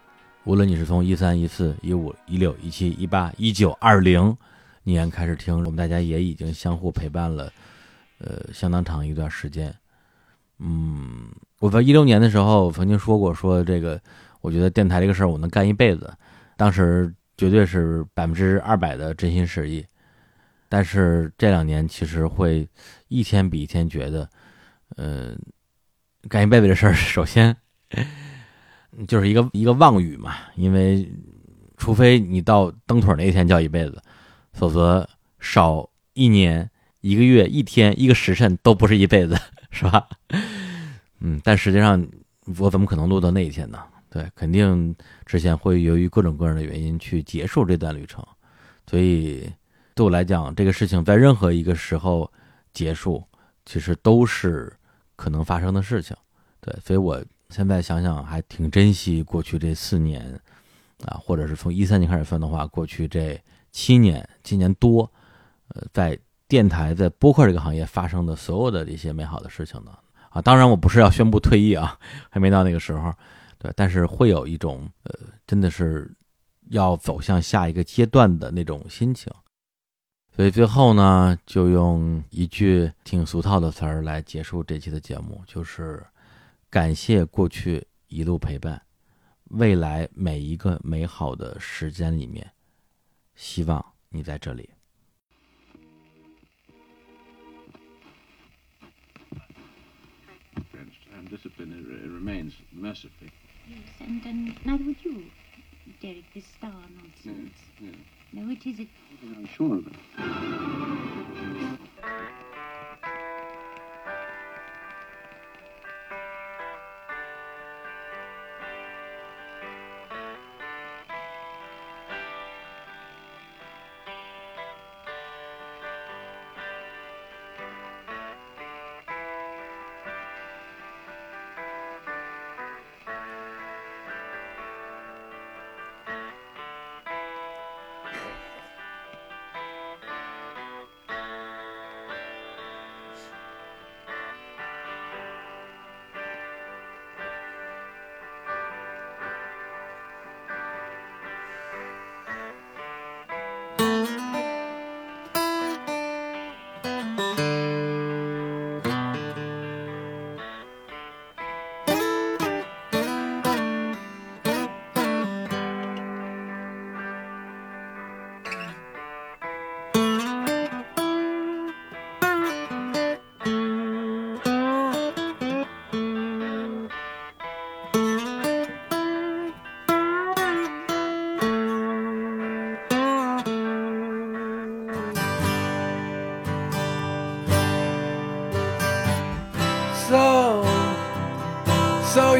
无论你是从一三一四一五一六一七一八一九二零年开始听，我们大家也已经相互陪伴了，呃，相当长一段时间。嗯，我在一六年的时候曾经说过，说这个我觉得电台这个事儿我能干一辈子，当时绝对是百分之二百的真心实意。但是这两年其实会一天比一天觉得。呃，干一辈子这事儿，首先就是一个一个妄语嘛，因为除非你到蹬腿那一天叫一辈子，否则少一年、一个月、一天、一个时辰都不是一辈子，是吧？嗯，但实际上我怎么可能录到那一天呢？对，肯定之前会由于各种各样的原因去结束这段旅程，所以对我来讲，这个事情在任何一个时候结束，其实都是。可能发生的事情，对，所以我现在想想还挺珍惜过去这四年，啊，或者是从一三年开始算的话，过去这七年、今年多，呃，在电台、在播客这个行业发生的所有的这些美好的事情呢，啊，当然我不是要宣布退役啊，还没到那个时候，对，但是会有一种呃，真的是要走向下一个阶段的那种心情。所以最后呢，就用一句挺俗套的词儿来结束这期的节目，就是感谢过去一路陪伴，未来每一个美好的时间里面，希望你在这里。and, and neither would you, Derek, this star nonsense. No, no it isn't. I'm sure of it.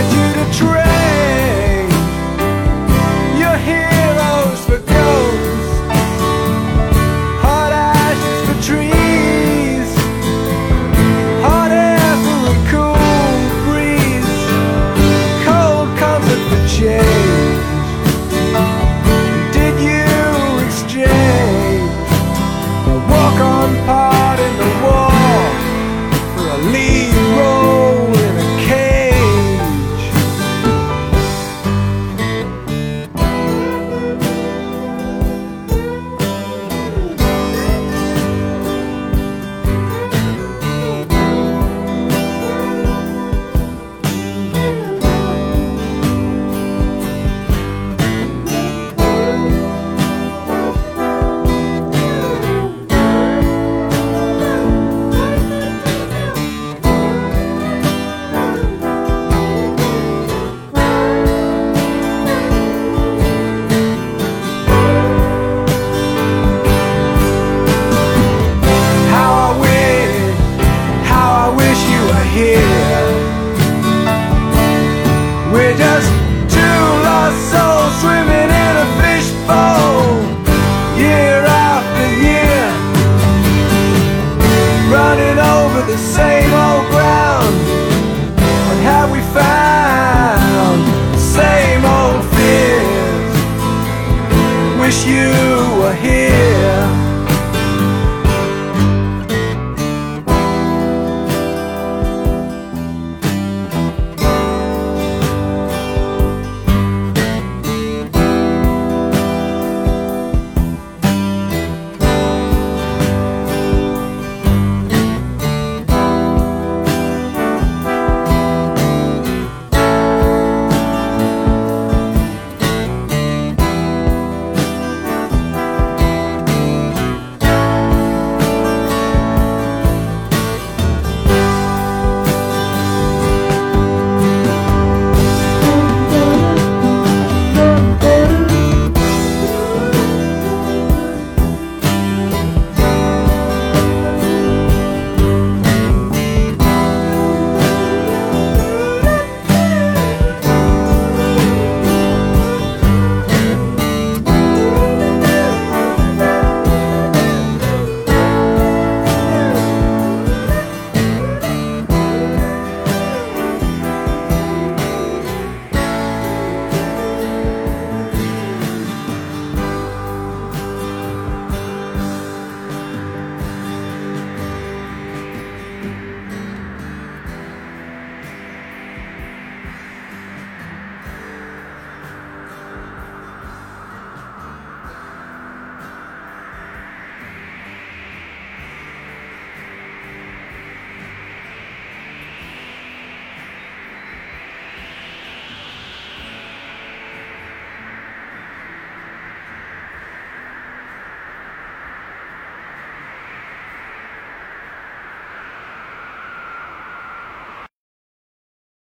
led you to drift.